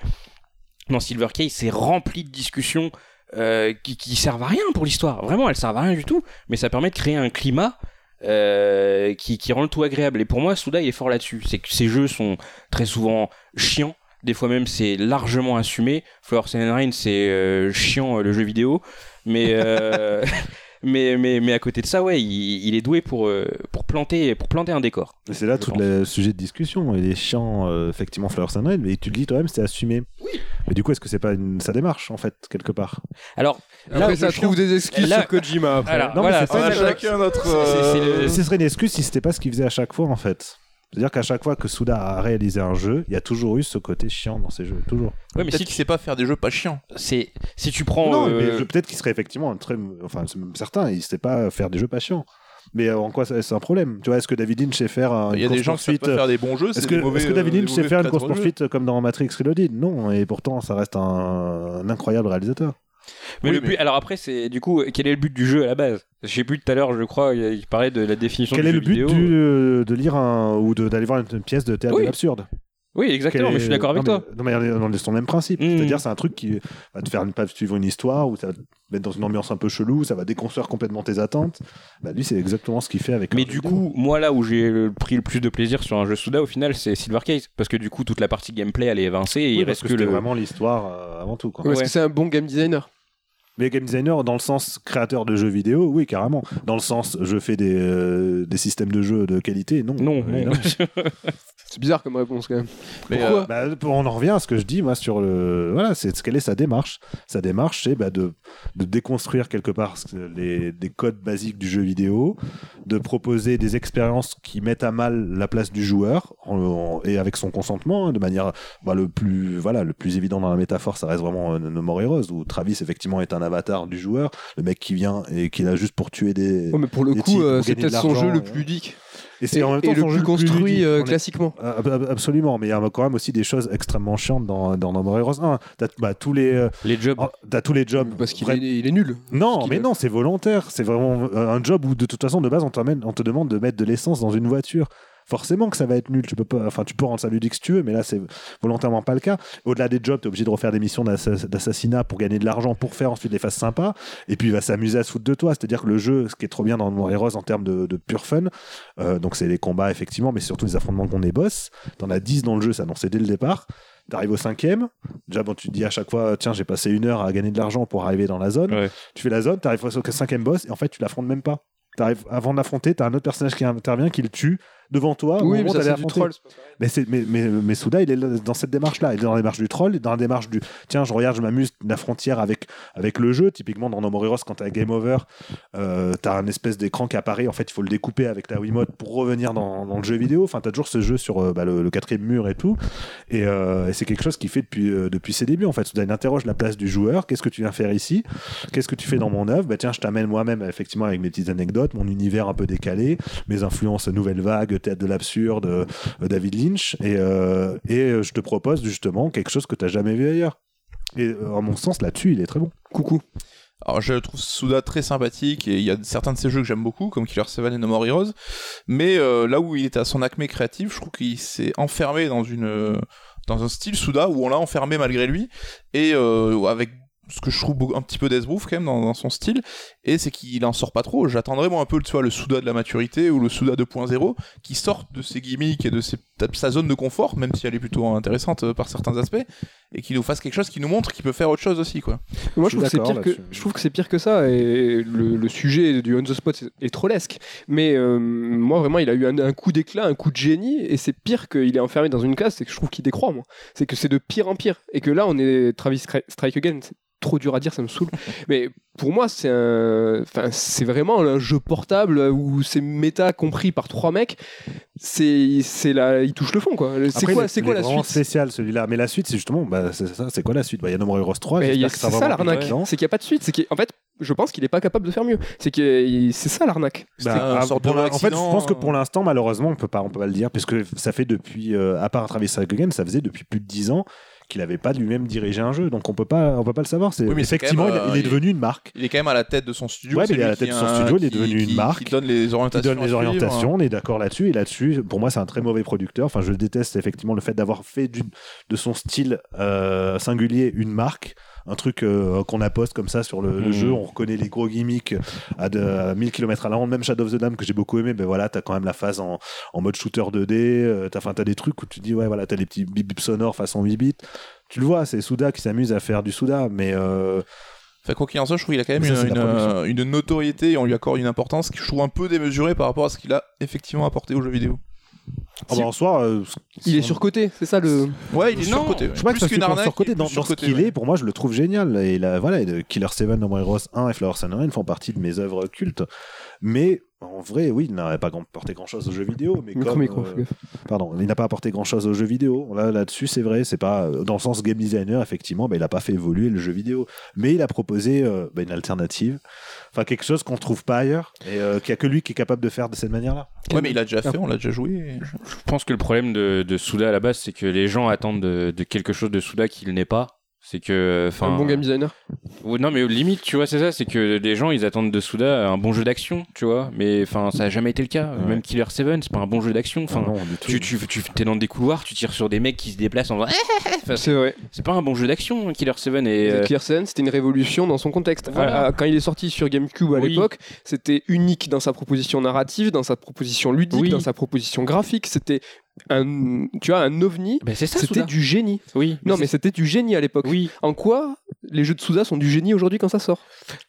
Dans Silver Case, c'est rempli de discussions euh, qui, qui servent à rien pour l'histoire. Vraiment, elles servent à rien du tout. Mais ça permet de créer un climat euh, qui, qui rend le tout agréable. Et pour moi, Souda, il est fort là-dessus. C'est que ces jeux sont très souvent chiants. Des fois même, c'est largement assumé. Flower Sun and Rain, c'est euh, chiant euh, le jeu vidéo. Mais, euh, mais, mais, mais à côté de ça, ouais, il, il est doué pour, euh, pour, planter, pour planter un décor. C'est là tout pense. le sujet de discussion. Il est chiant, euh, effectivement, Flower Sun Rain, mais tu le dis toi-même, c'est assumé. Mais du coup, est-ce que c'est pas une... sa démarche, en fait, quelque part? Alors, Après, où ça trouve des excuses Là- sur Kojima après. Alors, Non, mais voilà, c'est c'est- chacun notre. euh, Ce serait une excuse si c'était pas ce qu'il faisait à chaque fois, en fait. C'est-à-dire qu'à chaque fois que Souda a réalisé un jeu, il y a toujours eu ce côté chiant dans ses jeux. Toujours. Ouais, mais Peut-être si qu'il tu, sait pas faire des jeux pas chiants. c'est, si tu prends. non, euh, mais je- peut-être qu'il serait effectivement un très. Enfin, c'est même certain, il sait pas faire des jeux patients. Mais euh, en quoi c'est un problème? Tu vois, est-ce que David Lynch sait faire un Il y a des gens qui savent pas faire des bons jeux. Est-ce que, mauvais, est-ce que David euh, Lynch sait faire une course poursuite comme dans Matrix Reloaded? Non, et pourtant ça reste un, un incroyable réalisateur. Mais Oui, le mais- but, alors après, c'est du coup, quel est le but du jeu à la base? Je sais plus tout à l'heure, je crois, il parlait de la définition Quel du est jeu le but vidéo. du- euh, de lire un, ou d'aller voir une, une pièce de théâtre Oui. de l'absurde? Oui, exactement, Quel mais est- je suis d'accord avec non, toi. mais- Non, mais on est sur le même principe. Mm. C'est-à-dire, c'est un truc qui va te faire une, pas suivre une histoire, ou ça va te mettre dans une ambiance un peu chelou, ça va déconstruire complètement tes attentes. Bah, lui, c'est exactement ce qu'il fait avec. Mais un du coup, moi là où j'ai pris le plus de plaisir sur un jeu Suda, au final, c'est Silver Case. Parce que du coup, toute la partie gameplay, elle est évincée et il parce reste que que le. vraiment l'histoire euh, avant tout. Quoi. Ou est-ce Ouais. que c'est un bon game designer Mais game designer, dans le sens créateur de jeux vidéo, oui, carrément. Dans le sens, je fais des, euh, des systèmes de jeu de qualité, non. Non. C'est bizarre comme réponse quand même. Mais, Pourquoi euh, Bah, on en revient à ce que je dis, moi, sur le. Voilà, c'est quelle est sa démarche. Sa démarche, c'est bah, de, de déconstruire quelque part les, des codes basiques du jeu vidéo, de proposer des expériences qui mettent à mal la place du joueur, en- en- et avec son consentement, hein, de manière. Bah, le, plus, voilà, le plus évident dans la métaphore, ça reste vraiment euh, No More Heroes, où Travis, effectivement, est un avatar du joueur, le mec qui vient et qui est là juste pour tuer des. Oh, mais pour le coup, euh, c'est peut-être son jeu le plus ludique. Et c'est en même temps et le son plus jeu construit ludique. euh, est- classiquement. Ah, ab- ab- Absolument, mais il y a quand même aussi des choses extrêmement chiantes dans, dans No More Heroes 1. T'as bah, tous les, euh, Les jobs. oh, t'as tous les jobs. Parce qu'il est, il est nul. Non, mais non, c'est volontaire. C'est vraiment un job où de toute façon, de base, on, t'amène- on te demande de mettre de l'essence dans une voiture. Forcément que ça va être nul. Tu peux pas, enfin, tu peux rendre ça ludique si tu veux, mais là, c'est volontairement pas le cas. Au-delà des jobs, tu es obligé de refaire des missions d'assa- d'assassinat pour gagner de l'argent, pour faire ensuite des phases sympas. Et puis, il va s'amuser à se foutre de toi. C'est-à-dire que le jeu, ce qui est trop bien dans No More Heroes en termes de, de pure fun, euh, donc c'est les combats, effectivement, mais surtout les affrontements qu'on est boss. T'en as 10 dans le jeu, c'est annoncé dès le départ. T'arrives au cinquième. Déjà, bon, tu te dis à chaque fois, tiens, j'ai passé une heure à gagner de l'argent pour arriver dans la zone. Ouais. Tu fais la zone, t'arrives au cinquième boss, et en fait, tu l'affrontes même pas. T'arrives, avant de l'affronter, t'as un autre personnage qui intervient, qui le tue devant toi. oui, mais ça du troll. Mais, mais, mais, mais Souda, il est dans cette démarche-là. Il est dans la démarche du troll, dans la démarche du tiens, je regarde, je m'amuse, la frontière avec, avec le jeu. Typiquement, dans No More Heroes, quand t'as Game Over, euh, t'as un espèce d'écran qui apparaît. En fait, il faut le découper avec ta Wiimote pour revenir dans, dans le jeu vidéo. Enfin, t'as toujours ce jeu sur euh, bah, le, le quatrième mur et tout. Et, euh, et c'est quelque chose qu'il fait depuis, euh, depuis ses débuts. En fait, Souda, il interroge la place du joueur. Qu'est-ce que tu viens faire ici? Qu'est-ce que tu fais dans mon œuvre? Bah, Tiens, je t'amène moi-même, effectivement, avec mes petites anecdotes, mon univers un peu décalé, mes influences nouvelle vague, théâtre de l'absurde, euh, David Lynch, et, euh, et euh, je te propose justement quelque chose que tu n'as jamais vu ailleurs. Et à mon sens, là-dessus, il est très bon. Coucou. Alors je trouve Suda très sympathique et il y a certains de ses jeux que j'aime beaucoup comme Killer 7 et No More Heroes mais là où il est à son acmé créatif je trouve qu'il s'est enfermé dans une dans un style Suda où on l'a enfermé malgré lui et euh, avec ce que je trouve un petit peu Deathproof quand même dans, dans son style et c'est qu'il en sort pas trop j'attendrais moi un peu tu vois, le Suda de la maturité ou le Suda 2.0 qui sortent de ses gimmicks et de ses- de sa zone de confort même si elle est plutôt intéressante euh, par certains aspects et qu'il nous fasse quelque chose qui nous montre qu'il peut faire autre chose aussi quoi Moi, Je trouve que c'est d'accord pire que je trouve que c'est pire que ça et le, le sujet du on the spot est, est trollesque. Mais euh, moi, vraiment, il a eu un, un coup d'éclat, un coup de génie et c'est pire qu'il est enfermé dans une case. C'est que je trouve qu'il décroît. Moi, c'est que c'est de pire en pire et que là, on est Travis Stri- Strike Again. Trop dur à dire, ça me saoule. Mais pour moi, c'est un, enfin, c'est vraiment un jeu portable où c'est méta compris par trois mecs. C'est, c'est là, il touche le fond quoi. C'est quoi, c'est quoi la suite spécial celui-là. Mais la suite, c'est justement, bah, c'est ça, c'est quoi la suite? Bah, Il y a No More Heroes 3. Mais il y a- j'espère que c'est ça l'arnaque, c'est qu'il n'y a pas de suite. C'est qu'en fait, je pense qu'il n'est pas capable de faire mieux. C'est que c'est ça l'arnaque. Bah, ah, en fait, je pense que euh. pour l'instant, malheureusement, on peut pas, on peut pas le dire, puisque ça fait depuis, euh, à part Travis Again, ça faisait depuis plus de 10 ans qu'il n'avait pas lui-même dirigé un jeu, donc on peut pas, on peut pas le savoir. C'est Oui, effectivement, même, il- il, euh, est devenu une marque. Il est quand même à la tête de son studio. Ouais, il est à la tête de son studio, il est qui- devenu une marque. Qui donne les orientations. donne à les orientations, hein. on est d'accord là-dessus. Et là-dessus, pour moi, c'est un très mauvais producteur. Enfin, je déteste effectivement le fait d'avoir fait de son style euh, singulier une marque. Un truc euh, qu'on apposte comme ça sur le, le Mhm. jeu, on reconnaît les gros gimmicks à, de, à 1000 km à la ronde, même Shadow of the Dam que j'ai beaucoup aimé, ben voilà, t'as quand même la phase en, en mode shooter 2D, euh, t'as, t'as des trucs où tu dis, ouais, voilà, t'as les petits bip bip sonores façon 8 bits. Tu le vois, c'est Souda qui s'amuse à faire du Souda, mais euh, Enfin, quoi qu'il en soit, je trouve qu'il a quand même Ça, une, euh, une notoriété et on lui accorde une importance que je trouve un peu démesurée par rapport à ce qu'il a effectivement apporté aux jeux vidéo. Ah bah, en soi, euh, Il est surcoté, c'est ça le. Ouais, il est Non, surcoté. ouais. Je sais pas que qu'une arnaque, surcoté dans, dans ce qu'il ouais. est. Pour moi, je le trouve génial. Et là, voilà, et de Killer 7, No More Heroes 1 et Flower Sun Rain font partie de mes œuvres cultes. Mais en vrai, oui, il n'aurait pas apporté grand chose aux jeux vidéo, mais Micro, comme, micro, euh, pardon, il n'a pas apporté grand chose aux jeux vidéo. Là, là-dessus, c'est vrai, c'est pas euh, dans le sens game designer, effectivement, bah, il n'a pas fait évoluer le jeu vidéo, mais il a proposé euh, bah, une alternative, enfin quelque chose qu'on ne trouve pas ailleurs et euh, qu'il n'y a que lui qui est capable de faire de cette manière-là. Ouais, mais il a déjà fait, on l'a déjà joué. Je pense que le problème de, de Souda à la base, c'est que les gens attendent de, de quelque chose de Souda qu'il n'est pas. C'est que, enfin, Un bon game designer. Ouais, non, mais limite, tu vois, c'est ça, c'est que les gens, ils attendent de Souda un bon jeu d'action, tu vois. Mais enfin, ça a jamais été le cas. Ouais. Même Killer 7, c'est pas un bon jeu d'action. Enfin, Ah non, du tout. tu, tu, tu es dans des couloirs, tu tires sur des mecs qui se déplacent en faisant. Enfin, C'est vrai. c'est pas un bon jeu d'action, Killer 7. Et, euh, Clear Sense, c'était une révolution dans son contexte. Voilà. À- quand il est sorti sur GameCube à Oui. l'époque, c'était unique dans sa proposition narrative, dans sa proposition ludique, Oui. dans sa proposition graphique. C'était un, tu vois, un ovni. ben, c'est ça, C'était du génie. Oui. Non, mais c'était du génie à l'époque. Oui. En quoi les jeux de Souda sont du génie aujourd'hui quand ça sort?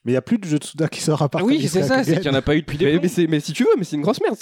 Mais il n'y a plus de jeu de Souda qui sort à part Ah oui, c'est ça, c'est qu'il n'y en a pas eu depuis des mais, mais si tu veux, mais c'est une grosse merde.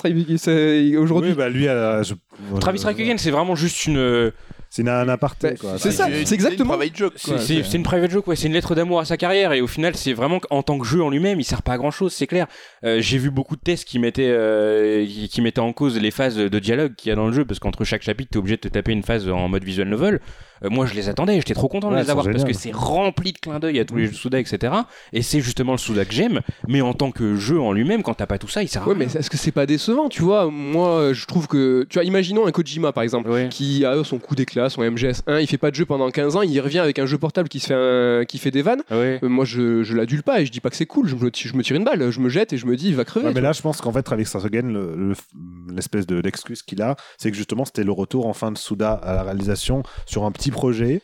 Aujourd'hui, Oui, bah lui, euh, je- Travis Rackegen, c'est vraiment juste une. C'est un aparté. Bah, quoi. c'est ça, une- c'est exactement- une private joke, C'est une private joke, ouais. c'est une lettre d'amour à sa carrière et au final c'est vraiment qu'en tant que jeu en lui-même il sert pas à grand chose, c'est clair. Euh, J'ai vu beaucoup de tests qui mettaient, euh, qui, qui mettaient en cause les phases de dialogue qu'il y a dans le jeu parce qu'entre chaque chapitre t'es obligé de te taper une phase en mode visual novel. Euh, moi je les attendais, j'étais trop content de Ouais, les avoir parce que c'est rempli de clins d'œil à tous les jeux Souda etc. Et c'est justement le Souda que j'aime, mais en tant que jeu en lui-même quand t'as pas tout ça il sert à Ouais, rien. mais est-ce que c'est pas décevant Tu vois, moi, je trouve que. Tu vois, imaginons un Kojima par exemple. Ouais. qui a son coup d'éclat, son MGS1, il fait pas de jeu pendant 15 ans, il revient avec un jeu portable qui se fait un- qui fait des vannes. Ouais. Euh, moi je, je l'adule pas et je dis pas que c'est cool, je me, je me tire une balle, je me jette et je me dis il va crever. Mais là, je pense qu'en fait, Travis Scott-Again, le- le- l'espèce de- d'excuse qu'il a, c'est que justement, c'était le retour enfin de Souda à la réalisation sur un petit projet.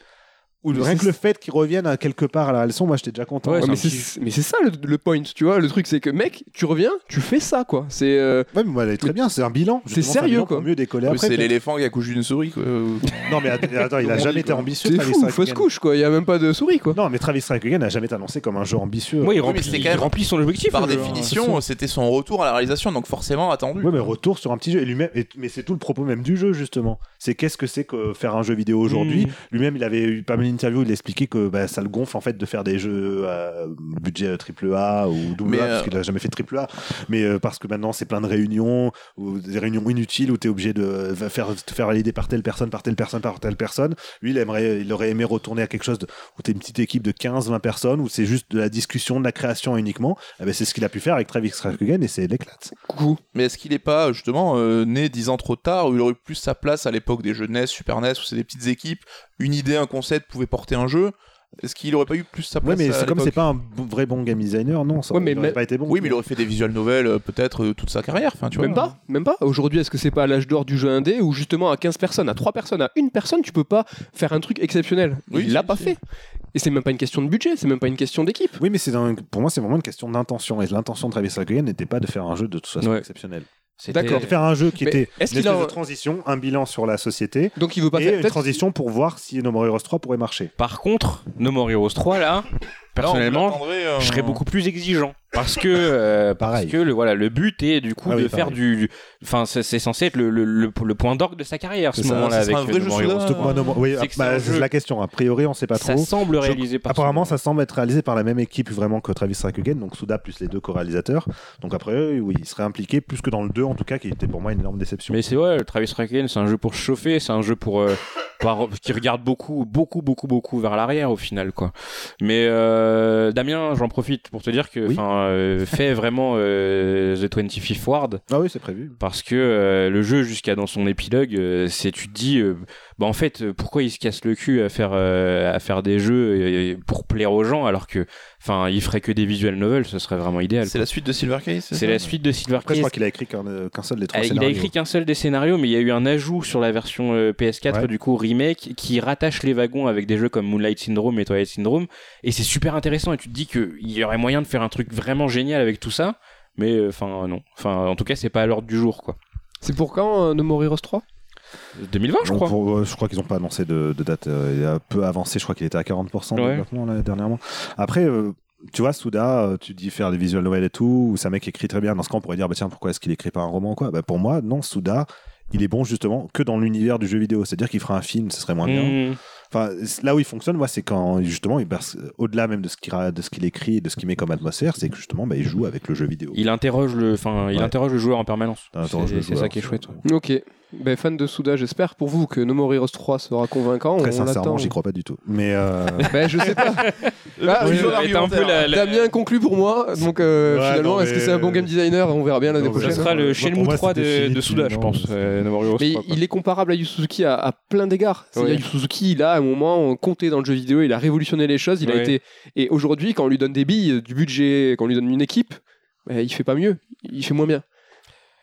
Mais rien que le fait qu'il revienne à quelque part à la réalisation, moi j'étais déjà content. Ouais, Ouais, mais c'est mais ça le, le point, tu vois, le truc c'est que mec, tu reviens, tu fais ça quoi. C'est euh, Ouais, mais moi, elle est très bien, c'est un bilan. C'est sérieux, bilan quoi. Pour mieux décoller après. C'est l'éléphant qui a couché d'une souris, quoi. Non, mais att- attends, il a jamais dit, été ambitieux. c'est Travis fou, fausse couche quoi, il y a même pas de souris quoi. Non, mais Travis Again n'a jamais été annoncé comme un jeu ambitieux. Il Oui, mais remplit, c'était il quand même- remplit son objectif. Par hein. définition, c'était son retour à la réalisation, donc forcément attendu. Ouais, mais retour sur un petit jeu. Et lui-même, et- mais c'est tout le propos même du jeu, justement. C'est qu'est-ce que c'est que faire un jeu vidéo aujourd'hui? Mmh. Lui-même, il avait eu pas mal d'interviews, il expliquait que bah, ça le gonfle en fait de faire des jeux à budget triple A ou double A, euh, parce qu'il a jamais fait triple A. Mais euh, parce que maintenant, c'est plein de réunions, ou des réunions inutiles où tu es obligé de faire, te faire valider par telle personne, par telle personne, par telle personne. Lui, il, aimerait, il aurait aimé retourner à quelque chose de- où tu es une petite équipe de 15-20 personnes, où c'est juste de la discussion, de la création uniquement. Eh ben, c'est ce qu'il a pu faire avec Travis Scott-Again et c'est l'éclate. Coucou. Mais est-ce qu'il n'est pas justement euh, né dix ans trop tard, où il aurait plus sa place à l'époque des jeux NES, Super NES, où c'est des petites équipes, une idée, un concept pouvait porter un jeu Est-ce qu'il aurait pas eu plus sa Ouais, place mais à c'est comme c'est pas un vrai bon game designer, non, ça Ouais, mais il aurait mais- pas été bon. Oui, mais il aurait fait des visual novels euh, peut-être euh, toute sa carrière, enfin tu vois. Même pas, même pas. Aujourd'hui, est-ce que c'est pas l'âge d'or du jeu indé où justement à 15 personnes, à 3 personnes, à une personne, tu peux pas faire un truc exceptionnel? Oui, Il l'a pas fait. Et c'est même pas une question de budget, c'est même pas une question d'équipe. Oui, mais c'est dans- pour moi, c'est vraiment une question d'intention. Et l'intention de Travis Scott n'était pas de faire un jeu de toute façon Ouais. exceptionnel. D'accord. De faire un jeu qui Mais était une est-ce qu'il espèce a- de transition, un bilan sur la société, Donc il veut pas et faire. une transition pour voir si No More Heroes 3 pourrait marcher. Par contre, No More Heroes 3, là, personnellement, euh, je serais beaucoup plus exigeant parce que euh, parce Pareil. que le voilà le but est du coup Ah oui, de pareil. faire du enfin c'est censé être le, le, le, le point d'orgue de sa carrière ce C'est ça, moment-là avec un vrai No jeu More Souda. Heroes Surtout 3. Moi, No More- oui, C'est bah, la question. A priori, on sait pas ça trop. semble Je- réalisé par Apparemment, ça semble être réalisé par la même équipe vraiment que Travis Again, donc Souda plus les deux co-réalisateurs. Donc après, oui, il serait impliqué plus que dans le 2 en tout cas, qui était pour moi une énorme déception. mais c'est ouais Travis Raken c'est un jeu pour chauffer c'est un jeu pour euh, par- qui regarde beaucoup beaucoup beaucoup beaucoup vers l'arrière au final quoi mais euh, Damien j'en profite pour te dire que Oui. enfin euh, fais vraiment euh, The 25th Ward Ah oui, c'est prévu. parce que euh, le jeu jusqu'à dans son épilogue euh, c'est tu te dis euh, bah en fait euh, pourquoi il se casse le cul à faire euh, à faire des jeux pour plaire aux gens alors que enfin il ferait que des visual novels ce serait vraiment idéal C'est la suite de Silver Case c'est la suite de Silver Après, je Case crois qu'il a écrit qu'un euh, seul des trois Euh, il a scénarios. écrit qu'un seul des scénarios, mais il y a eu un ajout sur la version euh, PS4 Ouais. du coup remake qui rattache les wagons avec des jeux comme Moonlight Syndrome et Twilight Syndrome, et c'est super intéressant. Et tu te dis qu'il y aurait moyen de faire un truc vraiment génial avec tout ça, mais euh, enfin non. Enfin, en tout cas, c'est pas à l'ordre du jour quoi. C'est pour quand euh, No More Heroes 3 2020, je crois. pour- euh, je crois qu'ils n'ont pas annoncé de, de date. euh, il a peu avancé, je crois qu'il était à 40% de Ouais. développement là, dernièrement. Après, euh, tu vois, Souda, tu dis faire des visual novels et tout, ou c'est un mec qui écrit très bien. Dans ce cas, on pourrait dire, bah, tiens, pourquoi est-ce qu'il écrit pas un roman quoi? Bah, Pour moi, non, Souda, il est bon justement que dans l'univers du jeu vidéo. C'est-à-dire qu'il fera un film, ce serait moins bien. Mmh. Enfin, là où il fonctionne, moi, c'est quand justement, au-delà même de ce qu'il ra- de ce qu'il écrit et de ce qu'il met comme atmosphère, c'est que justement, bah, il joue avec le jeu vidéo. Il interroge le, enfin, il Ouais. interroge le joueur en permanence. C'est ça qui est chouette. ouais. Ok. Ben, fan de Souda, j'espère pour vous que No More Heroes 3 sera convaincant. Très on sincèrement, j'y crois pas du tout. Mais euh, Ben, je sais pas. Ah, Oui, être un peu la- la- Damien conclut pour moi. Donc euh, Ouais, finalement, est-ce que c'est un bon game designer? On verra bien l'année prochaine. Ça sera le Shenmue pour moi, 3 c'était de, Suda, je pense. euh, No More Heroes Mais 3, quoi. il est comparable à Yu Suzuki à, à plein d'égards. Ouais. Yu Suzuki, il a à un moment compté dans le jeu vidéo, il a révolutionné les choses, il a été. Et aujourd'hui, quand on lui donne des billes, du budget, quand on lui donne une équipe, ben, il fait pas mieux, il fait moins bien.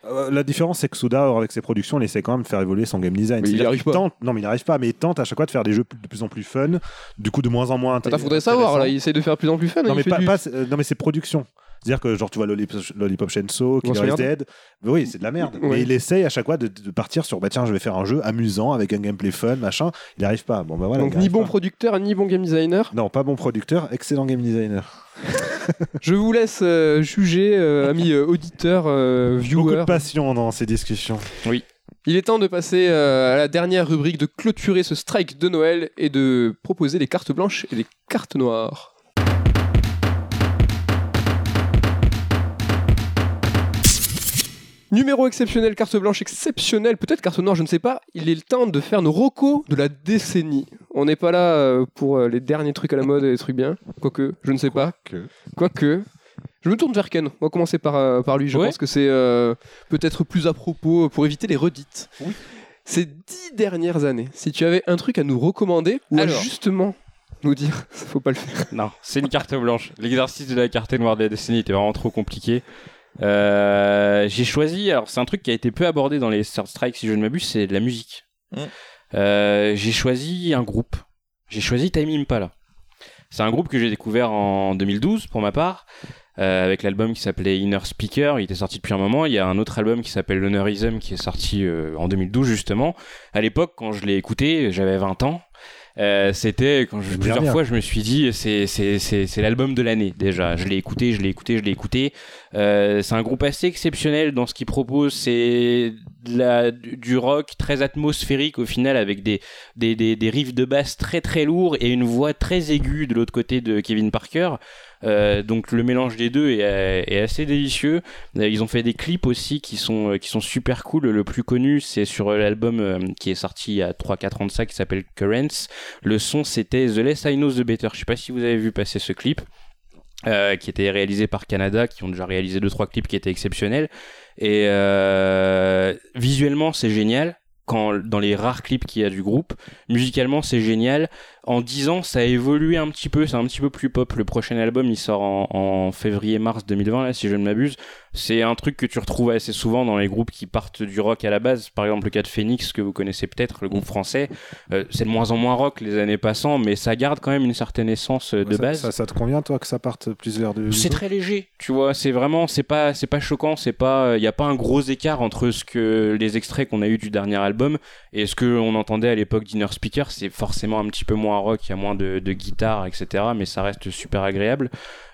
Euh, la différence, c'est que Suda, avec ses productions, il essaie quand même de faire évoluer son game design. Mais il arrive pas. Tente, non, mais il n'y arrive pas, mais il tente à chaque fois de faire des jeux de plus en plus fun, du coup de moins en moins inté- faudrait savoir, là, il essaie de faire de plus en plus fun. Non, il mais fait pas, du- pas- euh, non, mais c'est production. C'est-à-dire que genre tu vois Lollipop, Grosse Killer is merde. Dead, mais oui c'est de la merde. Ouais. Mais il essaye à chaque fois de, de partir sur bah tiens je vais faire un jeu amusant avec un gameplay fun machin. Il n'y arrive pas. Bon bah voilà. Donc ni bon pas. producteur, ni bon game designer. Non pas bon producteur, excellent game designer. Je vous laisse euh, juger, euh, amis euh, auditeurs, euh, Beaucoup de passion dans ces discussions. Il est temps de passer à la dernière rubrique, de clôturer ce strike de Noël et de proposer les cartes blanches et les cartes noires. Numéro exceptionnel, carte blanche exceptionnelle, peut-être carte noire, je ne sais pas. Il est le temps de faire nos recos de la décennie. On n'est pas là euh, pour euh, les derniers trucs à la mode et les trucs bien. Quoique, je ne sais pas. que- Quoique. Je me tourne vers Ken. On va commencer par, euh, par lui. Je Ouais. pense que c'est euh, peut-être plus à propos pour éviter les redites. Ces dix dernières années, si tu avais un truc à nous recommander ou à justement nous dire, faut pas le faire. Non, c'est une carte blanche. L'exercice de la carte noire de la décennie était vraiment trop compliqué. Euh, j'ai choisi, alors c'est un truc qui a été peu abordé dans les Third Strike si je ne m'abuse, c'est de la musique. Mm. Euh, j'ai choisi un groupe. J'ai choisi Time Impala. C'est un groupe que j'ai découvert en 2012 pour ma part, euh, avec l'album qui s'appelait Inner Speaker. Il était sorti depuis un moment. Il y a un autre album qui s'appelle L'Honourism qui est sorti en 2012 justement. À l'époque, quand je l'ai écouté, j'avais 20 ans. Euh, c'était quand je, plusieurs bien. fois je me suis dit c'est c'est c'est c'est l'album de l'année déjà. Je l'ai écouté je l'ai écouté je l'ai écouté. Euh, c'est un groupe assez exceptionnel dans ce qu'il propose. C'est du rock très atmosphérique au final avec des des des des riffs de basse très très lourds et une voix très aiguë de l'autre côté de Kevin Parker Euh, donc le mélange des deux est, assez délicieux Euh, ils ont fait des clips aussi qui sont euh, qui sont super cool le plus connu c'est sur l'album qui est sorti il y a 3-4 ans de ça qui s'appelle Currents le son, c'était The Less I Know The Better. Je sais pas si vous avez vu passer ce clip. Euh, qui était réalisé par Canada, qui ont déjà réalisé deux trois clips qui étaient exceptionnels. Et euh, visuellement, c'est génial. Quand, dans les rares clips qu'il y a du groupe, musicalement c'est génial. En 10 ans, ça a évolué un petit peu, c'est un petit peu plus pop. Le prochain album, il sort en, en février-mars 2020, là, si je ne m'abuse. C'est un truc que tu retrouves assez souvent dans les groupes qui partent du rock à la base. Par exemple, le cas de Phoenix, que vous connaissez peut-être, le groupe français. Euh, c'est de moins en moins rock les années passant, mais ça garde quand même une certaine essence euh, de ça, base. Ça, ça te convient toi que ça parte plus vers de. C'est très léger, tu vois. C'est vraiment, c'est pas, c'est pas choquant. C'est pas, il y a pas un gros écart entre ce que les extraits qu'on a eu du dernier album et ce que on entendait à l'époque d'Inner Speaker. C'est forcément un petit peu moins rock, il y a moins de, guitare, etc. Mais ça reste super agréable.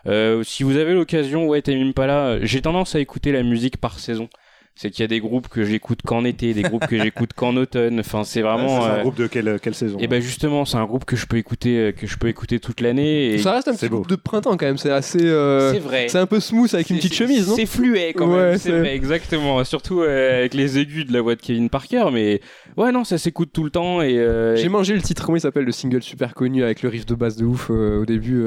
Euh, si vous avez l'occasion, ouais, Tame Impala, j'ai tendance à écouter la musique par saison. C'est qu'il y a des groupes que j'écoute qu'en été, des groupes que j'écoute qu'en automne. Enfin, c'est vraiment. c'est un euh, groupe de quelle, quelle saison et ben justement, c'est un groupe que je peux écouter, euh, que je peux écouter toute l'année. Et... Ça reste un c'est petit beau. groupe de printemps quand même, c'est assez. euh, C'est vrai. c'est un peu smooth avec une petite chemise, non? C'est fluet quand même, c'est- c'est vrai, exactement. Surtout euh, avec les aigus de la voix de Kevin Parker, mais ouais, non, ça s'écoute tout le temps et. euh, J'ai mangé le titre, comment il s'appelle, le single super connu avec le riff de basse de ouf euh, au début.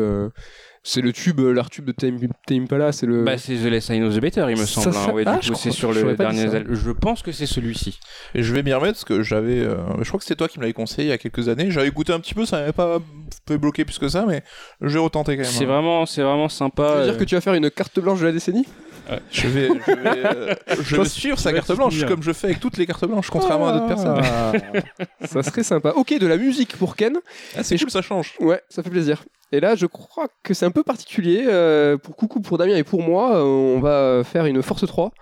C'est le tube, euh, l'art tube de Tame Impala, c'est le. Bah, c'est The Less I Know The Better, il me Ça, semble. ça- hein. Ouais, ah, du coup, c'est crois- sur le dernier. ça. Je pense que c'est celui-ci. Et je vais m'y remettre parce que j'avais. euh, je crois que c'était toi qui me l'avais conseillé il y a quelques années. J'avais écouté un petit peu, ça m'avait pas fait bloquer plus que ça, mais je vais retenter quand même. C'est hein. vraiment, c'est vraiment sympa. Ça veut dire euh, que tu vas faire une carte blanche de la décennie? Je vais, je vais, euh, je vais suivre sa carte te blanche comme je fais avec toutes les cartes blanches, contrairement à d'autres personnes. Ah, ça serait sympa. Ok, de la musique pour Ken. Ah, c'est cool, ça change. Ouais, ça fait plaisir. Et là, je crois que c'est un peu particulier. euh, pour Coucou, pour Damien et pour moi, euh, on va faire une force 3.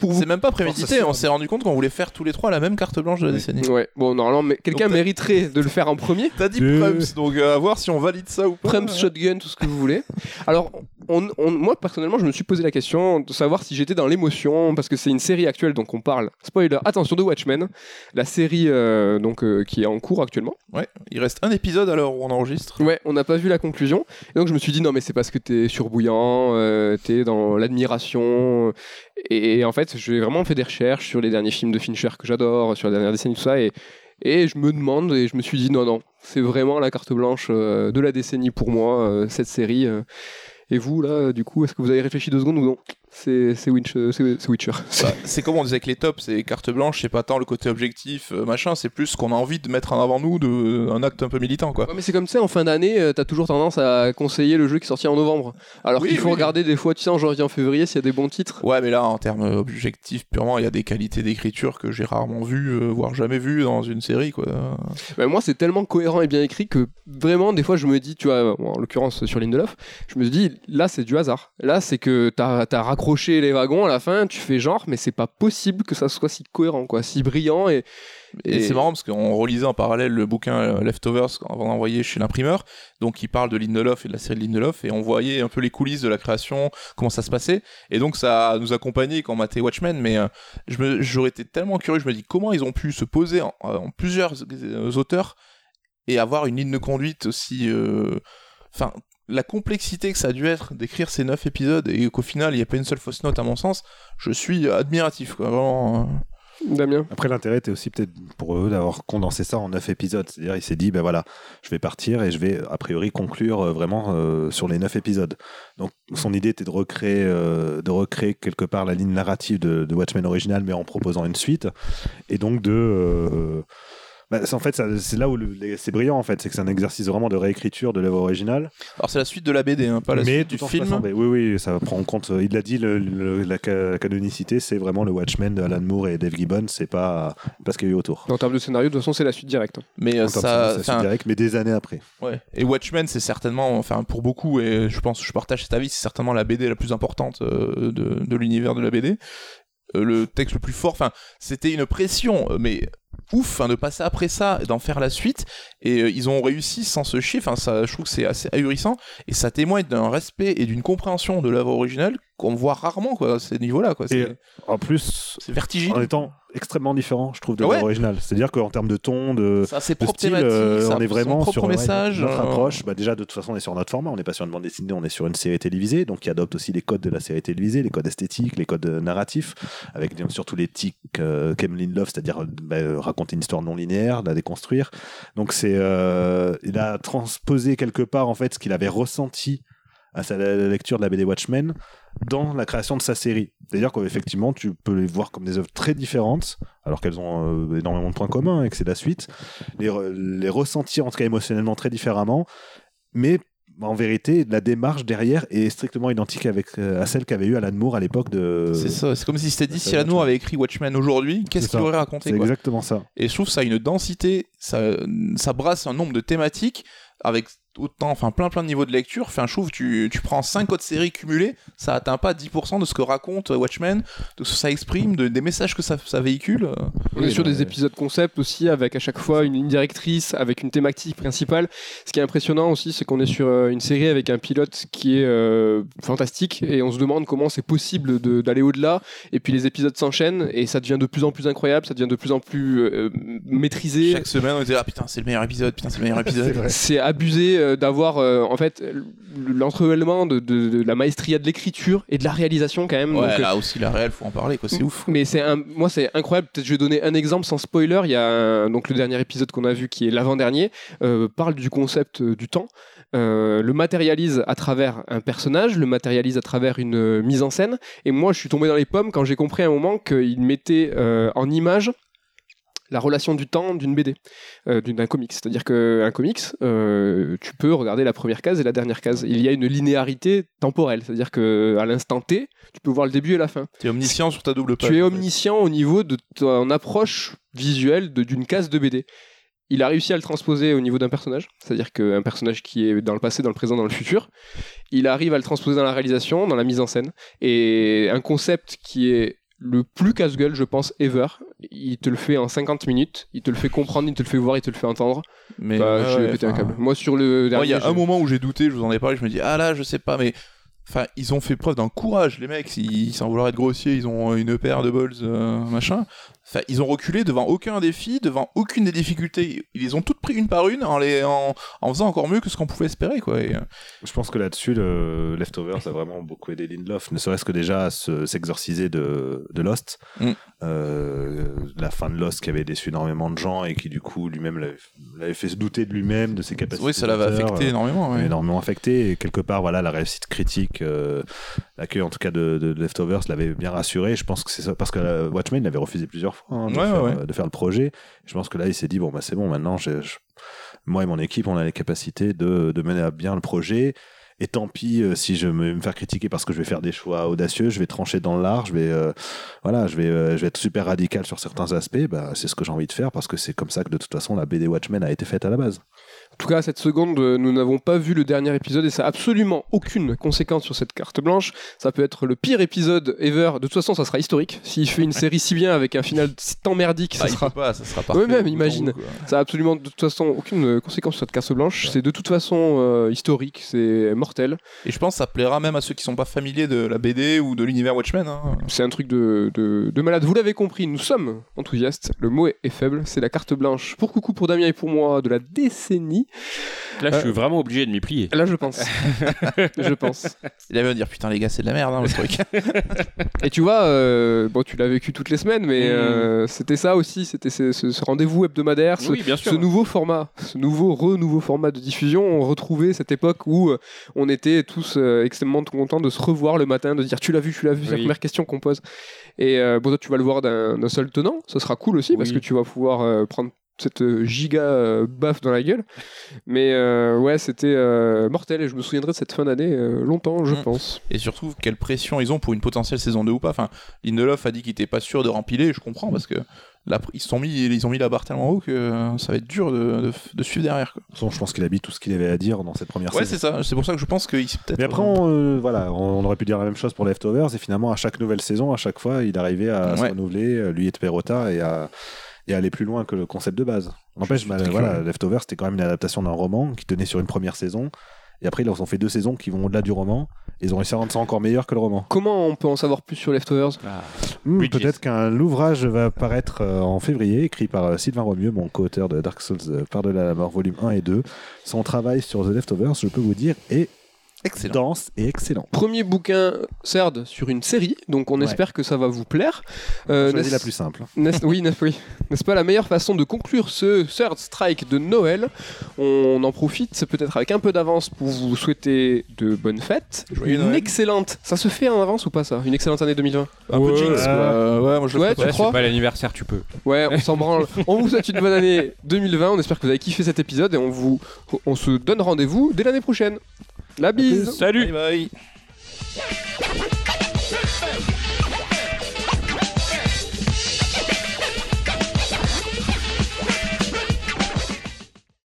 Pour vous. C'est même pas prémédité, on s'est rendu compte qu'on voulait faire tous les trois la même carte blanche de la décennie. Ouais, bon, normalement, mais quelqu'un mériterait de le faire en premier. T'as dit. Prums, donc euh, à voir si on valide ça ou pas. Prums, shotgun, tout ce que vous voulez. Alors, on- on- moi personnellement, je me suis posé la question de savoir si j'étais dans l'émotion parce que c'est une série actuelle, donc on parle. Spoiler, attention de Watchmen, la série euh, donc euh, qui est en cours actuellement. Ouais, il reste un épisode à l'heure où on enregistre. Ouais, on n'a pas vu la conclusion. Et donc je me suis dit non mais c'est parce que t'es surbouillant, euh, t'es dans l'admiration. Et, en fait, j'ai vraiment fait des recherches sur les derniers films de Fincher que j'adore, sur les dernières décennies tout ça. Et, et je me demande et je me suis dit non non, c'est vraiment la carte blanche euh, de la décennie pour moi euh, cette série. euh. Et vous là, du coup, est-ce que vous avez réfléchi deux secondes ou non C'est euh, Witcher. Bah, c'est comme on disait que les tops, c'est carte blanche, c'est pas tant le côté objectif, euh, machin, c'est plus ce qu'on a envie de mettre en avant nous, de, un acte un peu militant, quoi. Ouais, mais c'est comme ça, en fin d'année, euh, t'as toujours tendance à conseiller le jeu qui sortit en novembre. Alors Oui, qu'il faut oui. regarder des fois, tu sais, en janvier, en février, s'il y a des bons titres. Ouais, mais là, en termes objectifs purement, il y a des qualités d'écriture que j'ai rarement vues, euh, voire jamais vues dans une série, quoi. Ben, moi, c'est tellement cohérent et bien écrit que vraiment, des fois, je me dis, tu vois, en l'occurrence sur Lindelof, je me dis, là, c'est du hasard. Là, c'est que t'as as raccroché les wagons à la fin, tu fais genre, mais c'est pas possible que ça soit si cohérent, quoi, si brillant et. Et, Et- c'est marrant parce qu'on relisait en parallèle le bouquin euh, Leftovers avant d'envoyer chez l'imprimeur, donc il parle de Lindelof et de la série de Lindelof, et on voyait un peu les coulisses de la création, comment ça se passait, et donc ça nous accompagnait quand on matait Watchmen, mais euh, j'aurais été tellement curieux, je me dis comment ils ont pu se poser en, en plusieurs euh, auteurs et avoir une ligne de conduite aussi... euh, Enfin, la complexité que ça a dû être d'écrire ces neuf épisodes et qu'au final il n'y a pas une seule fausse note à mon sens, je suis admiratif, quoi, vraiment... euh. Damien Après, l'intérêt était aussi peut-être pour eux d'avoir condensé ça en neuf épisodes. C'est-à-dire, il s'est dit, ben voilà, je vais partir et je vais a priori conclure euh, vraiment euh, sur les neuf épisodes. Donc, son idée était de recréer, euh, de recréer quelque part la ligne narrative de, de Watchmen original, mais en proposant une suite. Et donc de. euh, bah, c'est- en fait, c'est là où c'est brillant, en fait. C'est que c'est un exercice vraiment de réécriture de l'œuvre originale. Alors c'est la suite de la BD, hein, pas la mais suite du film. mais oui, oui, ça prend en compte. Il l'a dit, le- le- la, ca- la canonicité, c'est vraiment le Watchmen de Alan Moore et Dave Gibbons. C'est pas, pas ce qu'il y a eu autour. En termes de scénario, de toute façon, c'est la suite directe. Mais euh, ça, c'est enfin, direct, mais des années après. ouais. Et Watchmen, c'est certainement, enfin pour beaucoup, et je pense, je partage cet avis, c'est certainement la BD la plus importante euh, de, de l'univers de la BD. Euh, le texte le plus fort, enfin, c'était une pression, mais ouf, hein, de passer après ça, et d'en faire la suite. Et euh, ils ont réussi sans se chier. Enfin, ça, je trouve que c'est assez ahurissant, et ça témoigne d'un respect et d'une compréhension de l'œuvre originale qu'on voit rarement, quoi, à ces niveaux-là, quoi. Et C'est en plus, c'est vertigineux. en étant extrêmement différent, je trouve, de ouais. l'œuvre originale. C'est-à-dire qu'en termes de ton, de, Ça, c'est de style, euh, ça on est vraiment sur ouais, message. notre euh, approche. Bah, déjà, de toute façon, on est sur notre format, on n'est pas sur une bande dessinée, on est sur une série télévisée, donc qui adopte aussi les codes de la série télévisée, les codes esthétiques, les codes euh, narratifs, avec bien sûr tous les tics euh, qu'aime Lindelof, c'est-à-dire euh, bah, euh, raconter une histoire non linéaire, la déconstruire. Donc c'est, euh, il a transposé quelque part en fait ce qu'il avait ressenti à sa lecture de la BD Watchmen dans la création de sa série. C'est-à-dire qu'effectivement, tu peux les voir comme des œuvres très différentes, alors qu'elles ont euh, énormément de points communs et que c'est la suite. Les, les ressentir, en tout cas émotionnellement, très différemment. Mais en vérité, la démarche derrière est strictement identique avec, euh, à celle qu'avait eu Alan Moore à l'époque de. C'est ça, c'est comme si c'était dit ça si Alan Moore avait écrit Watchmen aujourd'hui, qu'est-ce qu'il aurait raconté C'est exactement ça. Et je trouve que ça a une densité, ça, ça brasse un nombre de thématiques avec autant, enfin plein plein de niveaux de lecture. Enfin, je trouve que tu, tu prends 5 autres séries cumulées, ça atteint pas 10% de ce que raconte Watchmen, de ce que ça exprime, de, des messages que ça, ça véhicule. On est sur des épisodes concept aussi, avec à chaque fois une ligne directrice, avec une thématique principale. Ce qui est impressionnant aussi, c'est qu'on est sur euh, une série avec un pilote qui est euh, fantastique, et on se demande comment c'est possible de- d'aller au-delà. Et puis les épisodes s'enchaînent, et ça devient de plus en plus incroyable, ça devient de plus en plus euh, maîtrisé. Chaque semaine, on disait ah putain c'est le meilleur épisode, putain c'est le meilleur épisode. C'est abusé euh, d'avoir euh, en fait l'entremêlement de, de- de la maestria de l'écriture et de la réalisation quand même. Ouais, Donc, euh, là aussi la réelle, faut en parler quoi, c'est ouf. Mais c'est un, moi c'est incroyable. Peut-être je vais donner un exemple sans spoiler. Il y a un- donc le dernier épisode qu'on a vu qui est l'avant-dernier euh, parle du concept du temps. le matérialise à travers un personnage, le matérialise à travers une mise en scène. Et moi, je suis tombé dans les pommes quand j'ai compris à un moment qu'il mettait en image la relation du temps d'une BD, euh, d'un comics. C'est-à-dire qu'un comics, euh, tu peux regarder la première case et la dernière case. Il y a une linéarité temporelle, c'est-à-dire qu'à l'instant T, tu peux voir le début et la fin. T'es omniscient sur ta double page. Tu es omniscient au niveau de ton approche visuelle d'une case de BD. Il a réussi à le transposer au niveau d'un personnage, c'est-à-dire qu'un personnage qui est dans le passé, dans le présent, dans le futur, il arrive à le transposer dans la réalisation, dans la mise en scène, et un concept qui est le plus casse-gueule, je pense, ever. Il te le fait en 50 minutes, il te le fait comprendre, il te le fait voir, il te le fait entendre. Mais Bah, ouais, j'ai ouais, pété un câble. Moi, sur le dernier, il y a un moment où j'ai douté, je vous en ai parlé, je me dis, ah là, je sais pas, mais Enfin, ils ont fait preuve d'un courage, les mecs. Ils, sans vouloir être grossiers, ils ont une paire de balls, euh, machin. Enfin, ils ont reculé devant aucun défi, devant aucune des difficultés. Ils les ont toutes pris une par une en, les, en, en faisant encore mieux que ce qu'on pouvait espérer, quoi. Et, euh, Je pense que là-dessus, le Leftovers a vraiment beaucoup aidé Lindelof, ne serait-ce que déjà à se- s'exorciser de, de Lost. Mm. Euh, la fin de Lost qui avait déçu énormément de gens et qui, du coup, lui-même l'avait l'avait fait se douter de lui-même, de ses capacités. oui, ça l'avait affecté euh, énormément. ouais. énormément affecté et quelque part voilà la réussite critique l'accueil en tout cas de, de Leftovers l'avait bien rassuré je pense que c'est ça parce que Watchmen il avait refusé plusieurs hein, de, Ouais, faire, ouais, euh, de faire le projet. Je pense que là il s'est dit bon bah c'est bon maintenant je- moi et mon équipe on a les capacités de, de mener à bien le projet. Et tant pis euh, si je vais me faire critiquer parce que je vais faire des choix audacieux, je vais trancher dans l'art, je vais euh, voilà, je vais euh, je vais être super radical sur certains aspects, bah, c'est ce que j'ai envie de faire parce que c'est comme ça que de toute façon la BD Watchmen a été faite à la base. En tout cas, à cette seconde, euh, nous n'avons pas vu le dernier épisode et ça a absolument aucune conséquence sur cette carte blanche. Ça peut être le pire épisode ever. De toute façon, ça sera historique. S'il fait une série si bien avec un final tant merdique, Bah, ça sera. pas, ça sera parfait. Ouais, même, imagine. Ça a absolument de toute façon aucune conséquence sur cette carte blanche. C'est de toute façon euh, historique, c'est mortel. Et je pense que ça plaira même à ceux qui sont pas familiers de la BD ou de l'univers Watchmen. hein. C'est un truc de, de, de malade. Vous l'avez compris, nous sommes enthousiastes. Le mot est faible. C'est la carte blanche pour Coucou, pour Damien et pour moi de la décennie. Là, je suis vraiment obligé de m'y plier. Là, je pense. je pense. Il avait à dire putain les gars c'est de la merde hein, le truc. Et tu vois, euh, bon, tu l'as vécu toutes les semaines, mais Mm. euh, c'était ça aussi. C'était ce, ce- ce rendez-vous hebdomadaire, ce, Oui, bien sûr. ce nouveau format, ce nouveau renouveau format de diffusion. On retrouvait cette époque où euh, on était tous euh, extrêmement contents de se revoir le matin, de dire tu l'as vu, tu l'as vu, c'est la première question qu'on pose. Et euh, bon, toi, tu vas le voir d'un seul tenant, ça sera cool aussi parce que tu vas pouvoir euh, prendre cette euh, giga euh, baffe dans la gueule. Mais euh, ouais, c'était euh, mortel et je me souviendrai de cette fin d'année euh, longtemps, je Mm. pense. Et surtout quelle pression ils ont pour une potentielle saison 2 ou pas. Enfin, Lindelof a dit qu'il était pas sûr de rempiler, je comprends parce que là ils se sont mis ils ont mis la barre tellement haut que euh, ça va être dur de, de- de suivre derrière. Quoi. De toute façon, je pense qu'il a dit tout ce qu'il avait à dire dans cette première Ouais saison. c'est ça, c'est pour ça que je pense qu'il s'est peut-être. Mais après, on, euh, voilà, on, on aurait pu dire la même chose pour Leftovers, et finalement, à chaque nouvelle saison, à chaque fois, il arrivait à se Ouais. renouveler, lui et Perrotta, et à, et aller plus loin que le concept de base. N'empêche, bah, voilà, curieux. Leftovers, c'était quand même une adaptation d'un roman qui tenait sur une première saison, et après, ils en ont fait deux saisons qui vont au-delà du roman, et ils ont réussi à rendre ça encore meilleur que le roman. Comment on peut en savoir plus sur Leftovers? Hmm, Bridges. Peut-être qu'un ouvrage va paraître euh, en février, écrit par euh, Sylvain Romieux, mon co-auteur de Dark Souls euh, Par-delà la mort, volume 1 et 2. Son travail sur The Leftovers, je peux vous dire, est Excellent. dense et excellent. Premier bouquin CERD sur une série, donc on Ouais. espère que ça va vous plaire. Euh, Choisis la plus simple. n'est-ce- oui, n'est-ce oui. N'est-ce pas la meilleure façon de conclure ce Third Strike de Noël? On en profite, c'est peut-être avec un peu d'avance pour vous souhaiter de bonnes fêtes. Joyeux une Noël. excellente. Ça se fait en avance ou pas ça? Une excellente année 2020 Un peu de Ouais. jinx, quoi. Euh, ouais, moi je le Ouais, tu crois? c'est pas l'anniversaire, tu peux. Ouais, on s'en branle. On vous souhaite une bonne année 2020. On espère que vous avez kiffé cet épisode et on vous, on se donne rendez-vous dès l'année prochaine. La bise. Salut. Bye